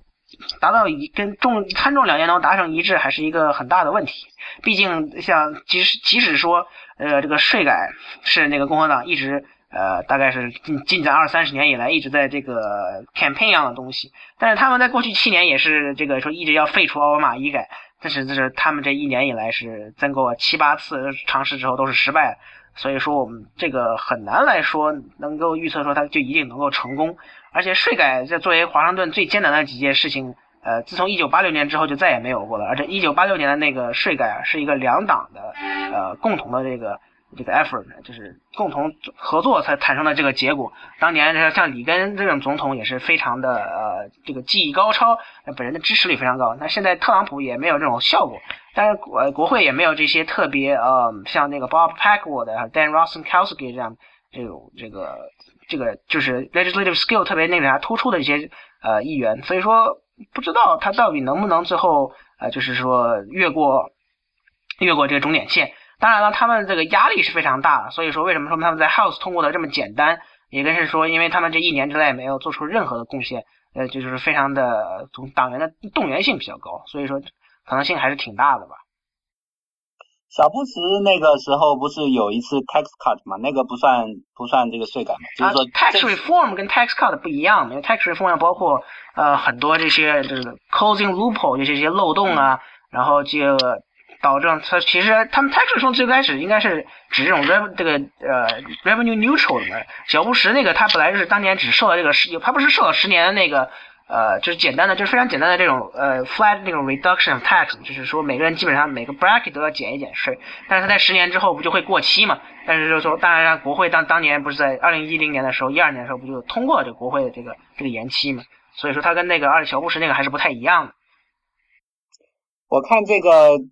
达到一跟众参众两院能达成一致，还是一个很大的问题。毕竟，像即使即使说，呃，这个税改是那个共和党一直呃，大概是近近在二三十年以来一直在这个 campaign 样的东西。但是他们在过去七年也是这个说一直要废除奥巴马医改，但是这是他们这一年以来是增购七八次尝试之后都是失败。所以说我们这个很难来说能够预测说它就一定能够成功。而且税改这作为华盛顿最艰难的几件事情，呃，自从一九八六年之后就再也没有过了。而且一九八六年的那个税改啊，是一个两党的呃共同的这个这个 effort，就是共同合作才产生的这个结果。当年像里根这种总统也是非常的呃这个技艺高超，本人的支持率非常高。那现在特朗普也没有这种效果，但是国国会也没有这些特别呃像那个 Bob Packwood、Dan Rostenkowski 这样这种这个。这个就是 legislative skill 特别那个啥突出的一些呃议员，所以说不知道他到底能不能最后呃就是说越过越过这个终点线。当然了，他们这个压力是非常大的，所以说为什么说他们在 House 通过的这么简单，也跟是说因为他们这一年之内没有做出任何的贡献，呃就是非常的从党员的动员性比较高，所以说可能性还是挺大的吧。小布什那个时候不是有一次 tax cut 嘛？那个不算不算这个税改嘛？就是说 tax reform 跟 tax cut 不一样，因为 tax reform 包括呃很多这些就是 closing loophole 就是这些漏洞啊，然后这个导致它其实他们 tax reform 最开始应该是指这种 rev 这个呃 revenue neutral 的嘛。小布什那个他本来是当年只受了这个十，他不是受了十年的那个呃就是简单的就是非常简单的这种呃 flat 那种 reduction of tax，就是说每个人基本上每个 bracket 都要减一减税，但是他在十年之后不就会过期嘛？但是就是说当然国会当当年不是在二零一零年的时候一二年的时候不就通过这国会的这个这个延期嘛？所以说他跟那个二小布什那个还是不太一样的。我看这个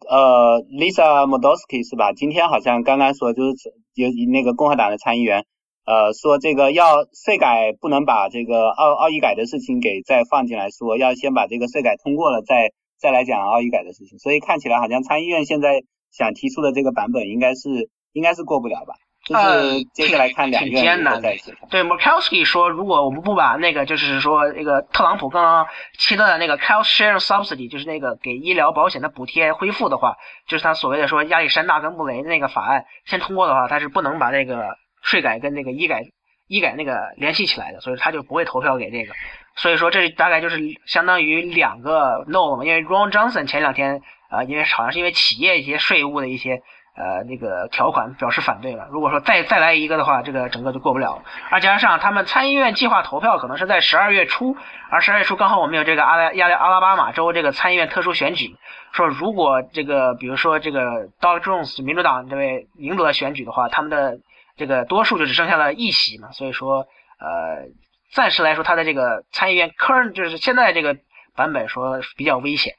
呃，Lisa Modoski 是吧？今天好像刚刚说就是有那个共和党的参议员呃说这个要税改不能把这个奥奥医改的事情给再放进来说，要先把这个税改通过了再再来讲奥医改的事情。所以看起来好像参议院现在想提出的这个版本应该是应该是过不了吧？就是接下来看两院再协对 m u r k o w s k y 说，如果我们不把那个，就是说那个特朗普刚刚提到的那个 health share subsidy，就是那个给医疗保险的补贴恢复的话，就是他所谓的说亚历山大跟穆雷的那个法案先通过的话，他是不能把那个税改跟那个医改医改那个联系起来的，所以他就不会投票给这个。所以说这大概就是相当于两个 no 嘛，因为 Ron Johnson 前两天啊，因为好像是因为企业一些税务的一些。呃，那个条款表示反对了。如果说再再来一个的话，这个整个就过不了。而加上他们参议院计划投票可能是在十二月初，而十二月初刚好我们有这个阿拉亚阿拉巴马州这个参议院特殊选举，说如果这个比如说这个 Donald Jones 民主党这位赢得了选举的话，他们的这个多数就只剩下了一席嘛。所以说，呃，暂时来说，他的这个参议院 current 就是现在这个版本说比较危险。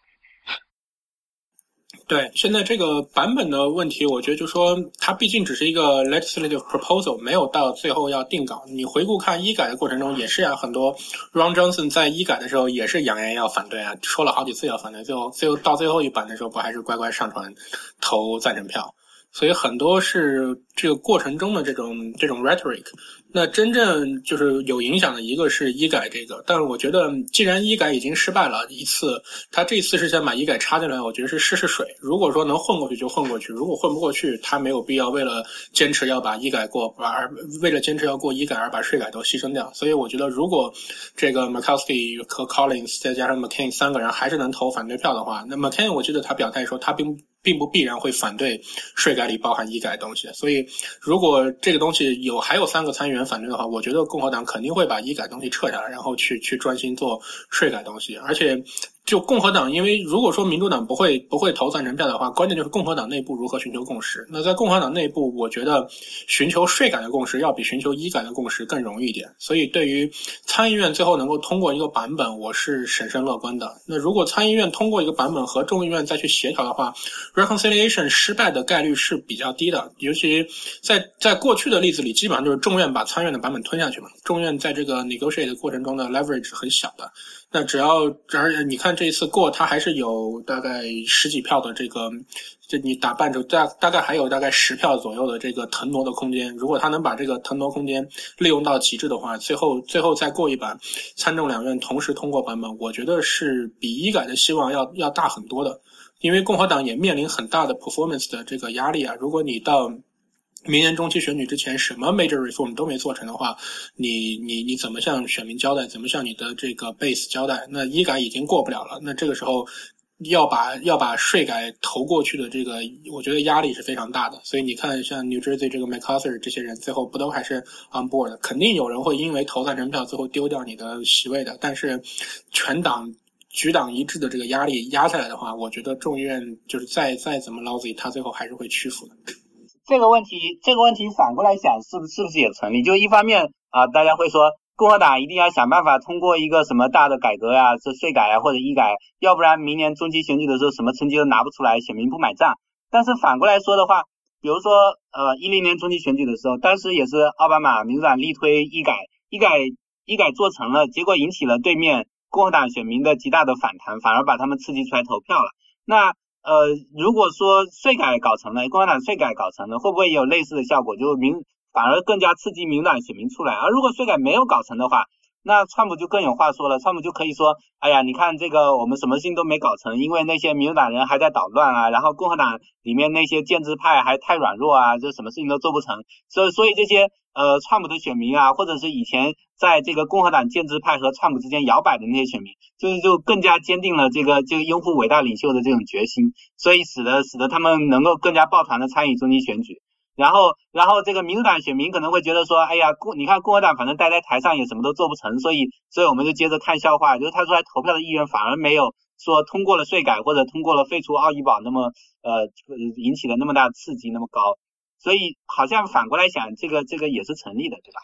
对，现在这个版本的问题，我觉得就说它毕竟只是一个 legislative proposal，没有到最后要定稿。你回顾看医改的过程中，也是啊，很多 Ron Johnson 在医改的时候也是扬言要反对啊，说了好几次要反对，最后最后到最后一版的时候，不还是乖乖上传投赞成票？所以很多是这个过程中的这种这种 rhetoric。那真正就是有影响的一个是医改这个，但是我觉得既然医改已经失败了一次，他这次是想把医改插进来，我觉得是试试水。如果说能混过去就混过去，如果混不过去，他没有必要为了坚持要把医改过而为了坚持要过医改而把税改都牺牲掉。所以我觉得如果这个 m c c a s k y 和 Collins 再加上 McCain 三个人还是能投反对票的话，那 McCain 我记得他表态说他并并不必然会反对税改里包含医改东西。所以如果这个东西有还有三个参议员。反对的话，我觉得共和党肯定会把医改东西撤下来，然后去去专心做税改东西，而且。就共和党，因为如果说民主党不会不会投赞成票的话，关键就是共和党内部如何寻求共识。那在共和党内部，我觉得寻求税改的共识要比寻求医改的共识更容易一点。所以对于参议院最后能够通过一个版本，我是审慎乐观的。那如果参议院通过一个版本和众议院再去协调的话，reconciliation 失败的概率是比较低的。尤其在在过去的例子里，基本上就是众院把参院的版本吞下去嘛。众院在这个 negotiate 的过程中的 leverage 很小的。那只要，而且你看这一次过，他还是有大概十几票的这个，就你打半折，大大概还有大概十票左右的这个腾挪的空间。如果他能把这个腾挪空间利用到极致的话，最后最后再过一版，参众两院同时通过版本，我觉得是比医改的希望要要大很多的。因为共和党也面临很大的 performance 的这个压力啊。如果你到明年中期选举之前，什么 major reform 都没做成的话，你你你怎么向选民交代？怎么向你的这个 base 交代？那医改已经过不了了，那这个时候要把要把税改投过去的这个，我觉得压力是非常大的。所以你看，像 New Jersey 这个 McCarthy 这些人，最后不都还是 on board？肯定有人会因为投赞成票，最后丢掉你的席位的。但是全党举党一致的这个压力压下来的话，我觉得众议院就是再再怎么 lousy，他最后还是会屈服的。这个问题，这个问题反过来想，是不是不是也成立？就一方面啊，大家会说共和党一定要想办法通过一个什么大的改革呀，是税改啊或者医改，要不然明年中期选举的时候什么成绩都拿不出来，选民不买账。但是反过来说的话，比如说呃一零年中期选举的时候，当时也是奥巴马民主党力推医改，医改医改做成了，结果引起了对面共和党选民的极大的反弹，反而把他们刺激出来投票了。那。呃，如果说税改搞成了，共产党税改搞成了，会不会有类似的效果？就民反而更加刺激民党选民出来。而如果税改没有搞成的话，那川普就更有话说了。川普就可以说，哎呀，你看这个我们什么事情都没搞成，因为那些民主党人还在捣乱啊，然后共和党里面那些建制派还太软弱啊，就什么事情都做不成。所以，所以这些呃川普的选民啊，或者是以前在这个共和党建制派和川普之间摇摆的那些选民，就是就更加坚定了这个这个拥护伟大领袖的这种决心，所以使得使得他们能够更加抱团的参与中期选举。然后，然后这个民主党选民可能会觉得说，哎呀，共你看共和党反正待在台上也什么都做不成，所以，所以我们就接着看笑话，就是他出来投票的意愿反而没有说通过了税改或者通过了废除奥医保那么呃引起的那么大刺激那么高，所以好像反过来想，这个这个也是成立的，对吧？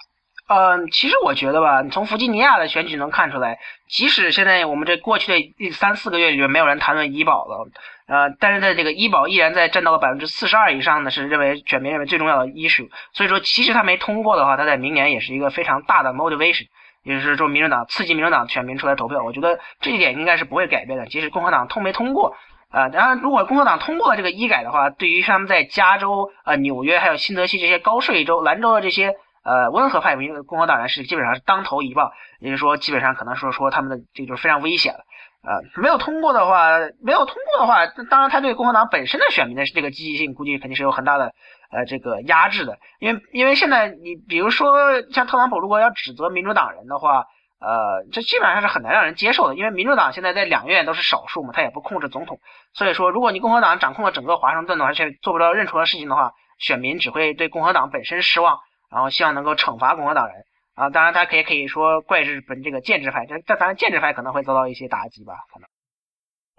嗯，其实我觉得吧，从弗吉尼亚的选举能看出来，即使现在我们这过去的三四个月里面没有人谈论医保了，呃，但是在这个医保依然在占到了百分之四十二以上呢，是认为选民认为最重要的医术。所以说，其实他没通过的话，他在明年也是一个非常大的 motivation，也就是说，民主党刺激民主党选民出来投票。我觉得这一点应该是不会改变的，即使共和党通没通过啊。当然，如果共和党通过了这个医改的话，对于他们在加州、呃纽约还有新泽西这些高税州、兰州的这些。呃，温和派民共和党人是基本上是当头一棒，也就是说，基本上可能说说他们的这就是非常危险了。啊，没有通过的话，没有通过的话，当然他对共和党本身的选民的这个积极性，估计肯定是有很大的呃这个压制的。因为因为现在你比如说像特朗普如果要指责民主党人的话，呃，这基本上是很难让人接受的。因为民主党现在在两院都是少数嘛，他也不控制总统，所以说如果你共和党掌控了整个华盛顿的话，却做不到任何事情的话，选民只会对共和党本身失望。然后希望能够惩罚共和党人啊，当然他可以可以说怪日本这个建制派，但但当然建制派可能会遭到一些打击吧，可能。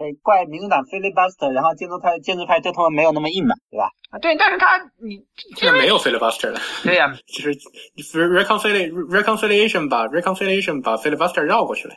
对，怪民主党 filibuster，然后建制派建制派对他们没有那么硬嘛，对吧？啊，对，但是他你现在没有 filibuster 了。对呀，就是 reconciliation reconciliation 把 reconciliation 把 filibuster 绕过去了。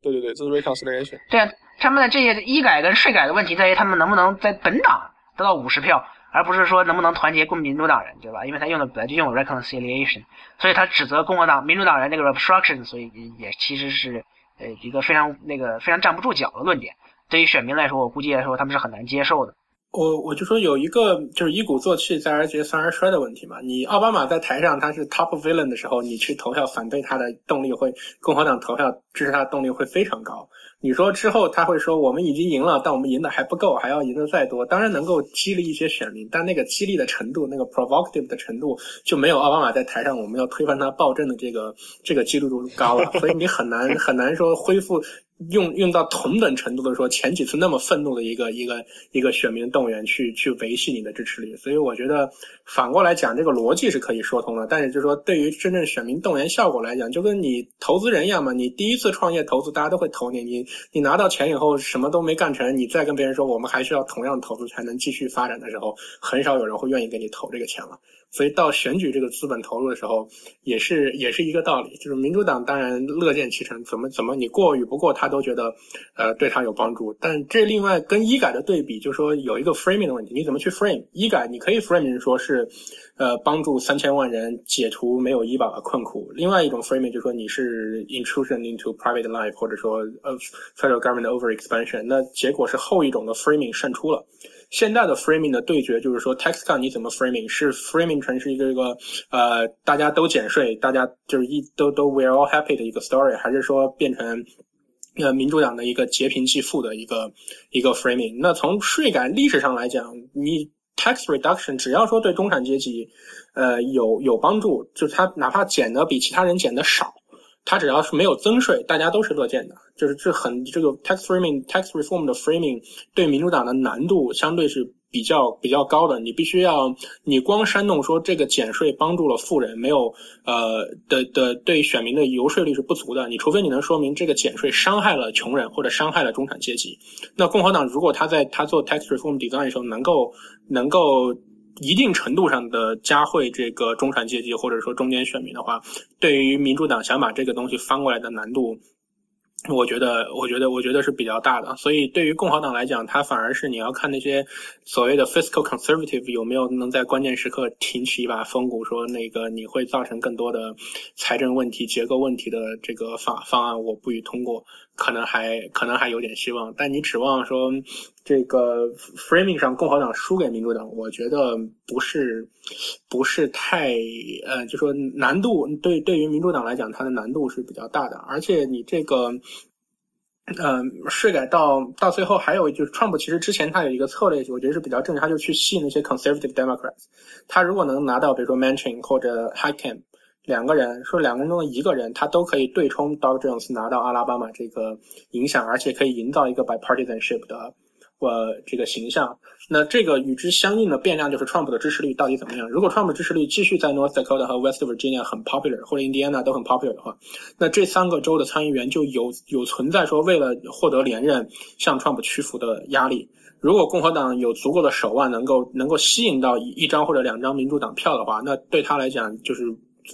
对对对，这是 reconciliation。对啊，他们的这些医改跟税改的问题在于他们能不能在本党得到五十票。而不是说能不能团结共民主党人，对吧？因为他用的本来就用 reconciliation，所以他指责共和党、民主党人那个 obstruction，所以也其实是呃一个非常那个非常站不住脚的论点。对于选民来说，我估计来说他们是很难接受的。我我就说有一个就是一鼓作气再而竭三而衰的问题嘛。你奥巴马在台上他是 top villain 的时候，你去投票反对他的动力会，共和党投票支持他的动力会非常高。你说之后他会说我们已经赢了，但我们赢的还不够，还要赢得再多。当然能够激励一些选民，但那个激励的程度，那个 provocative 的程度就没有奥巴马在台上我们要推翻他暴政的这个这个记录度高了。所以你很难很难说恢复。用用到同等程度的说，前几次那么愤怒的一个一个一个选民动员去去维系你的支持率，所以我觉得反过来讲，这个逻辑是可以说通的。但是就是说，对于真正选民动员效果来讲，就跟你投资人一样嘛，你第一次创业投资，大家都会投你，你你拿到钱以后什么都没干成，你再跟别人说我们还需要同样投资才能继续发展的时候，很少有人会愿意给你投这个钱了。所以到选举这个资本投入的时候，也是也是一个道理，就是民主党当然乐见其成，怎么怎么你过与不过他都觉得，呃，对他有帮助。但这另外跟医改的对比，就说有一个 framing 的问题，你怎么去 frame 医改？你可以 framing 说是，呃，帮助三千万人解除没有医保的困苦。另外一种 framing 就说你是 intrusion into private life，或者说呃 federal government over expansion。那结果是后一种的 framing 胜出了。现在的 framing 的对决就是说，tax cut 你怎么 framing？是 framing 成是一个这个呃大家都减税，大家就是一都都 we're all happy 的一个 story，还是说变成呃民主党的一个劫贫济富的一个一个 framing？那从税改历史上来讲，你 tax reduction 只要说对中产阶级呃有有帮助，就是他哪怕减的比其他人减的少。它只要是没有增税，大家都是乐见的。就是这很这个 tax framing tax reform 的 framing 对民主党的难度相对是比较比较高的。你必须要你光煽动说这个减税帮助了富人，没有呃的的对选民的游说力是不足的。你除非你能说明这个减税伤害了穷人或者伤害了中产阶级。那共和党如果他在他做 tax reform design 的时候能够能够。一定程度上的加惠这个中产阶级或者说中间选民的话，对于民主党想把这个东西翻过来的难度，我觉得，我觉得，我觉得是比较大的。所以对于共和党来讲，它反而是你要看那些所谓的 fiscal conservative 有没有能在关键时刻挺起一把风骨，说那个你会造成更多的财政问题、结构问题的这个方方案，我不予通过。可能还可能还有点希望，但你指望说这个 framing 上共和党输给民主党，我觉得不是不是太呃，就说难度对对于民主党来讲，它的难度是比较大的。而且你这个嗯，税改到到最后还有就是，Trump 其实之前他有一个策略，我觉得是比较正确，他就去吸引那些 conservative Democrats。他如果能拿到比如说 Manchin 或者 Highcamp 两个人，说两个人中的一个人，他都可以对冲 Doug Jones 拿到阿拉巴马这个影响，而且可以营造一个 bipartisanship 的。呃，这个形象，那这个与之相应的变量就是 Trump 的支持率到底怎么样？如果 Trump 支持率继续在 North Dakota 和 West Virginia 很 popular，或者 Indiana 都很 popular 的话，那这三个州的参议员就有有存在说为了获得连任向 Trump 屈服的压力。如果共和党有足够的手腕，能够能够吸引到一张或者两张民主党票的话，那对他来讲就是。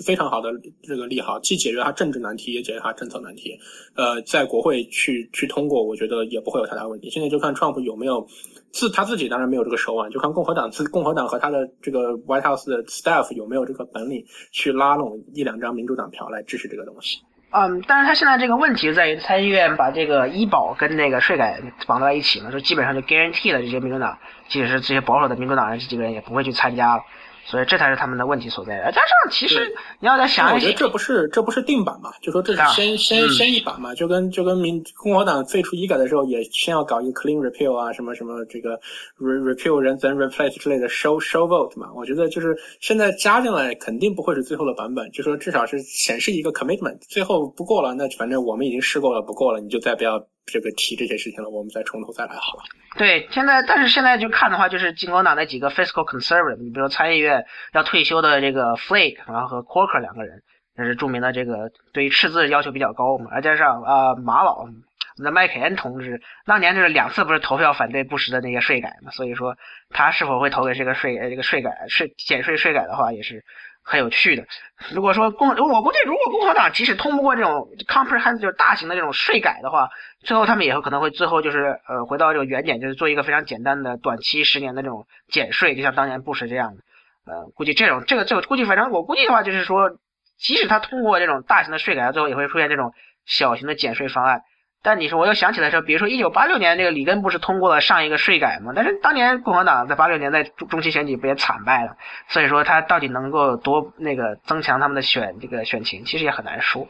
非常好的这个利好，既解决他政治难题，也解决他政策难题。呃，在国会去去通过，我觉得也不会有太大问题。现在就看 Trump 有没有自他自己，当然没有这个手腕，就看共和党自共和党和他的这个 White House 的 staff 有没有这个本领去拉拢一两张民主党票来支持这个东西。嗯，但是他现在这个问题在于参议院把这个医保跟那个税改绑在一起了，说基本上就 guarantee 了这些民主党，即使是这些保守的民主党人这几个人也不会去参加了。所以这才是他们的问题所在。加上其实你要再想一想，我觉得这不是这不是定版嘛？就说这是先先先一版嘛？就跟就跟民共和党最初医改的时候，也先要搞一个 clean repeal 啊，什么什么这个 repeal 人 then replace 之类的 show show vote 嘛？我觉得就是现在加进来肯定不会是最后的版本，就说至少是显示一个 commitment。最后不过了，那反正我们已经试过了，不过了，你就再不要。这个提这些事情了，我们再从头再来好了。对，现在但是现在就看的话，就是进攻党那几个 fiscal conservative，你比如参议院要退休的这个 Flake，然后和 Corker 两个人，那是著名的这个对于赤字要求比较高嘛。再加上啊马老，我们的麦凯恩同志当年就是两次不是投票反对布什的那些税改嘛，所以说他是否会投给这个税这个税改税减税税改的话，也是。很有趣的。如果说共，我估计如果共和党即使通不过这种 comprehensive 就是大型的这种税改的话，最后他们也会可能会最后就是呃回到这个原点，就是做一个非常简单的短期十年的这种减税，就像当年布什这样的。呃，估计这种这个这个估计反正我估计的话就是说，即使他通过这种大型的税改，最后也会出现这种小型的减税方案。但你说，我又想起来说，比如说一九八六年这个里根不是通过了上一个税改吗？但是当年共和党在八六年在中中期选举不也惨败了？所以说他到底能够多那个增强他们的选这个选情，其实也很难说。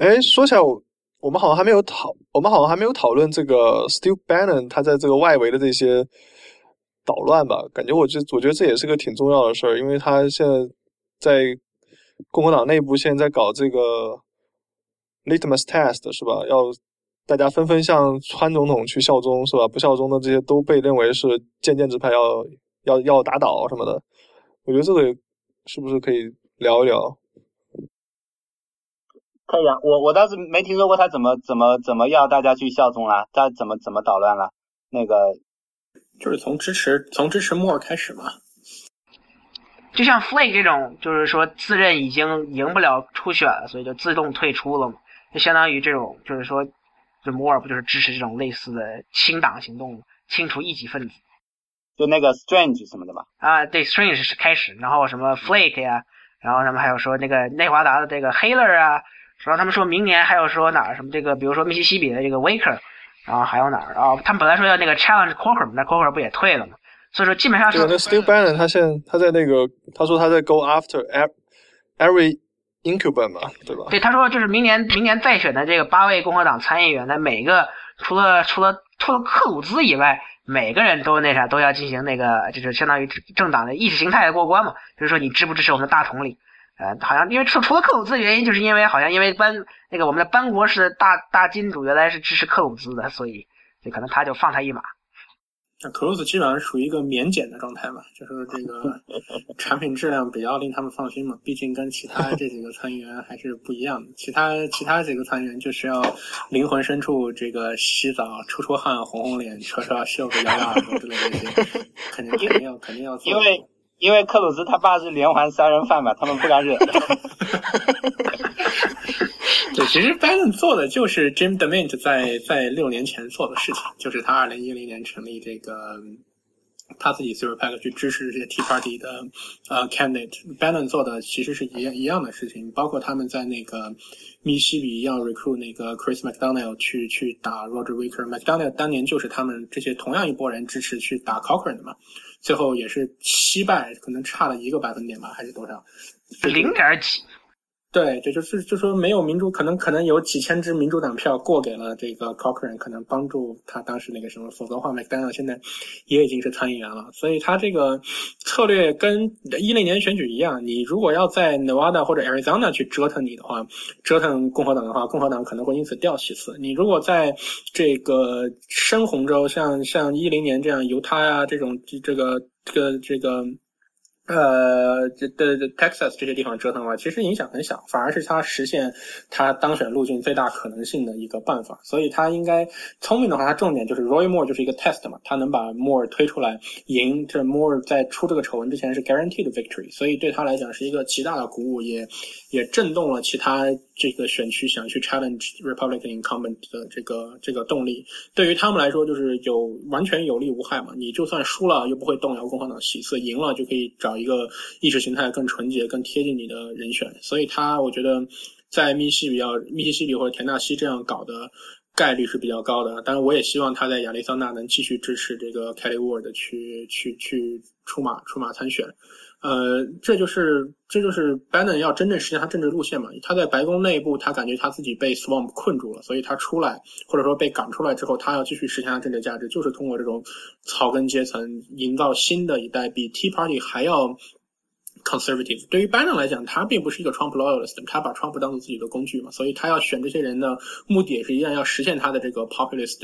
哎，说起来，我我们好像还没有讨，我们好像还没有讨论这个 Steve Bannon 他在这个外围的这些捣乱吧？感觉我这我觉得这也是个挺重要的事儿，因为他现在在共和党内部现在在搞这个。Litmus test 是吧？要大家纷纷向川总统去效忠是吧？不效忠的这些都被认为是渐渐之派，要要要打倒什么的。我觉得这个是不是可以聊一聊？可以啊，我我倒是没听说过他怎么怎么怎么要大家去效忠啊，他怎么怎么捣乱了？那个就是从支持从支持莫尔开始嘛。就像 Flake 这种，就是说自认已经赢不了初选了，所以就自动退出了嘛。就相当于这种，就是说，这摩尔不就是支持这种类似的清党行动，清除异己分子？就那个 Strange 什么的吧？啊，对，Strange 是开始，然后什么 Flake 呀，然后他们还有说那个内华达的这个 Haler 啊，然后他们说明年还有说哪儿什么这个，比如说密西西比的这个 Waker，然后还有哪儿啊？他们本来说要那个 Challenge Corker，那 Corker 不也退了吗？所以说基本上是。对，那 Steve Bannon 他现在他在那个，他说他在 Go After Every。Incuban 嘛，对吧？对，他说就是明年明年再选的这个八位共和党参议员的每个，除了除了除了克鲁兹以外，每个人都那啥都要进行那个，就是相当于政党的意识形态的过关嘛。就是说你支不支持我们的大统领？呃，好像因为除除了克鲁兹的原因，就是因为好像因为班那个我们的班国是大大金主原来是支持克鲁兹的，所以就可能他就放他一马。那 Cruise 基本上属于一个免检的状态嘛，就是这个 产品质量比较令他们放心嘛。毕竟跟其他 这几个参议员还是不一样的，其他其他几个参议员就是要灵魂深处这个洗澡、出出汗、红红脸、扯扯袖子、摇摇耳朵之类的这些，肯定肯定要肯定要做。因为因为克鲁兹他爸是连环杀人犯嘛，他们不敢惹。对，其实 Bannon 做的就是 Jim DeMint 在在六年前做的事情，就是他二零一零年成立这个他自己 Super PAC 去支持这些 Tea Party 的呃 candidate。Bannon 做的其实是一样一样的事情，包括他们在那个密西比要 recruit 那个 Chris McDonald 去去打 Roger Wicker。McDonald 当年就是他们这些同样一拨人支持去打 Cochran 的嘛，最后也是惜败，可能差了一个百分点吧，还是多少？零点几。对，这就是就说没有民主，可能可能有几千支民主党票过给了这个 Cochrane，可能帮助他当时那个什么，否则的话麦当劳现在也已经是参议员了。所以他这个策略跟一零年选举一样，你如果要在 Nevada 或者 Arizona 去折腾你的话，折腾共和党的话，共和党可能会因此掉席次。你如果在这个深红州，像像一零年这样犹他呀这种这个这个这个。呃，这的 Texas 这些地方折腾的话，其实影响很小，反而是他实现他当选陆军最大可能性的一个办法。所以他应该聪明的话，他重点就是 Roy Moore 就是一个 test 嘛，他能把 Moore 推出来赢，这 Moore 在出这个丑闻之前是 guaranteed victory，所以对他来讲是一个极大的鼓舞，也也震动了其他这个选区想去 challenge Republican incumbent 的这个这个动力。对于他们来说，就是有完全有利无害嘛，你就算输了又不会动摇共和党席次，赢了就可以找。一个意识形态更纯洁、更贴近你的人选，所以他我觉得在密西比较密西西比或者田纳西这样搞的概率是比较高的。当然，我也希望他在亚利桑那能继续支持这个 Kelly Ward 去去去出马出马参选。呃，这就是这就是 Bannon 要真正实现他政治路线嘛？他在白宫内部，他感觉他自己被 Swamp 困住了，所以他出来或者说被赶出来之后，他要继续实现他政治价值，就是通过这种草根阶层营造新的一代，比 Tea Party 还要。conservative 对于拜登来讲，他并不是一个 Trump loyalist，他把 Trump 当做自己的工具嘛，所以他要选这些人的目的也是一样，要实现他的这个 populist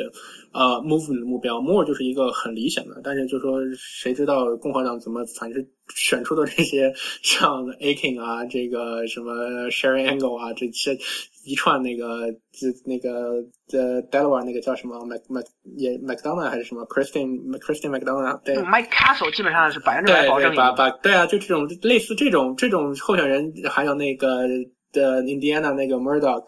呃 movement 的目标。Moore 就是一个很理想的，但是就说谁知道共和党怎么反正选出的这些像 Akin 啊，这个什么 Sherry Angle 啊这些。一串那个，这那个呃，Delaware 那个叫什么？Mac Mac 也 McDonald 还是什么？Christine Christine McDonald 对，Mike Castle 基本上是百分之百保证把把对啊，就这种类似这种这种候选人，还有那个的 Indiana 那个 Murdoch。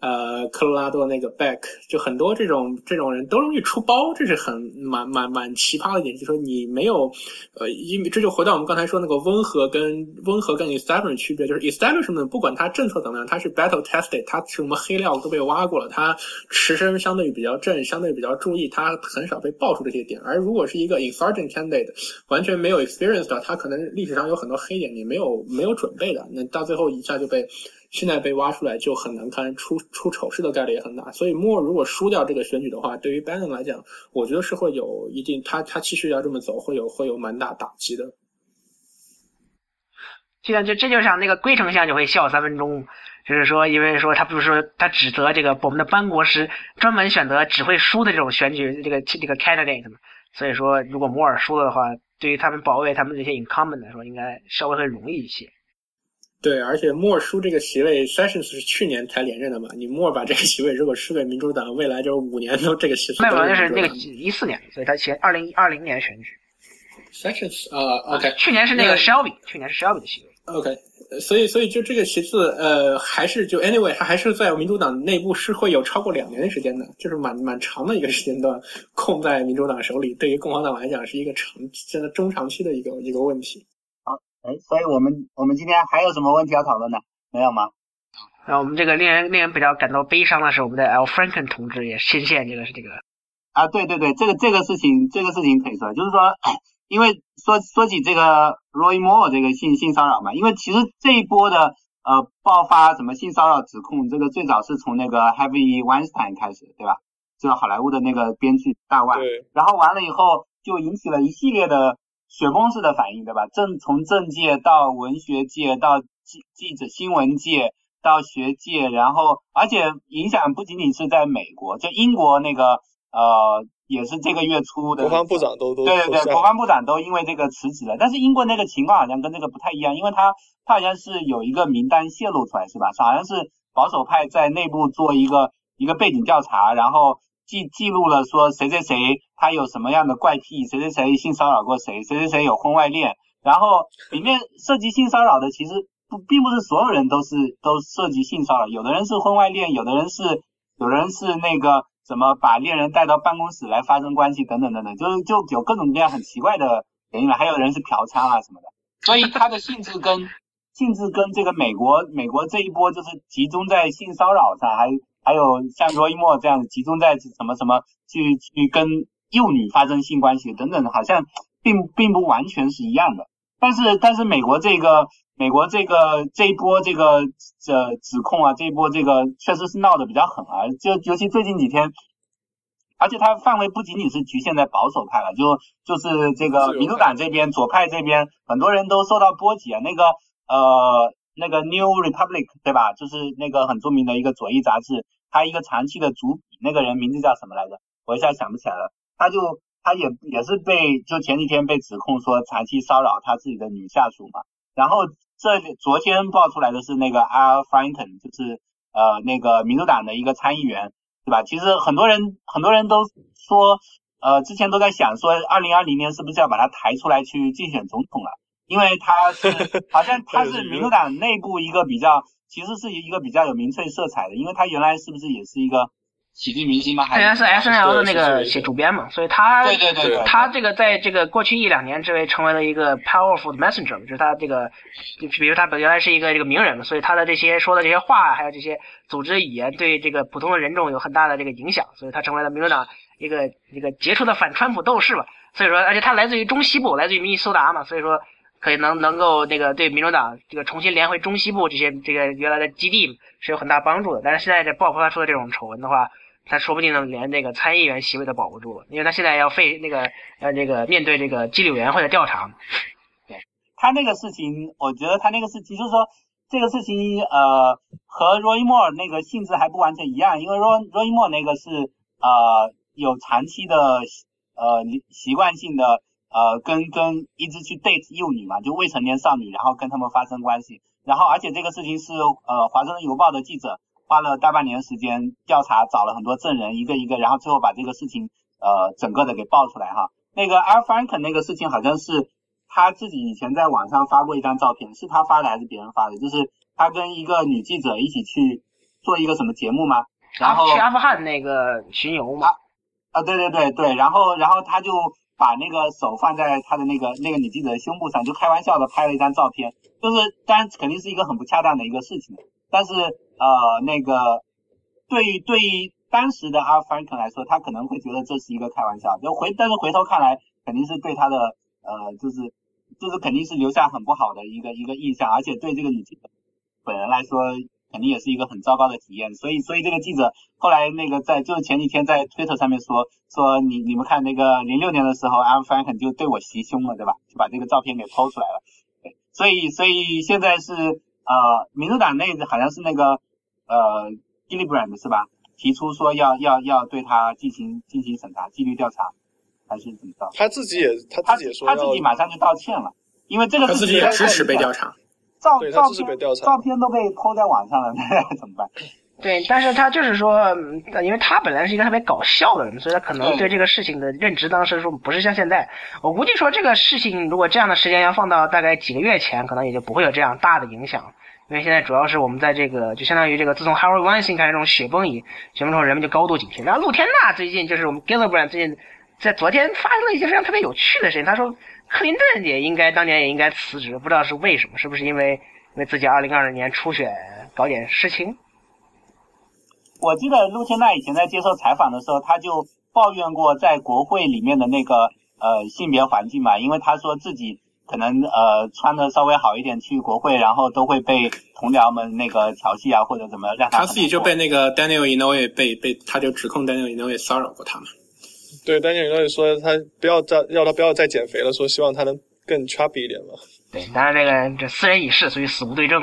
呃，科罗拉多那个 Beck 就很多这种这种人都容易出包，这是很蛮蛮蛮奇葩的一点，就是说你没有，呃，因为这就回到我们刚才说那个温和跟温和跟 establishment 区别，就是 establishment 不管它政策怎么样，它是 battle tested，它什么黑料都被挖过了，它持身相对比较正，相对比较注意，它很少被爆出这些点。而如果是一个 insurgent candidate，完全没有 experience 的，他可能历史上有很多黑点，你没有没有准备的，那到最后一下就被。现在被挖出来就很难看，出出丑事的概率也很大。所以莫尔如果输掉这个选举的话，对于 Ben 来讲，我觉得是会有一定，他他继续要这么走，会有会有蛮大打击的。现在就这就像那个龟丞相就会笑三分钟，就是说，因为说他不是说他指责这个我们的班国师专门选择只会输的这种选举这个这个 candidate 嘛，所以说如果摩尔输了的话，对于他们保卫他们这些 incumbent 来说，应该稍微会容易一些。对，而且莫尔输这个席位，Sessions 是去年才连任的嘛？你莫尔把这个席位如果输给民主党，未来就是五年都这个席。那好像是那个一四年，所以他前二零二零年选举。Sessions 啊，OK，去年是那个 Shelby，去年是 Shelby 的席位。OK，所以所以就这个席次，呃，还是就 Anyway，他还是在民主党内部是会有超过两年的时间的，就是蛮蛮长的一个时间段空在民主党手里，对于共和党来讲是一个长现在中长期的一个一个问题。哎，所以我们我们今天还有什么问题要讨论的？没有吗？那我们这个令人令人比较感到悲伤的是，我们的 Al Franken 同志也深陷这个是这个啊，对对对，这个这个事情这个事情可以说，就是说，因为说说起这个 Roy Moore 这个性性骚扰嘛，因为其实这一波的呃爆发什么性骚扰指控，这个最早是从那个 Heavy Weinstein 开始，对吧？就是好莱坞的那个编剧大腕，然后完了以后就引起了一系列的。雪崩式的反应，对吧？政从政界到文学界，到记记者新闻界，到学界，然后而且影响不仅仅是在美国，就英国那个呃也是这个月初的国防部长都都对对对，国防部长都因为这个辞职了。但是英国那个情况好像跟这个不太一样，因为他他好像是有一个名单泄露出来，是吧？好像是保守派在内部做一个一个背景调查，然后。记记录了说谁谁谁他有什么样的怪癖，谁谁谁性骚扰过谁，谁谁谁有婚外恋，然后里面涉及性骚扰的其实不并不是所有人都是都涉及性骚扰，有的人是婚外恋，有的人是有人是那个怎么把恋人带到办公室来发生关系等等等等，就是就有各种各样很奇怪的原因了，还有人是嫖娼啊什么的，所以他的性质跟 性质跟这个美国美国这一波就是集中在性骚扰上还。还有像罗伊莫这样集中在什么什么去去跟幼女发生性关系等等，好像并并不完全是一样的。但是但是美国这个美国这个这一波这个呃指控啊，这一波这个确实是闹得比较狠啊，就尤其最近几天，而且它范围不仅仅是局限在保守派了，就就是这个民主党这边左派这边很多人都受到波及啊，那个呃那个 New Republic 对吧？就是那个很著名的一个左翼杂志，它一个长期的主笔，那个人名字叫什么来着？我一下想不起来了，他就。他也也是被就前几天被指控说长期骚扰他自己的女下属嘛，然后这昨天爆出来的是那个 Al Franken，就是呃那个民主党的一个参议员，对吧？其实很多人很多人都说，呃之前都在想说，二零二零年是不是要把他抬出来去竞选总统了？因为他是好像 他是民主党内部一个比较，其实是一个比较有民粹色彩的，因为他原来是不是也是一个。喜剧明星吗？他原来是 S N L 的那个写主编嘛，所以他对对对，他这个在这个过去一两年之内成为了一个 powerful messenger，就是他这个，就比如他本原来是一个这个名人嘛，所以他的这些说的这些话，还有这些组织语言，对这个普通的人众有很大的这个影响，所以他成为了民主党一个一个杰出的反川普斗士吧。所以说，而且他来自于中西部，来自于密苏达嘛，所以说可以能能够那个对民主党这个重新连回中西部这些这个原来的基地是有很大帮助的。但是现在这爆发出的这种丑闻的话，他说不定呢，连那个参议员席位都保不住，因为他现在要费那个呃这个面对这个纪律委员会的调查。对他那个事情，我觉得他那个事情就是说这个事情呃和 Roy Moore 那个性质还不完全一样，因为 Roy Roy Moore 那个是呃有长期的呃习惯性的呃跟跟一直去 date 幼女嘛，就未成年少女，然后跟他们发生关系，然后而且这个事情是呃华盛顿邮报的记者。花了大半年时间调查，找了很多证人，一个一个，然后最后把这个事情呃整个的给爆出来哈。那个 Al Franken 那个事情好像是他自己以前在网上发过一张照片，是他发的还是别人发的？就是他跟一个女记者一起去做一个什么节目吗？然后去阿富汗那个巡游嘛。啊，对对对对，然后然后他就把那个手放在他的那个那个女记者的胸部上，就开玩笑的拍了一张照片，就是当然肯定是一个很不恰当的一个事情，但是。呃，那个对于对于当时的阿尔凡肯来说，他可能会觉得这是一个开玩笑，就回但是回头看来，肯定是对他的呃，就是就是肯定是留下很不好的一个一个印象，而且对这个女记者本人来说，肯定也是一个很糟糕的体验。所以所以这个记者后来那个在就是前几天在推特上面说说你你们看那个零六年的时候，阿尔凡肯就对我袭胸了，对吧？就把这个照片给抛出来了。对，所以所以现在是呃，民主党内好像是那个。呃，Gillibrand 是吧？提出说要要要对他进行进行审查、纪律调查，还是怎么着？他自己也他自己说他自己马上就道歉了，因为这个他自己也支持被调查，照照片照片都被抛在网上了，那 怎么办？对，但是他就是说，因为他本来是一个特别搞笑的人，所以他可能对这个事情的认知当时说不是像现在。我估计说这个事情如果这样的时间要放到大概几个月前，可能也就不会有这样大的影响。因为现在主要是我们在这个，就相当于这个，自从 Harvey Weinstein 开始这种雪崩以雪崩之后，人们就高度警惕。然后陆天娜最近就是我们 Gillibrand 最近在昨天发生了一些非常特别有趣的事情。他说克林顿也应该当年也应该辞职，不知道是为什么，是不是因为为自己2022年初选搞点事情？我记得陆天娜以前在接受采访的时候，他就抱怨过在国会里面的那个呃性别环境嘛，因为他说自己。可能呃穿的稍微好一点去国会，然后都会被同僚们那个调戏啊，或者怎么让他他自己就被那个 Daniel Inouye 被被他就指控 Daniel Inouye 骚扰过他嘛。对，Daniel Inouye 说他不要再要他不要再减肥了，说希望他能更 chubby 一点嘛。对，当然这个这私人已逝，所以死无对证。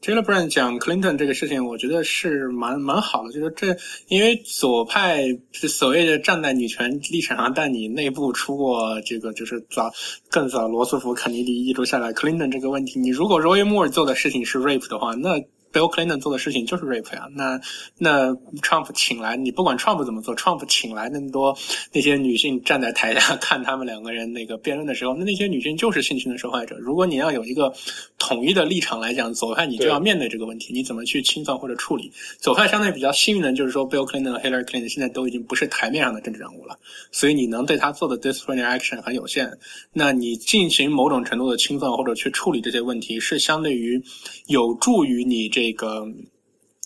J i l l b r a n d 讲 Clinton 这个事情，我觉得是蛮蛮好的。就是这，因为左派所谓的站在女权立场上，但你内部出过这个，就是早更早罗斯福、肯尼迪一路下来，Clinton 这个问题，你如果 Roy Moore 做的事情是 rape 的话，那。Bill Clinton 做的事情就是 rape 呀，那那 Trump 请来你不管 Trump 怎么做，Trump 请来那么多那些女性站在台下 看他们两个人那个辩论的时候，那那些女性就是性侵的受害者。如果你要有一个统一的立场来讲，左派你就要面对这个问题，你怎么去清算或者处理？左派相对比较幸运的就是说，Bill Clinton 和 Hillary Clinton 现在都已经不是台面上的政治人物了，所以你能对他做的 disciplinary action 很有限。那你进行某种程度的清算或者去处理这些问题，是相对于有助于你。这这个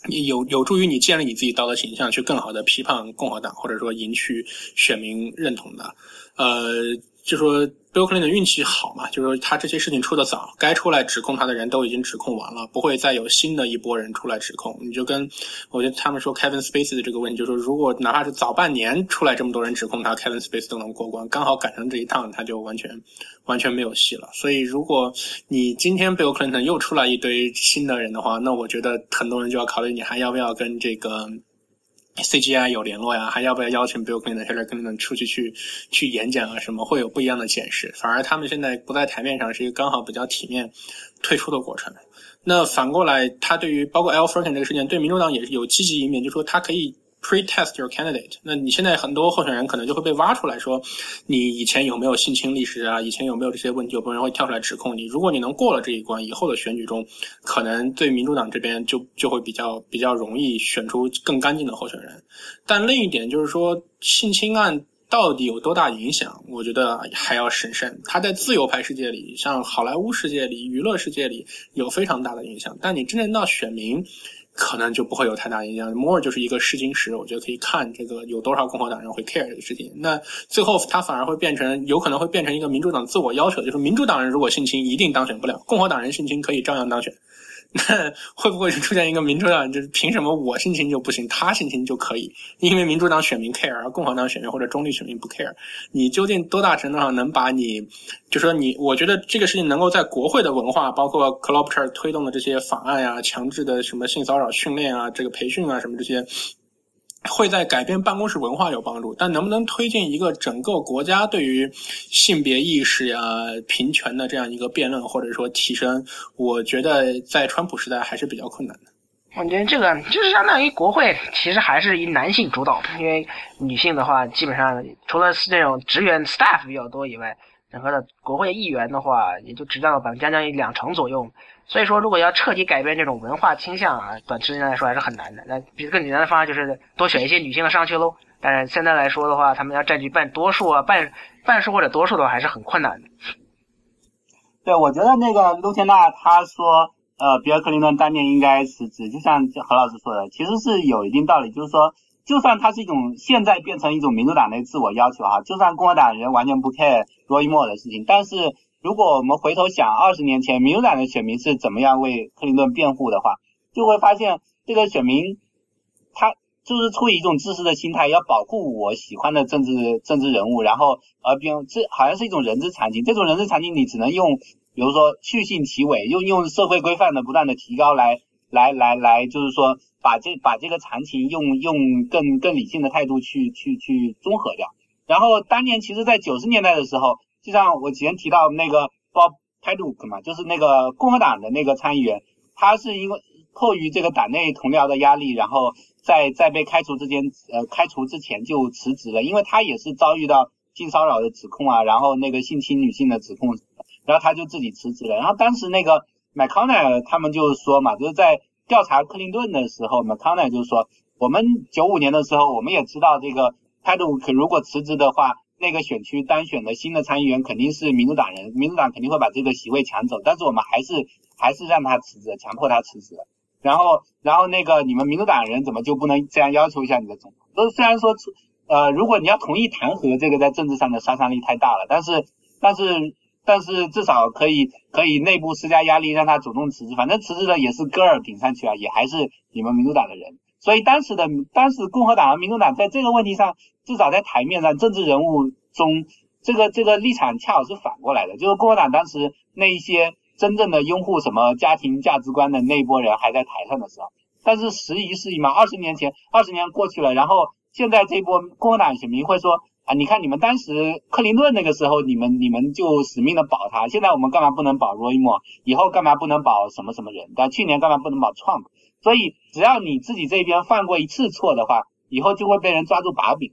有有助于你建立你自己道德形象，去更好的批判共和党，或者说赢取选民认同的。呃，就说 Bill Clinton 运气好嘛，就是说他这些事情出的早，该出来指控他的人都已经指控完了，不会再有新的一波人出来指控。你就跟我觉得他们说 Kevin Space 的这个问题，就是说如果哪怕是早半年出来这么多人指控他，Kevin Space 都能过关，刚好赶上这一趟，他就完全完全没有戏了。所以如果你今天 Bill Clinton 又出来一堆新的人的话，那我觉得很多人就要考虑你还要不要跟这个。CGI 有联络呀，还要不要邀请 Bill Clinton、Hillary Clinton 出去去去演讲啊？什么会有不一样的解释？反而他们现在不在台面上，是一个刚好比较体面退出的过程。那反过来，他对于包括 Al Franken 这个事件，对民主党也是有积极一面，就说他可以。Pre-test your candidate，那你现在很多候选人可能就会被挖出来说，你以前有没有性侵历史啊？以前有没有这些问题？有朋友会跳出来指控你。如果你能过了这一关，以后的选举中，可能对民主党这边就就会比较比较容易选出更干净的候选人。但另一点就是说，性侵案到底有多大影响？我觉得还要审慎。它在自由派世界里，像好莱坞世界里、娱乐世界里有非常大的影响。但你真正到选民。可能就不会有太大影响。摩尔就是一个试金石，我觉得可以看这个有多少共和党人会 care 这个事情。那最后他反而会变成，有可能会变成一个民主党自我要求，就是民主党人如果性侵一定当选不了，共和党人性侵可以照样当选。那 会不会出现一个民主党就是凭什么我性侵就不行，他性侵就可以？因为民主党选民 care，而共和党选民或者中立选民不 care。你究竟多大程度上能把你，就说你，我觉得这个事情能够在国会的文化，包括 c l o p t e r 推动的这些法案呀，强制的什么性骚扰训练啊，这个培训啊，什么这些。会在改变办公室文化有帮助，但能不能推进一个整个国家对于性别意识呀、平权的这样一个辩论，或者说提升，我觉得在川普时代还是比较困难的。我觉得这个就是相当于国会其实还是以男性主导，因为女性的话，基本上除了是那种职员 staff 比较多以外，整个的国会议员的话，也就只占了百分将将两成左右。所以说，如果要彻底改变这种文化倾向啊，短时间来说还是很难的。那比更简单的方案就是多选一些女性的上去喽。但是现在来说的话，他们要占据半多数啊，半半数或者多数的话，还是很困难的。对，我觉得那个陆天娜他说，呃，比尔·克林顿当年应该辞职，就像何老师说的，其实是有一定道理。就是说，就算他是一种现在变成一种民主党的自我要求哈，就算共和党人完全不 care Roy Moore 的事情，但是。如果我们回头想二十年前民主党的选民是怎么样为克林顿辩护的话，就会发现这个选民他就是出于一种自私的心态，要保护我喜欢的政治政治人物，然后而并这好像是一种人之常情。这种人之常情，你只能用比如说去信其伪，用用社会规范的不断的提高来来来来，就是说把这把这个常情用用更更理性的态度去去去综合掉。然后当年其实在九十年代的时候。就像我前提到那个 Bob Paduk 嘛，就是那个共和党的那个参议员，他是因为迫于这个党内同僚的压力，然后在在被开除之前，呃，开除之前就辞职了，因为他也是遭遇到性骚扰的指控啊，然后那个性侵女性的指控，然后他就自己辞职了。然后当时那个 McConnell 他们就说嘛，就是在调查克林顿的时候，McConnell 就说，我们九五年的时候，我们也知道这个态度可如果辞职的话。那个选区当选的新的参议员肯定是民主党人，民主党肯定会把这个席位抢走，但是我们还是还是让他辞职，强迫他辞职。然后，然后那个你们民主党人怎么就不能这样要求一下你的总统？都虽然说，呃，如果你要同意弹劾，这个在政治上的杀伤力太大了，但是，但是，但是至少可以可以内部施加压力，让他主动辞职。反正辞职的也是戈尔顶上去啊，也还是你们民主党的人。所以当时的当时共和党和民主党在这个问题上，至少在台面上政治人物中，这个这个立场恰好是反过来的，就是共和党当时那一些真正的拥护什么家庭价值观的那一波人还在台上的时候，但是时移世易嘛，二十年前二十年过去了，然后现在这波共和党选民会说啊，你看你们当时克林顿那个时候，你们你们就死命的保他，现在我们干嘛不能保罗伊莫？以后干嘛不能保什么什么人？但去年干嘛不能保川普所以，只要你自己这边犯过一次错的话，以后就会被人抓住把柄，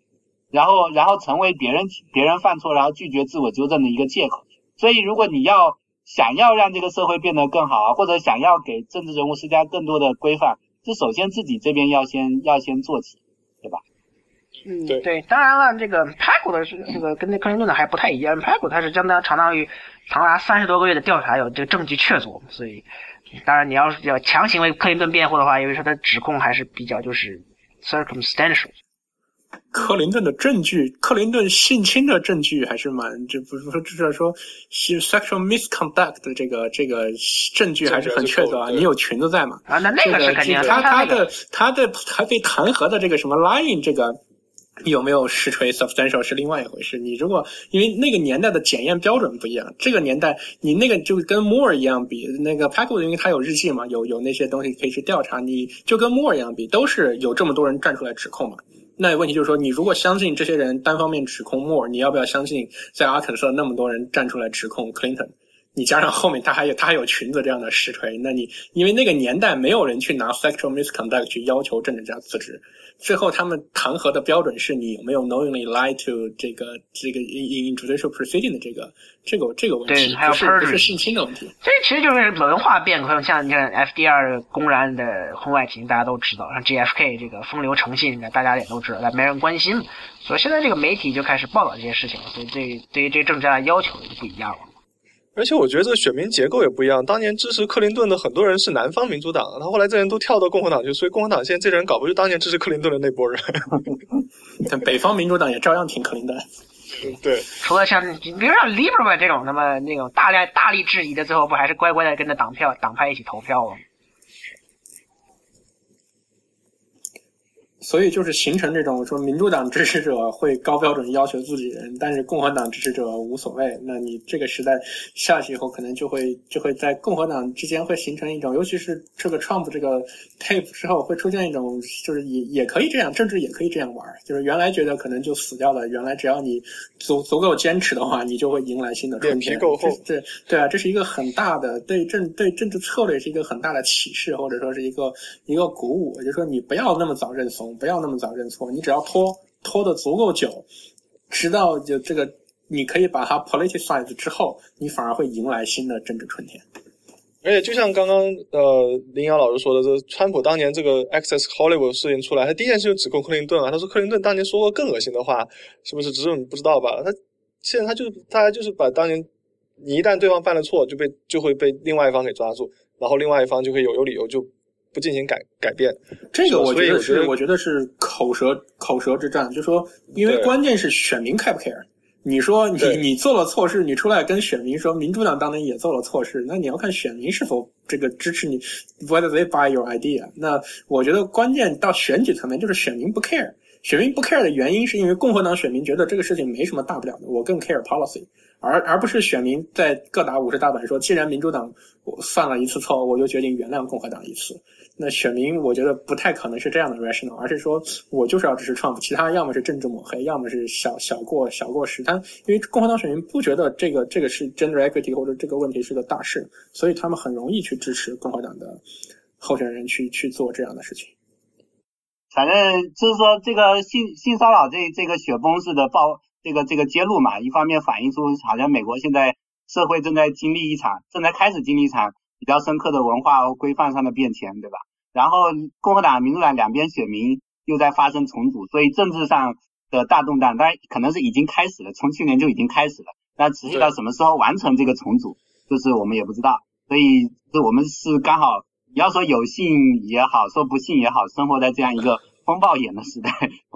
然后，然后成为别人别人犯错然后拒绝自我纠正的一个借口。所以，如果你要想要让这个社会变得更好，或者想要给政治人物施加更多的规范，这首先自己这边要先要先做起，对吧？嗯，对对。当然了，这个拍古的是这个跟那克林顿的还不太一样，拍古他是相当相当于长达三十多个月的调查，有这个证据确凿，所以。当然，你要是要强行为克林顿辩护的话，因为说他指控还是比较就是 circumstantial。克林顿的证据，克林顿性侵的证据还是蛮，这不是说就是说是 sexual misconduct 的这个这个证据还是很确凿啊。你有裙子在嘛？啊，那那个是肯定。他他的他的还被弹劾的这个什么 lying 这个。有没有实锤 substantial 是另外一回事。你如果因为那个年代的检验标准不一样，这个年代你那个就跟 Moore 一样比，那个 Packwood 因为他有日记嘛，有有那些东西可以去调查，你就跟 Moore 一样比，都是有这么多人站出来指控嘛。那问题就是说，你如果相信这些人单方面指控 Moore，你要不要相信在阿肯色那么多人站出来指控 Clinton？你加上后面他还有他还有裙子这样的实锤，那你因为那个年代没有人去拿 sexual misconduct 去要求政治家辞职。最后，他们弹劾的标准是你有没有 knowingly lie to 这个这个 in in judicial proceeding 的这个这个这个问题，还有不是性侵的问题。这其实就是文化变革，像你看 FDR 公然的婚外情，大家都知道；像 GFK 这个风流成性，大家也都知道，但没人关心。所以现在这个媒体就开始报道这些事情了，所以对对于这政治家的要求就不一样了。而且我觉得这个选民结构也不一样。当年支持克林顿的很多人是南方民主党，他后来这人都跳到共和党去，所以共和党现在这人搞不就当年支持克林顿的那波人？但北方民主党也照样挺克林顿。对，除了像比如像 Liberal 这种，那么那种大量大力质疑的，最后不还是乖乖的跟着党票党派一起投票吗？所以就是形成这种说，民主党支持者会高标准要求自己人，但是共和党支持者无所谓。那你这个时代下去以后，可能就会就会在共和党之间会形成一种，尤其是这个 Trump 这个 tape 之后，会出现一种，就是也也可以这样，政治也可以这样玩。就是原来觉得可能就死掉了，原来只要你足足够坚持的话，你就会迎来新的春天。脸皮够厚，对对啊，这是一个很大的对政对政治策略是一个很大的启示，或者说是一个一个鼓舞。就是说你不要那么早认怂。不要那么早认错，你只要拖拖的足够久，直到就这个你可以把它 politicize 之后，你反而会迎来新的政治春天。而且就像刚刚呃林阳老师说的，这川普当年这个 Access Hollywood 事情出来，他第一件事就指控克林顿啊，他说克林顿当年说过更恶心的话，是不是？只是你不知道吧？他现在他就大家就是把当年你一旦对方犯了错，就被就会被另外一方给抓住，然后另外一方就会有有理由就。不进行改改变，这个我觉得是，我觉得是口舌口舌之战。就说，因为关键是选民 care 不 care。你说你你做了错事，你出来跟选民说，民主党当年也做了错事，那你要看选民是否这个支持你，whether they buy your idea。那我觉得关键到选举层面就是选民不 care，选民不 care 的原因是因为共和党选民觉得这个事情没什么大不了的，我更 care policy。而而不是选民在各打五十大板说，既然民主党犯了一次错误，我就决定原谅共和党一次。那选民我觉得不太可能是这样的 rational，而是说我就是要支持 Trump，其他要么是政治抹黑，要么是小小过小过时。他因为共和党选民不觉得这个这个是 gender equity 或者这个问题是个大事，所以他们很容易去支持共和党的候选人去去做这样的事情。反正就是说，这个性性骚扰这这个雪崩式的爆。这个这个揭露嘛，一方面反映出好像美国现在社会正在经历一场，正在开始经历一场比较深刻的文化和规范上的变迁，对吧？然后共和党、民主党两边选民又在发生重组，所以政治上的大动荡，当然可能是已经开始了，从去年就已经开始了。那持续到什么时候完成这个重组，就是我们也不知道。所以，这我们是刚好，你要说有幸也好，说不幸也好，生活在这样一个。风暴眼的时代，